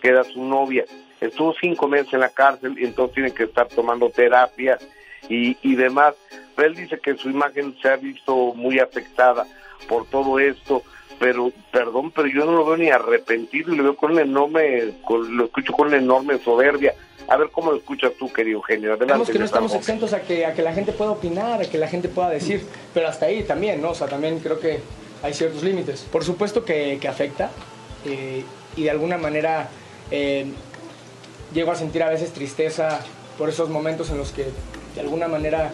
que era su novia. Estuvo cinco meses en la cárcel y entonces tiene que estar tomando terapia y, y demás. Pero él dice que su imagen se ha visto muy afectada por todo esto, pero perdón, pero yo no lo veo ni arrepentido y lo veo con un enorme, con, lo escucho con una enorme soberbia. A ver cómo lo escuchas tú, querido Eugenio. Adelante. que no estamos exentos a que, a que la gente pueda opinar, a que la gente pueda decir, pero hasta ahí también, ¿no? O sea, también creo que hay ciertos límites. Por supuesto que, que afecta eh, y de alguna manera eh, llego a sentir a veces tristeza por esos momentos en los que de alguna manera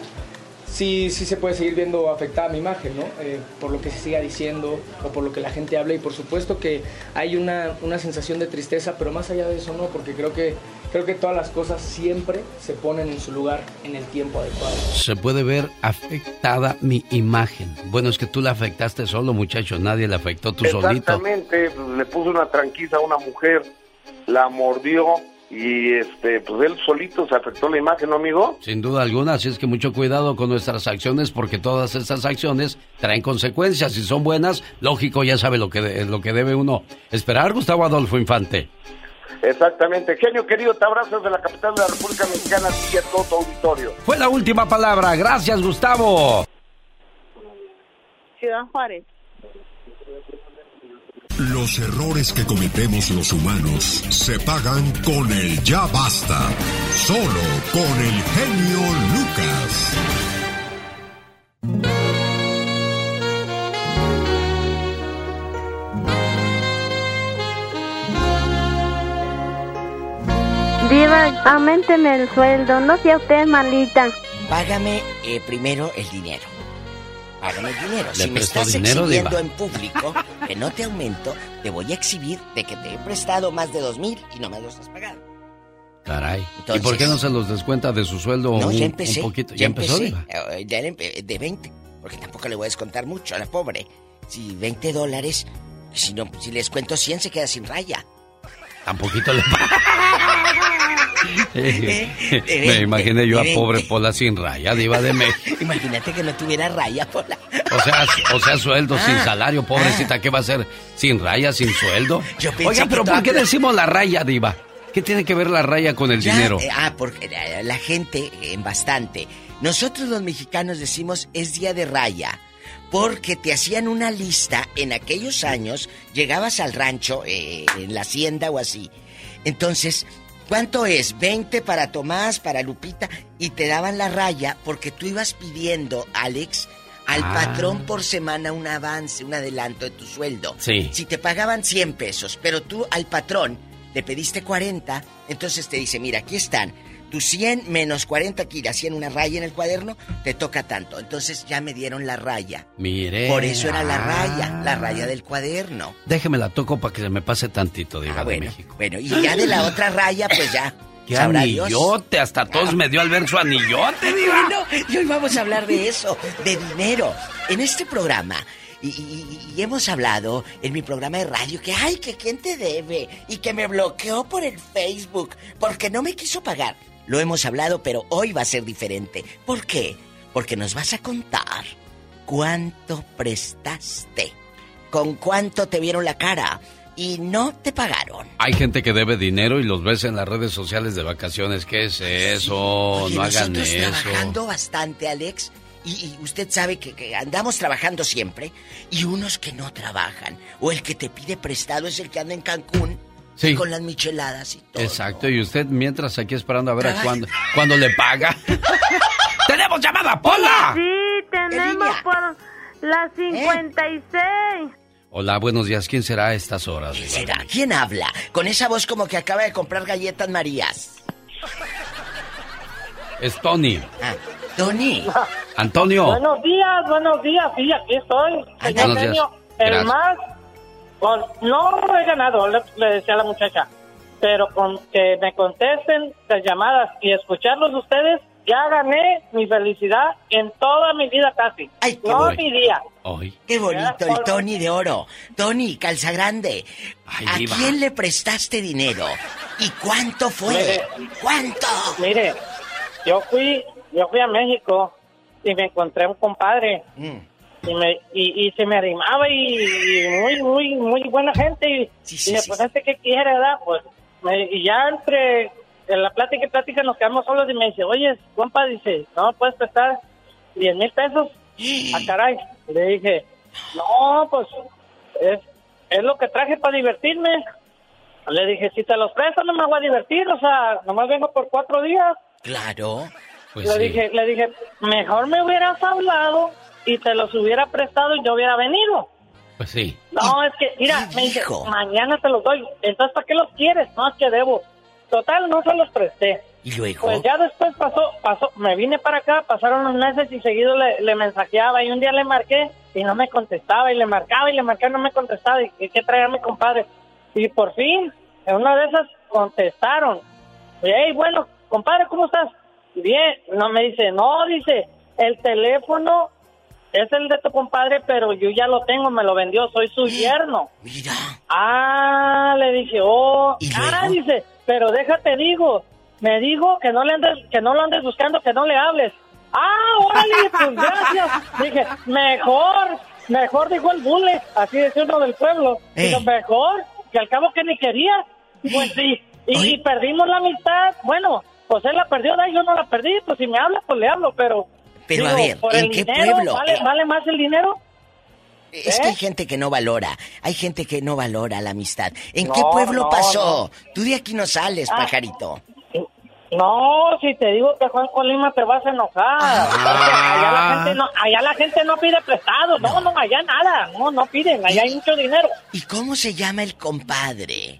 sí, sí se puede seguir viendo afectada mi imagen, ¿no? Eh, por lo que se siga diciendo o por lo que la gente habla y por supuesto que hay una, una sensación de tristeza, pero más allá de eso no, porque creo que creo que todas las cosas siempre se ponen en su lugar en el tiempo adecuado. Se puede ver afectada mi imagen. Bueno, es que tú la afectaste solo, muchacho, nadie la afectó tú solito. Exactamente, le puso una tranquila a una mujer, la mordió y este pues él solito se afectó la imagen, ¿no, amigo? Sin duda alguna, así es que mucho cuidado con nuestras acciones porque todas esas acciones traen consecuencias. Si son buenas, lógico, ya sabe lo que, lo que debe uno esperar, Gustavo Adolfo Infante. Exactamente. Genio querido, te abrazo desde la capital de la República Mexicana y a todo tu auditorio. Fue la última palabra. Gracias, Gustavo. Ciudad Juárez. Los errores que cometemos los humanos se pagan con el ya basta. Solo con el genio Lucas. Diva, aumenteme el sueldo, no sea usted malita. Págame eh, primero el dinero. Págame el dinero. ¿Le si me estás dinero, exhibiendo Diva? en público, que no te aumento, te voy a exhibir de que te he prestado más de dos mil y no me los has pagado. Caray. ¿Y Entonces- por qué no se los descuenta de su sueldo No, un, ya empecé. un poquito? Ya, ¿Ya empezó. Diva? Eh, ya le empe- de 20. Porque tampoco le voy a descontar mucho a la pobre. Si 20 dólares, si no, si les cuento 100 se queda sin raya. Tan poquito le de Me 20, imaginé yo a pobre 20. Pola sin raya, Diva de México. Imagínate que no tuviera raya por la... O sea, o sea, sueldo sin Ah, salario, pobrecita, ¿qué va a hacer? ¿Sin raya, sin sueldo? Yo pensé Oiga, pero ¿por qué decimos la raya, Diva? ¿Qué tiene que ver la raya con el Ya, dinero? eh, ah, porque la, la gente, eh, en bastante. Nosotros los mexicanos decimos es día de raya. Porque te hacían una lista en aquellos años, llegabas al rancho, eh, en la hacienda o así. Entonces, ¿cuánto es? 20 para Tomás, para Lupita, y te daban la raya porque tú ibas pidiendo, Alex, al Ah. patrón por semana un avance, un adelanto de tu sueldo. Sí. Si te pagaban 100 pesos, pero tú al patrón le pediste 40, entonces te dice, mira, aquí están, tus 100 menos 40 que le hacían una raya en el cuaderno, te toca tanto. Entonces ya me dieron la raya. Mire. Por eso era la ah. raya, la raya del cuaderno. Déjeme la toco para que se me pase tantito, Diva Ah, de bueno, México. bueno, y ya de la otra raya, pues ya. ¡Qué Dios. anillote! Hasta todos me dio al ver su anillote, Diva. Bueno, y hoy vamos a hablar de eso, de dinero. En este programa, y, y- y hemos hablado en mi programa de radio que, ay, que quién te debe, y que me bloqueó por el Facebook, porque no me quiso pagar. Lo hemos hablado, pero hoy va a ser diferente. ¿Por qué? Porque nos vas a contar cuánto prestaste, con cuánto te vieron la cara y no te pagaron. Hay gente que debe dinero y los ves en las redes sociales de vacaciones. ¿Qué es eso? Oye, no hagan eso. trabajando bastante, Alex. Y, y usted sabe que, que andamos trabajando siempre. Y unos que no trabajan. O el que te pide prestado es el que anda en Cancún. Sí. Con las micheladas y todo. Exacto, y usted mientras aquí esperando a ver a cuándo, cuándo le paga. ¡Tenemos llamada, Pola! Sí, tenemos por las 56. Hola, buenos días. ¿Quién será a estas horas? ¿Quién será? ¿Quién habla? Con esa voz como que acaba de comprar galletas Marías. Es Tony. Ah, Tony. Antonio. Buenos días, buenos días, sí, aquí estoy. Señor Buenos días. el Gracias. más, con- no he ganado, le, le decía a la muchacha, pero con que me contesten las llamadas y escucharlos ustedes, ya gané mi felicidad en toda mi vida casi. no bueno. mi día. Hoy. Qué bonito, el Tony de oro. Tony, calza grande. ¿A diva. quién le prestaste dinero? ¿Y cuánto fue? Mire, ¿Cuánto? Mire, yo fui, yo fui a México y me encontré un compadre Mm. Y me y, y se me arrimaba y, y muy muy muy buena gente y, y me pues este qué quiere verdad pues me- y ya entre en la plática y plática nos quedamos solos y me dice oye compa dice no puedes prestar 10 mil pesos ah caray le dije no pues es, es lo que traje para divertirme le dije si te los presto no me voy a divertir o sea nomás vengo por cuatro días Claro. Pues le dije, le dije, mejor me hubieras hablado y te los hubiera prestado y yo hubiera venido. Pues sí. No, es que, mira, me dice, mañana te los doy. Entonces, ¿para qué los quieres? No, es que debo. Total, no se los presté. ¿Y luego? Pues ya después pasó, pasó, me vine para acá, pasaron unos meses y seguido le, le mensajeaba y un día le marqué y no me contestaba y le marcaba y le marcaba y no me contestaba y ¿qué, qué traía mi compadre? Y por fin, en una de esas contestaron. Y, hey, bueno, compadre, ¿cómo estás? Bien, no me dice, no, dice, el teléfono es el de tu compadre, pero yo ya lo tengo, me lo vendió, soy su yerno. Mira. Ah, le dije, oh, ah, dice, pero déjate digo, me digo que no le andes, que no lo andes buscando, que no le hables. Ah, órale, pues gracias. Dije, mejor, mejor dijo el bule, así decía uno del pueblo. Digo, mejor, que al cabo que ni quería. Pues sí, y, y perdimos la amistad. Bueno, pues él la perdió, yo no la perdí, pues si me habla, pues le hablo, pero... Pero a ver, ¿en qué dinero, pueblo? ¿Vale, Eh, ¿Vale más el dinero? Es ¿Eh? que hay gente que no valora, hay gente que no valora la amistad. ¿En No, qué pueblo no, pasó? Tú de aquí no sales, Ah. pajarito. No, si te digo que Juan Colima te vas a enojar. Porque allá la gente no, allá la gente no pide prestado, no, no, allá nada, no, no piden, allá hay mucho dinero. ¿Y cómo se llama el compadre?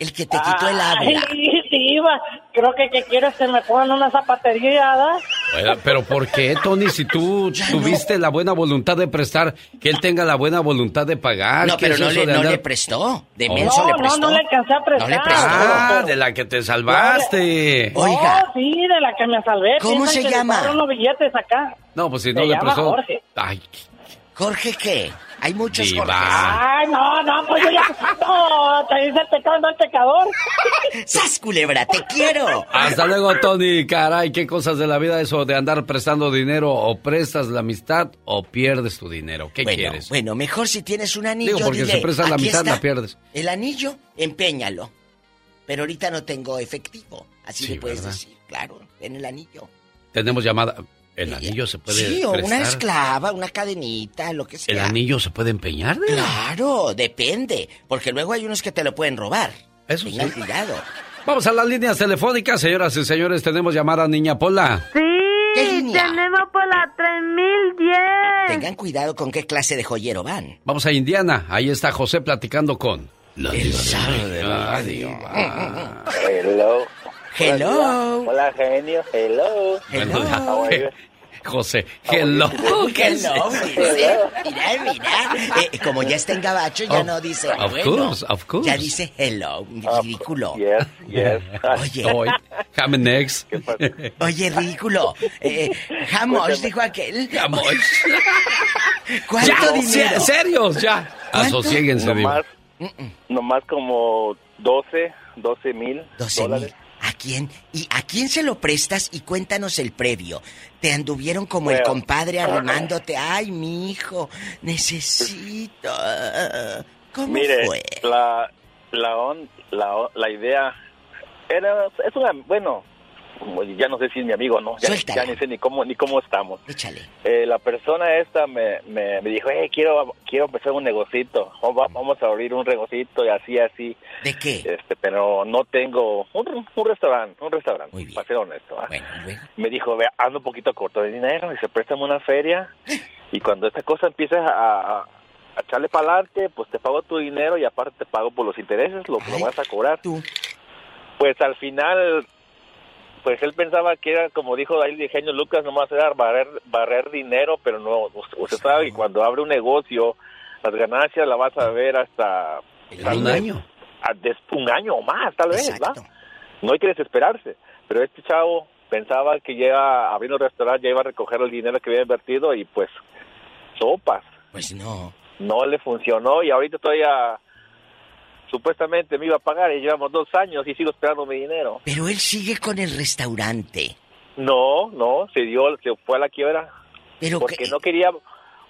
El que te quitó el Ay, habla. sí, iba. Creo que que quieres que me pongan una zapatería, ¿verdad? Bueno, pero ¿por qué, Tony? Si tú tuviste la buena voluntad de prestar, que él tenga la buena voluntad de pagar. No, ¿qué pero es no, le, no prestó. De Oh. menso le No, prestó. no, no le alcancé a prestar. No le prestó. Ah, de la que te salvaste. Oiga. No, sí, de la que me salvé. ¿Cómo Piensan se llama? le unos billetes acá. No, pues si no Se le llama prestó. Jorge. Ay, ¿Jorge qué? Hay muchos Diva. Jorges. Ay, no, no, pues yo ya... No, te dice el pecado, no el pecador. ¡Sas, culebra, te quiero! Hasta luego, Tony. Caray, qué cosas de la vida eso de andar prestando dinero. O prestas la amistad o pierdes tu dinero. ¿Qué bueno, quieres? Bueno, mejor si tienes un anillo, Digo, porque dile, si prestas la "Aquí amistad, está la pierdes. El anillo, empeñalo. Pero ahorita no tengo efectivo. Así Sí, le puedes ¿verdad? decir, claro, en el anillo. Tenemos llamada. El anillo se puede Sí, o una esclava, una cadenita, lo que sea. ¿El anillo se puede empeñar? de- Claro, depende. Porque luego hay unos que te lo pueden robar. Eso Tengan sí. cuidado. Vamos a las líneas telefónicas, señoras y señores. Tenemos llamada a Niña Pola. Sí, ¿Qué línea? tenemos por la 3010. Tengan cuidado con qué clase de joyero van. Vamos a Indiana. Ahí está José platicando con... La El diva de la México. Hello. Hello. Hola, genio. Hello. You? José, hello. ¿qué es Hello. Mira, mira. Eh, como ya está en gabacho, ya Of- no dice. of bueno. course, of course. Ya dice hello, ridículo. Yes, yes. Oye, Hoy, ham and eggs. oye, ridículo. Eh, Jamos, dijo aquel. Jamos. ¿Cuánto Ya, dinero? se- serios, ya. ¿Cuánto? Asociéguense. Nomás, nomás como 12, 12 mil 12 dólares. mil. ¿A quién? ¿Y a quién se lo prestas? Y cuéntanos el previo. ¿Te anduvieron como el compadre arrimándote? Ay, mi hijo, necesito. ¿Cómo Mire, fue? la, la, on- la, la idea era, es una, bueno, ya no sé si es mi amigo o no, ya, ya ni sé ni cómo, ni cómo estamos. Échale. Eh, la persona esta me, me, me dijo, eh, quiero, quiero empezar un negocito, vamos a abrir un negocito y así, así. ¿De qué? Este, pero no tengo un, un restaurante, un restaurante, para ser honesto. ¿ah? Me dijo, ve, ando un poquito corto de dinero y se préstame una feria y cuando esta cosa empiece a, a, a echarle para adelante, pues te pago tu dinero y aparte te pago por los intereses, lo lo vas a cobrar. Pues al final, pues él pensaba que era, como dijo ahí el genio Lucas, nomás era barrer, barrer dinero, pero no, usted- usted sabe que cuando abre un negocio, las ganancias la vas a ver hasta... un año. a un año o más, tal vez, ¿va? No hay que desesperarse. Pero este chavo pensaba que ya abriendo el restaurante ya iba a recoger el dinero que había invertido y pues sopas. Pues no. No le funcionó y ahorita todavía supuestamente me iba a pagar y llevamos dos años y sigo esperando mi dinero. Pero él sigue con el restaurante. No, no, se dio, se fue a la quiebra. Pero porque no quería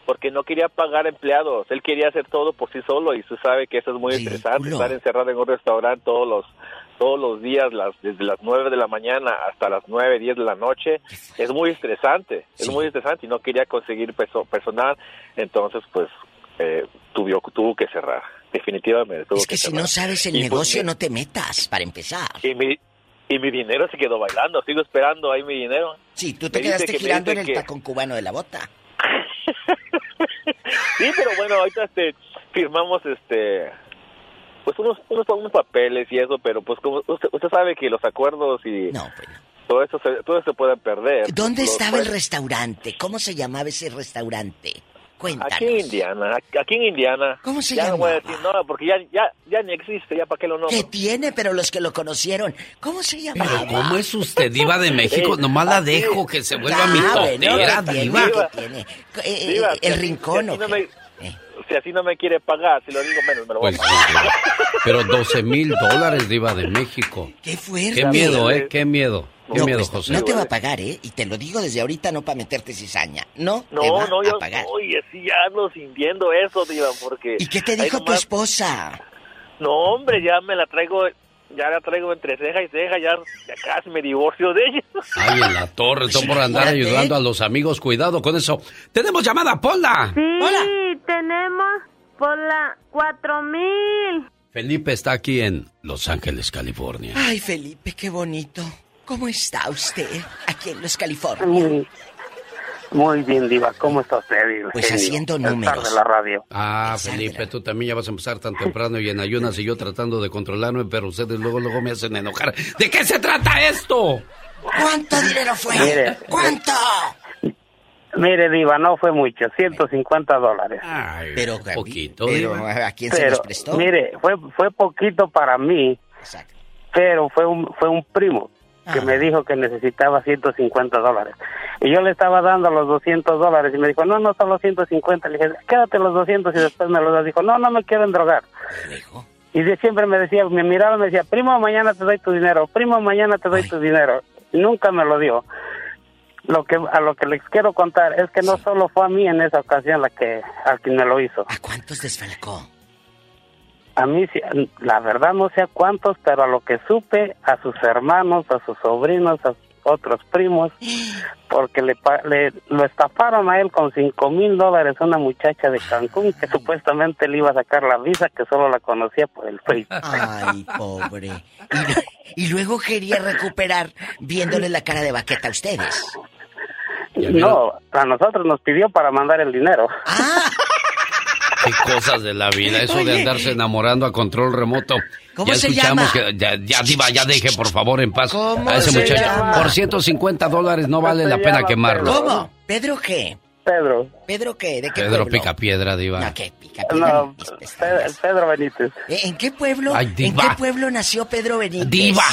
porque no quería pagar empleados, él quería hacer todo por sí solo y usted sabe que eso es muy estresante, estar encerrado en un restaurante todos los todos los días, las, desde las 9 de la mañana hasta las 9, 10 de la noche, es muy estresante, es muy estresante y no quería conseguir peso, personal, entonces pues eh, tuvo, tuvo que cerrar, definitivamente tuvo Es que si cerrar. no sabes el Y, pues, negocio, mi- no te metas, para empezar. y mi, y mi dinero se quedó bailando, sigo esperando ahí mi dinero. Sí, tú te Me quedaste que- girando en el que- tacón cubano de la bota. Sí, pero bueno, ahorita este, firmamos este pues unos, unos, unos papeles y eso, pero pues como usted, usted sabe que los acuerdos y todo eso se, todo eso puede perder. ¿Dónde Los- estaba el pues, restaurante? ¿Cómo se llamaba ese restaurante? Cuéntanos. Aquí en Indiana, aquí- en Indiana. ¿Cómo se ya no voy a llamaba? decir no, porque ya, ya, ya ni existe, ya para qué lo nombro. ¿Qué tiene? Pero los que lo conocieron, ¿cómo se llamaba? Pero ¿cómo es usted diva de México? Eh, Nomás la dejo que se vuelva Ah, mitotera, bueno, ¿qué diva. tiene? ¿Qué tiene? Eh, Diva, eh, si el así- rincón, si ¿o así, no qué? me, si así no me quiere pagar, si lo digo menos, me lo voy Pues a pagar. Pero 12 mil dólares diva de México. Qué fuerte. Qué miedo, ¿eh? Qué miedo. No, miedo, pues, José. no te va a pagar, ¿eh? Y te lo digo desde ahorita, no para meterte cizaña. No, No, te va no, a yo pagar. estoy así ya ando sintiendo eso, diva, porque... ¿Y qué te dijo tu esposa? No, hombre, ya me la traigo, ya la traigo entre ceja y ceja, ya, ya casi me divorcio de ella. Ay, en la torre, todo por andar ayudando a los amigos. Cuidado con eso. ¡Tenemos llamada, Pola! Sí, tenemos por la 4000. Felipe está aquí en Los Ángeles, California. Ay, Felipe, qué bonito. ¿Cómo está usted aquí en los California? Muy, muy bien, Diva. ¿Cómo está usted? Pues genio? haciendo números. de la radio. Ah, Felipe, tú también ya vas a empezar tan temprano y en ayunas y yo tratando de controlarme, pero ustedes luego luego me hacen enojar. ¿De qué se trata esto? ¿Cuánto dinero fue? Mire. ¿Cuánto? Mire, Diva, no fue mucho, 150 dólares. Pero, poquito. pero, Diva. ¿a quién se los prestó? Mire, fue, fue poquito para mí, pero fue un, fue un primo que Ah. me dijo que necesitaba 150 dólares. Y yo le estaba dando los 200 dólares y me dijo, no, no, son los 150. Le dije, quédate los 200 y después me los das. Dijo, no, no me quieren drogar. Y de siempre me decía, me miraba y me decía, primo, mañana te doy tu dinero, primo, mañana te doy tu dinero. Y nunca me lo dio. Lo que, a lo que les quiero contar es que no solo fue a mí en esa ocasión la que, a quien me lo hizo. ¿A cuántos desfalcó? A mí, la verdad no sé a cuántos, pero a lo que supe, a sus hermanos, a sus sobrinos, a otros primos, porque le, le lo estafaron a él con cinco mil dólares una muchacha de Cancún que supuestamente le iba a sacar la visa que solo la conocía por el Facebook. Ay, pobre. Y, y luego quería recuperar viéndole la cara de baqueta a ustedes. No, a nosotros nos pidió para mandar el dinero. Qué cosas de la vida, eso de andarse enamorando a control remoto. ¿Cómo ya se escuchamos llama? que ya, ya diva, ya deje por favor en paz ¿Cómo a ese se muchacho. llama? Por 150 dólares no vale la pena quemarlo. ¿Cómo? ¿Pedro qué? Pedro. ¿Pedro qué? ¿De qué Pedro pueblo? pica piedra, diva. No, ¿qué pica piedra? No, Pe- Pedro Benítez. ¿Eh, ¿En qué pueblo? Ay, ¿En qué pueblo nació Pedro Benítez? Diva.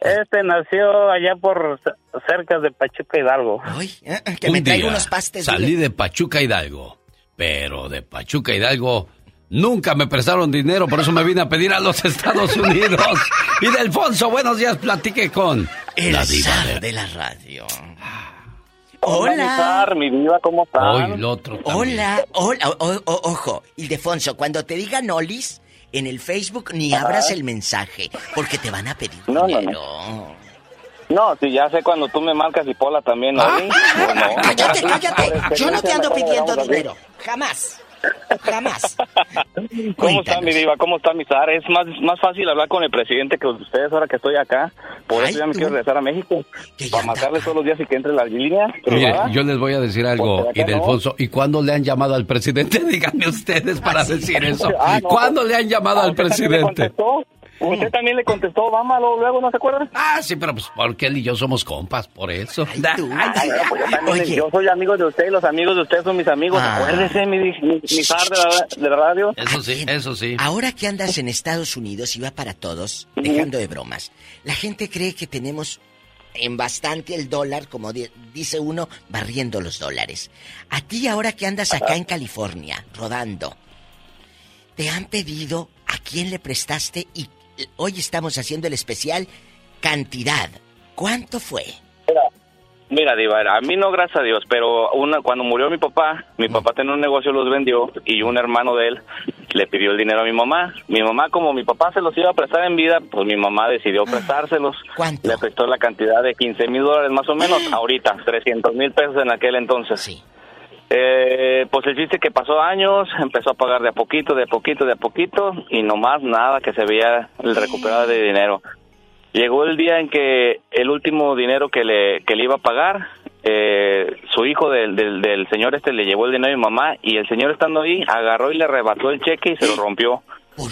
Este nació allá por cerca de Pachuca Hidalgo. que Un me traiga día unos pastes. Salí dile. de Pachuca Hidalgo, pero de Pachuca Hidalgo nunca me prestaron dinero, por eso me vine a pedir a los Estados Unidos. Y de Alfonso, buenos días, platique con El la diva de... de la radio. Hola, mi zar, mi diva, ¿cómo están? Hoy el otro también. Hola, hola, o- o- ojo, Ildefonso, cuando te digan Olis en el Facebook ni Ajá. abras el mensaje, porque te van a pedir No, no, dinero. No, si ya sé cuando tú me marcas y Pola también, ¿no? Pues no. Cállate, cállate. Yo no te ando pidiendo dinero. Jamás. Jamás. ¿Cómo está mi diva? ¿Cómo está mi zar? Es más, más fácil hablar con el presidente que ustedes ahora que estoy acá. Por eso ya me quiero regresar a México. Para marcarle todos los días y que entre la línea. Mire, yo les voy a decir algo, acá no. Alfonso, ¿y cuándo le han llamado al presidente? Díganme ustedes para decir eso. Ah, no. ¿Cuándo le han llamado Ah, al ¿usted también le presidente? contestó? ¿Usted también le contestó Obama luego, no se acuerdan? Ah, sí, pero pues porque él y yo somos compas, por eso. Ay, bueno, pues yo, también, yo soy amigo de usted y los amigos de usted son mis amigos. Ah. Acuérdese, mi, mi, mi zar de la, de la radio. Eso sí, eso sí. Ahora que andas en Estados Unidos y va para todos, dejando de bromas, la gente cree que tenemos en bastante el dólar, como di- dice uno, barriendo los dólares. A ti ahora que andas acá en California, rodando, ¿te han pedido a quién le prestaste y hoy estamos haciendo el especial cantidad? ¿Cuánto fue? Mira, Diva, a mí no, gracias a Dios, pero una, cuando murió mi papá, mi papá tenía un negocio, los vendió, y un hermano de él le pidió el dinero a mi mamá. Mi mamá, como mi papá se los iba a prestar en vida, pues mi mamá decidió prestárselos. ¿Cuánto? Le prestó la cantidad de 15 mil dólares más o menos, ahorita, 300 mil pesos en aquel entonces. Sí. Eh, pues el chiste que pasó años, empezó a pagar de a poquito, de a poquito, de a poquito, y nomás nada que se veía el recuperar de dinero. Llegó el día en que el último dinero que le, que le iba a pagar, eh, su hijo del, del, del señor este le llevó el dinero a mi mamá y el señor estando ahí agarró y le arrebató el cheque y se lo rompió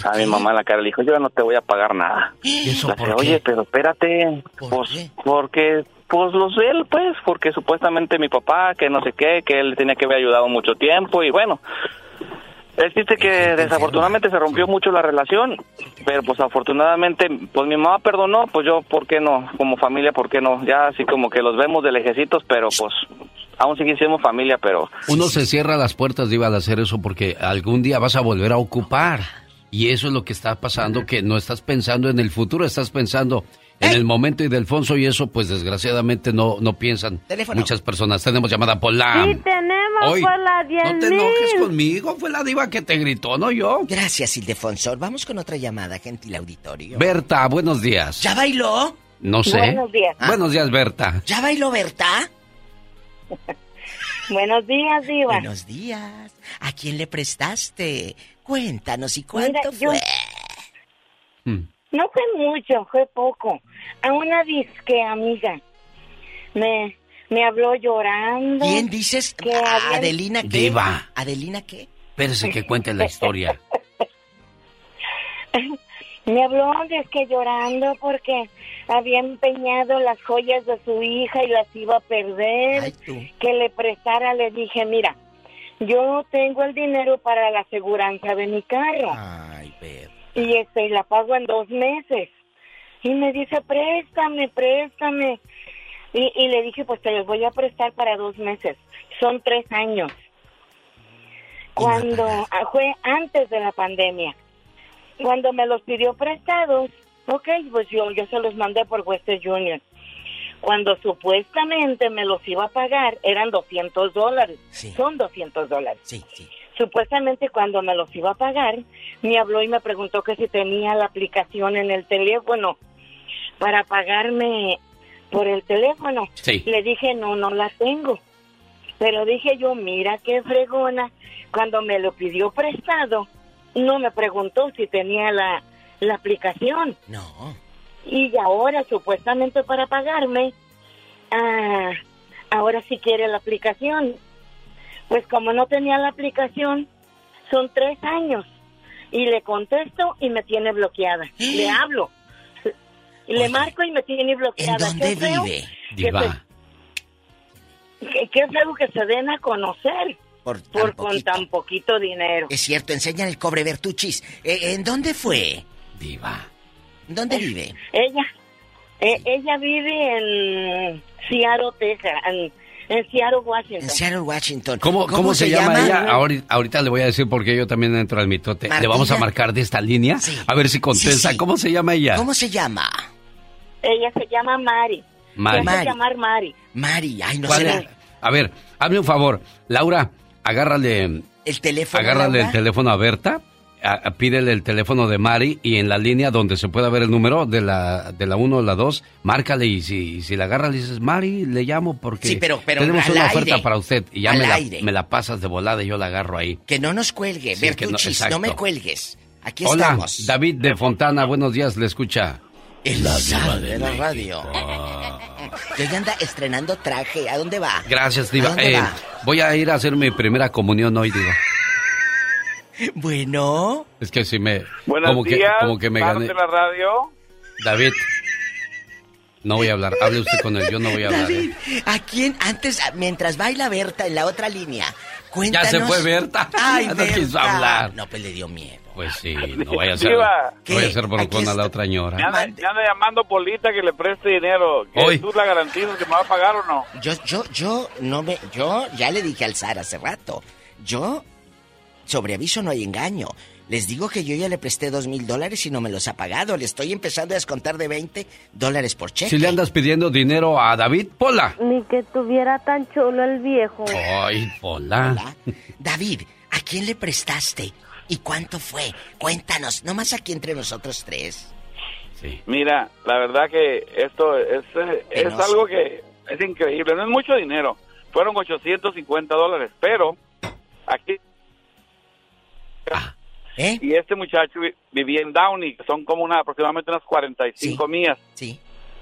a mi mamá en la cara. Le dijo, yo no te voy a pagar nada. Le dije, Oye, pero espérate, pues porque pues los de él, pues, porque supuestamente mi papá, que no sé qué, que él tenía que haber ayudado mucho tiempo y bueno. El chiste que desafortunadamente se rompió mucho la relación, pero pues afortunadamente, pues mi mamá perdonó, pues yo, ¿por qué no? Como familia, ¿por qué no? Ya así como que los vemos de lejecitos, pero pues aún seguimos familia, pero... Uno se cierra las puertas, Diva, al hacer eso porque algún día vas a volver a ocupar. Y eso es lo que está pasando, que no estás pensando en el futuro, estás pensando en el momento y de Alfonso y eso pues desgraciadamente no, no piensan Teléfono. muchas personas. Tenemos llamada Pola. Sí, tenemos Hoy, por la 10 No te enojes conmigo, fue la diva que te gritó, no yo. Gracias, Ildefonso. Vamos con otra llamada, gentil auditorio. Berta, buenos días. ¿Ya bailó? No sé. Buenos días. Buenos días, Berta. ¿Ya bailó Berta? Buenos días, Diva. Buenos días. ¿A quién le prestaste? Cuéntanos, ¿y cuánto Mira, yo- fue? No fue mucho, fue poco. A una disque amiga. Me, me habló llorando. ¿Quién dices? que ¿A- había- ¿Adelina qué? Diva. ¿Adelina qué? Espérese que cuente la historia. Me habló disque llorando porque había empeñado las joyas de su hija y las iba a perder. Que le prestara, le dije, mira, yo tengo el dinero para la aseguranza de mi carro. Ay. Y este, la pago en dos meses. Y me dice, préstame, préstame. Y, y le dije, pues te los voy a prestar para dos meses. Son tres años. Cuando ah, fue antes de la pandemia. Cuando me los pidió prestados, ok, pues yo, yo se los mandé por Western Union. Cuando supuestamente me los iba a pagar, eran 200 dólares. Son 200 dólares. Sí, sí. Supuestamente cuando me los iba a pagar, me habló y me preguntó que si tenía la aplicación en el teléfono para pagarme por el teléfono. Sí. Le dije, no, no la tengo. Pero dije yo, mira qué fregona, cuando me lo pidió prestado, no me preguntó si tenía la, la aplicación. No. Y ahora, supuestamente para pagarme, ah, ahora sí quiere la aplicación. Pues como no tenía la aplicación, son tres años. Y le contesto y me tiene bloqueada. Le hablo. Le marco y me tiene bloqueada. ¿En dónde Qué vive? que Diva. se- que- Qué feo que se den a conocer Por, por con tan poquito dinero. Es cierto, enseñan el cobre Bertuchis. Eh, ¿En dónde fue? Diva. ¿Dónde vive? Ella, eh, ella vive en Seattle, Texas, en, en Seattle, Washington. En Seattle, Washington. ¿Cómo, cómo, se, llama, ella? Ahorita, ahorita le voy a decir porque yo también entro al mitote. Le Martina. vamos a marcar de esta línea a ver si contesta. Sí, sí. ¿Cómo se llama ella? ¿Cómo se llama? Ella se llama Mari. Mari. Mari. llamar Mari. Mari, ay, no ¿Cuál será. es? A ver, hazme un favor. Laura, agárrale, El teléfono. agárrale Laura? el teléfono a Berta. a- a- pídele el teléfono de Mari y en la línea donde se pueda ver el número de la de la 1 o la 2, márcale y si, y si la agarra le dices, Mari, le llamo porque Sí, pero- pero tenemos una aire. oferta para usted y ya me la, me la pasas de volada y yo la agarro ahí. Que no nos cuelgue, Sí, que no- Bertuchis, no, me cuelgues. Aquí Hola, estamos. David de Fontana, buenos días, le escucha. El de la radio. Que ella anda estrenando traje. ¿A dónde va? Gracias, ¿A Diva. dónde Eh, va? voy a ir a hacer mi primera comunión hoy, Diva. Bueno. Es que si me... Buenos como días, que, como que me gané. la radio. David, no voy a hablar. Hable usted con él, yo no voy a hablar. David, ¿eh? ¿a quién antes, mientras baila Berta en la otra línea? Cuéntanos. Ya se fue Berta. Ay, Ya no Berta. quiso hablar. No, pues le dio miedo. Pues sí, no vaya a ser, no vaya a ser broncona la otra Me señora. anda, me anda llamando Polita que le preste dinero. ¿Que Hoy. ¿Tú la garantizas que me va a pagar o no? Yo, yo, yo, no me, yo ya le dije al zar hace rato. Yo, sobre aviso no hay engaño. Les digo que yo ya le presté dos mil dólares y no me los ha pagado. Le estoy empezando a descontar de 20 dólares por cheque. Si le andas pidiendo dinero a David, Pola. Ni que tuviera tan chulo el viejo. Ay, Pola. David, ¿a quién le prestaste? ¿Y cuánto fue? Cuéntanos, nomás aquí entre nosotros tres. Mira, la verdad que esto es, eh, es algo que es increíble. No es mucho dinero. Fueron 850 dólares, pero aquí... ¿Eh? Y este muchacho vi- vivía en Downey, que son como una, aproximadamente unas 45 millas. Sí.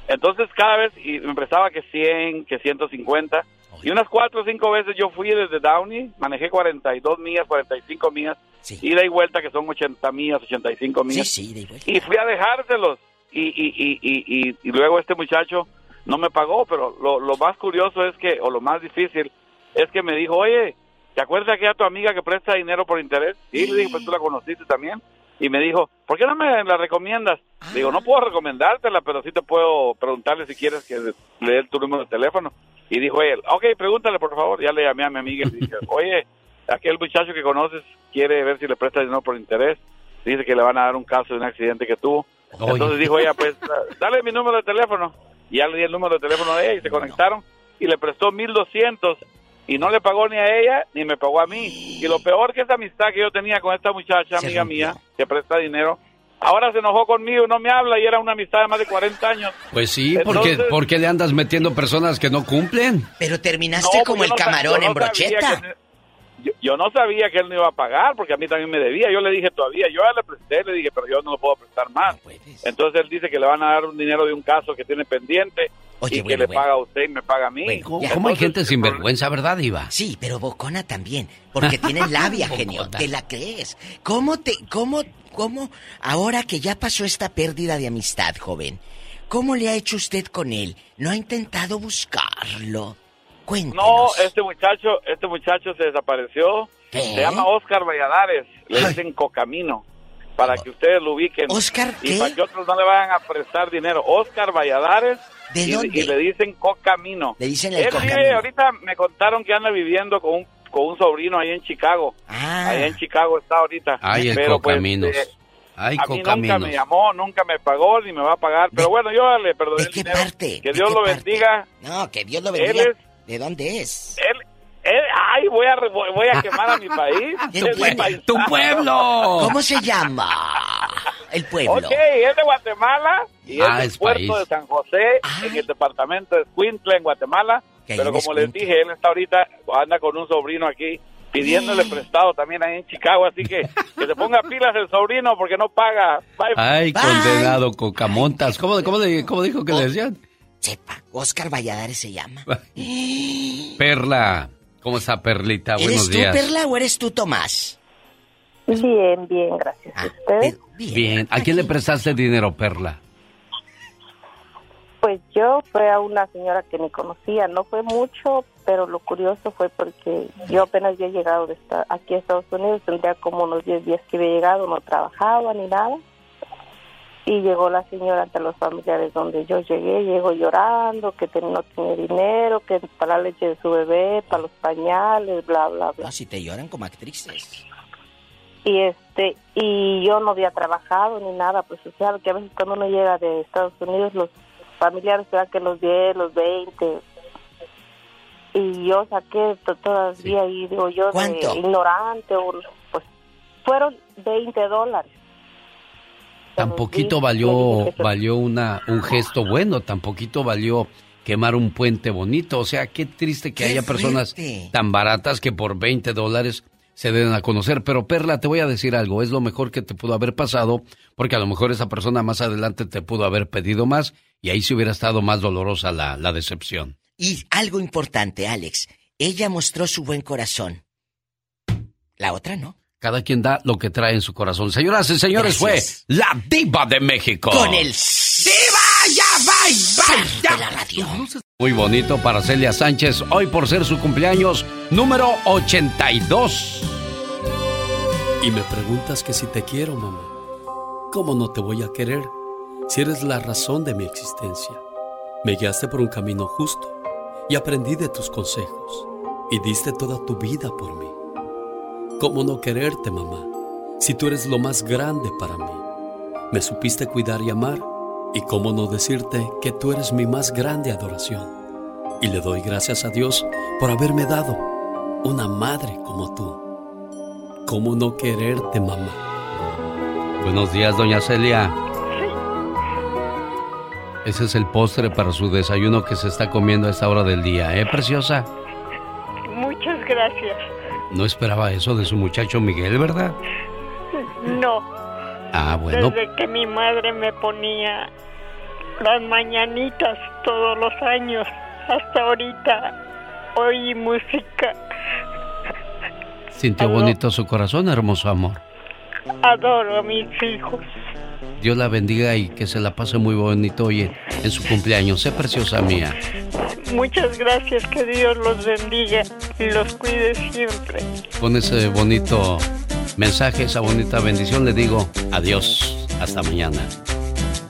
Entonces cada vez y me prestaba que 100, que 150. Y unas cuatro o cinco veces yo fui desde Downey, manejé 42 millas, 45 millas, ida y vuelta que son 80 millas, 85 millas. Sí, sí, vuelta. Y fui a dejárselos. Y, y, y, y, luego este muchacho no me pagó, pero lo, lo más curioso es que, o lo más difícil, es que me dijo, oye, ¿te acuerdas que a tu amiga que presta dinero por interés? Y le dije, pues tú la conociste también. Y me dijo, ¿por qué no me la recomiendas? Digo, no puedo recomendártela, pero sí te puedo preguntarle si quieres que le dé tu número de teléfono. Y dijo él, ok, pregúntale por favor. Ya le llamé a mi amiga y le dije, oye, aquel muchacho que conoces quiere ver si le presta dinero por interés. Dice que le van a dar un caso de un accidente que tuvo. Entonces dijo ella, pues, dale mi número de teléfono. Y ya le di el número de teléfono de ella y se conectaron y le prestó 1200 y no le pagó ni a ella ni me pagó a mí. Y lo peor que esa amistad que yo tenía con esta muchacha, amiga mía, que presta dinero, ahora se enojó conmigo, no me habla y era una amistad de más de 40 años. Pues sí, porque Entonces- ¿por qué le andas metiendo personas que no cumplen? Pero terminaste No, como pues el no camarón en brocheta. Yo, yo no sabía que él no iba a pagar porque a mí también me debía. Yo le dije todavía, yo ya le presté, le dije, pero yo no lo puedo prestar más. Entonces él dice que le van a dar un dinero de un caso que tiene pendiente y que bueno, le bueno. paga a usted y me paga a mí. ¿Cómo, cómo hay gente sin vergüenza, verdad, Iva? Sí, pero bocona también, porque tienen labia, genio. ¿Te la crees? ¿Cómo te, cómo, cómo, ahora que ya pasó esta pérdida de amistad, joven, ¿Cómo le ha hecho usted con él? ¿No ha intentado buscarlo? No, este muchacho, este muchacho se desapareció. Se llama Oscar Valladares. Le dicen Cocamino. Para que ustedes lo ubiquen. ¿Oscar Y para que otros no le vayan a prestar dinero. Oscar Valladares. ¿De y, dónde? y le dicen Cocamino. Le dicen el Él vive, Cocamino. ahorita me contaron que anda viviendo con un, con un sobrino ahí en Chicago. Ah. Ahí en Chicago está ahorita. Ay, el Pero, pues, Cocaminos. eh, Ay, a mí nunca me llamó, nunca me pagó, ni me va a pagar. Pero bueno, yo le perdoné el dinero. parte? Que ¿De Dios qué lo parte? bendiga. No, que Dios lo Él bendiga. es- ¿De dónde es? Él, él, ay, voy a, re- voy voy a quemar a mi país. Pue- tu pueblo. ¿Cómo se llama? El pueblo. Ok, es de Guatemala y Ah, es del es puerto país. de San José, en el departamento de Escuintla, en Guatemala. Pero como les dije, él está ahorita, anda con un sobrino aquí, pidiéndole prestado también ahí en Chicago. Así que que se ponga pilas el sobrino porque no paga. Bye. Ay, condenado Cocamontas. ¿Cómo, cómo, cómo dijo que le decían? Oscar Valladares se llama. Perla. ¿Cómo está Perlita? ¿Eres Buenos tú, días. Perla, o eres tú, Tomás? Bien, bien, gracias. Ah, ¿Ustedes? Bien. ¿A quién le prestaste dinero, Perla? Pues yo fue a una señora que ni conocía, no fue mucho, pero lo curioso fue porque yo apenas había llegado de esta- aquí a Estados Unidos, tendría como unos 10 días que había llegado, no trabajaba ni nada. Y llegó la señora ante los familiares donde yo llegué, llegó llorando, que no tenía dinero, que para la leche de su bebé, para los pañales, bla, bla, bla. No, si te lloran como actrices. y este y yo no había trabajado ni nada pues o sea que a veces cuando uno llega de Estados Unidos los familiares te dan que los 10 los 20 y yo saqué to- todavía y digo yo ¿Cuánto? de ignorante o pues fueron 20 dólares Tan poquito valió, valió una, un gesto bueno, tan poquito valió quemar un puente bonito. O sea, qué triste que ¡Qué haya personas fuerte! tan baratas que por 20 dólares se den a conocer. Pero Perla, te voy a decir algo, es lo mejor que te pudo haber pasado, porque a lo mejor esa persona más adelante te pudo haber pedido más y ahí se hubiera estado más dolorosa la, la decepción. Y algo importante, Alex. Ella mostró su buen corazón. La otra no. Cada quien da lo que trae en su corazón. Señoras y señores, Gracias. fue la diva de México. Con el ¡Diva! ¡Ya! ¡Bye! De la radio. Muy bonito para Celia Sánchez, hoy por ser su cumpleaños número 82. Y me preguntas que si te quiero, mamá. ¿Cómo no te voy a querer si eres la razón de mi existencia? Me guiaste por un camino justo y aprendí de tus consejos y diste toda tu vida por mí. ¿Cómo no quererte, mamá, si tú eres lo más grande para mí? Me supiste cuidar y amar y cómo no decirte que tú eres mi más grande adoración. Y le doy gracias a Dios por haberme dado una madre como tú. ¿Cómo no quererte, mamá? Buenos días, doña Celia. Ese es el postre para su desayuno que se está comiendo a esta hora del día, ¿eh, preciosa? Muchas gracias. No esperaba eso de su muchacho Miguel, ¿verdad? No, Ah, bueno. desde que mi madre me ponía las mañanitas todos los años, hasta ahorita oí música. Sintió bonito su corazón, hermoso amor. Adoro a mis hijos. Dios la bendiga y que se la pase muy bonito hoy en, en su cumpleaños. Sé preciosa mía. Muchas gracias, que Dios los bendiga y los cuide siempre. Con ese bonito mensaje, esa bonita bendición, le digo adiós. Hasta mañana.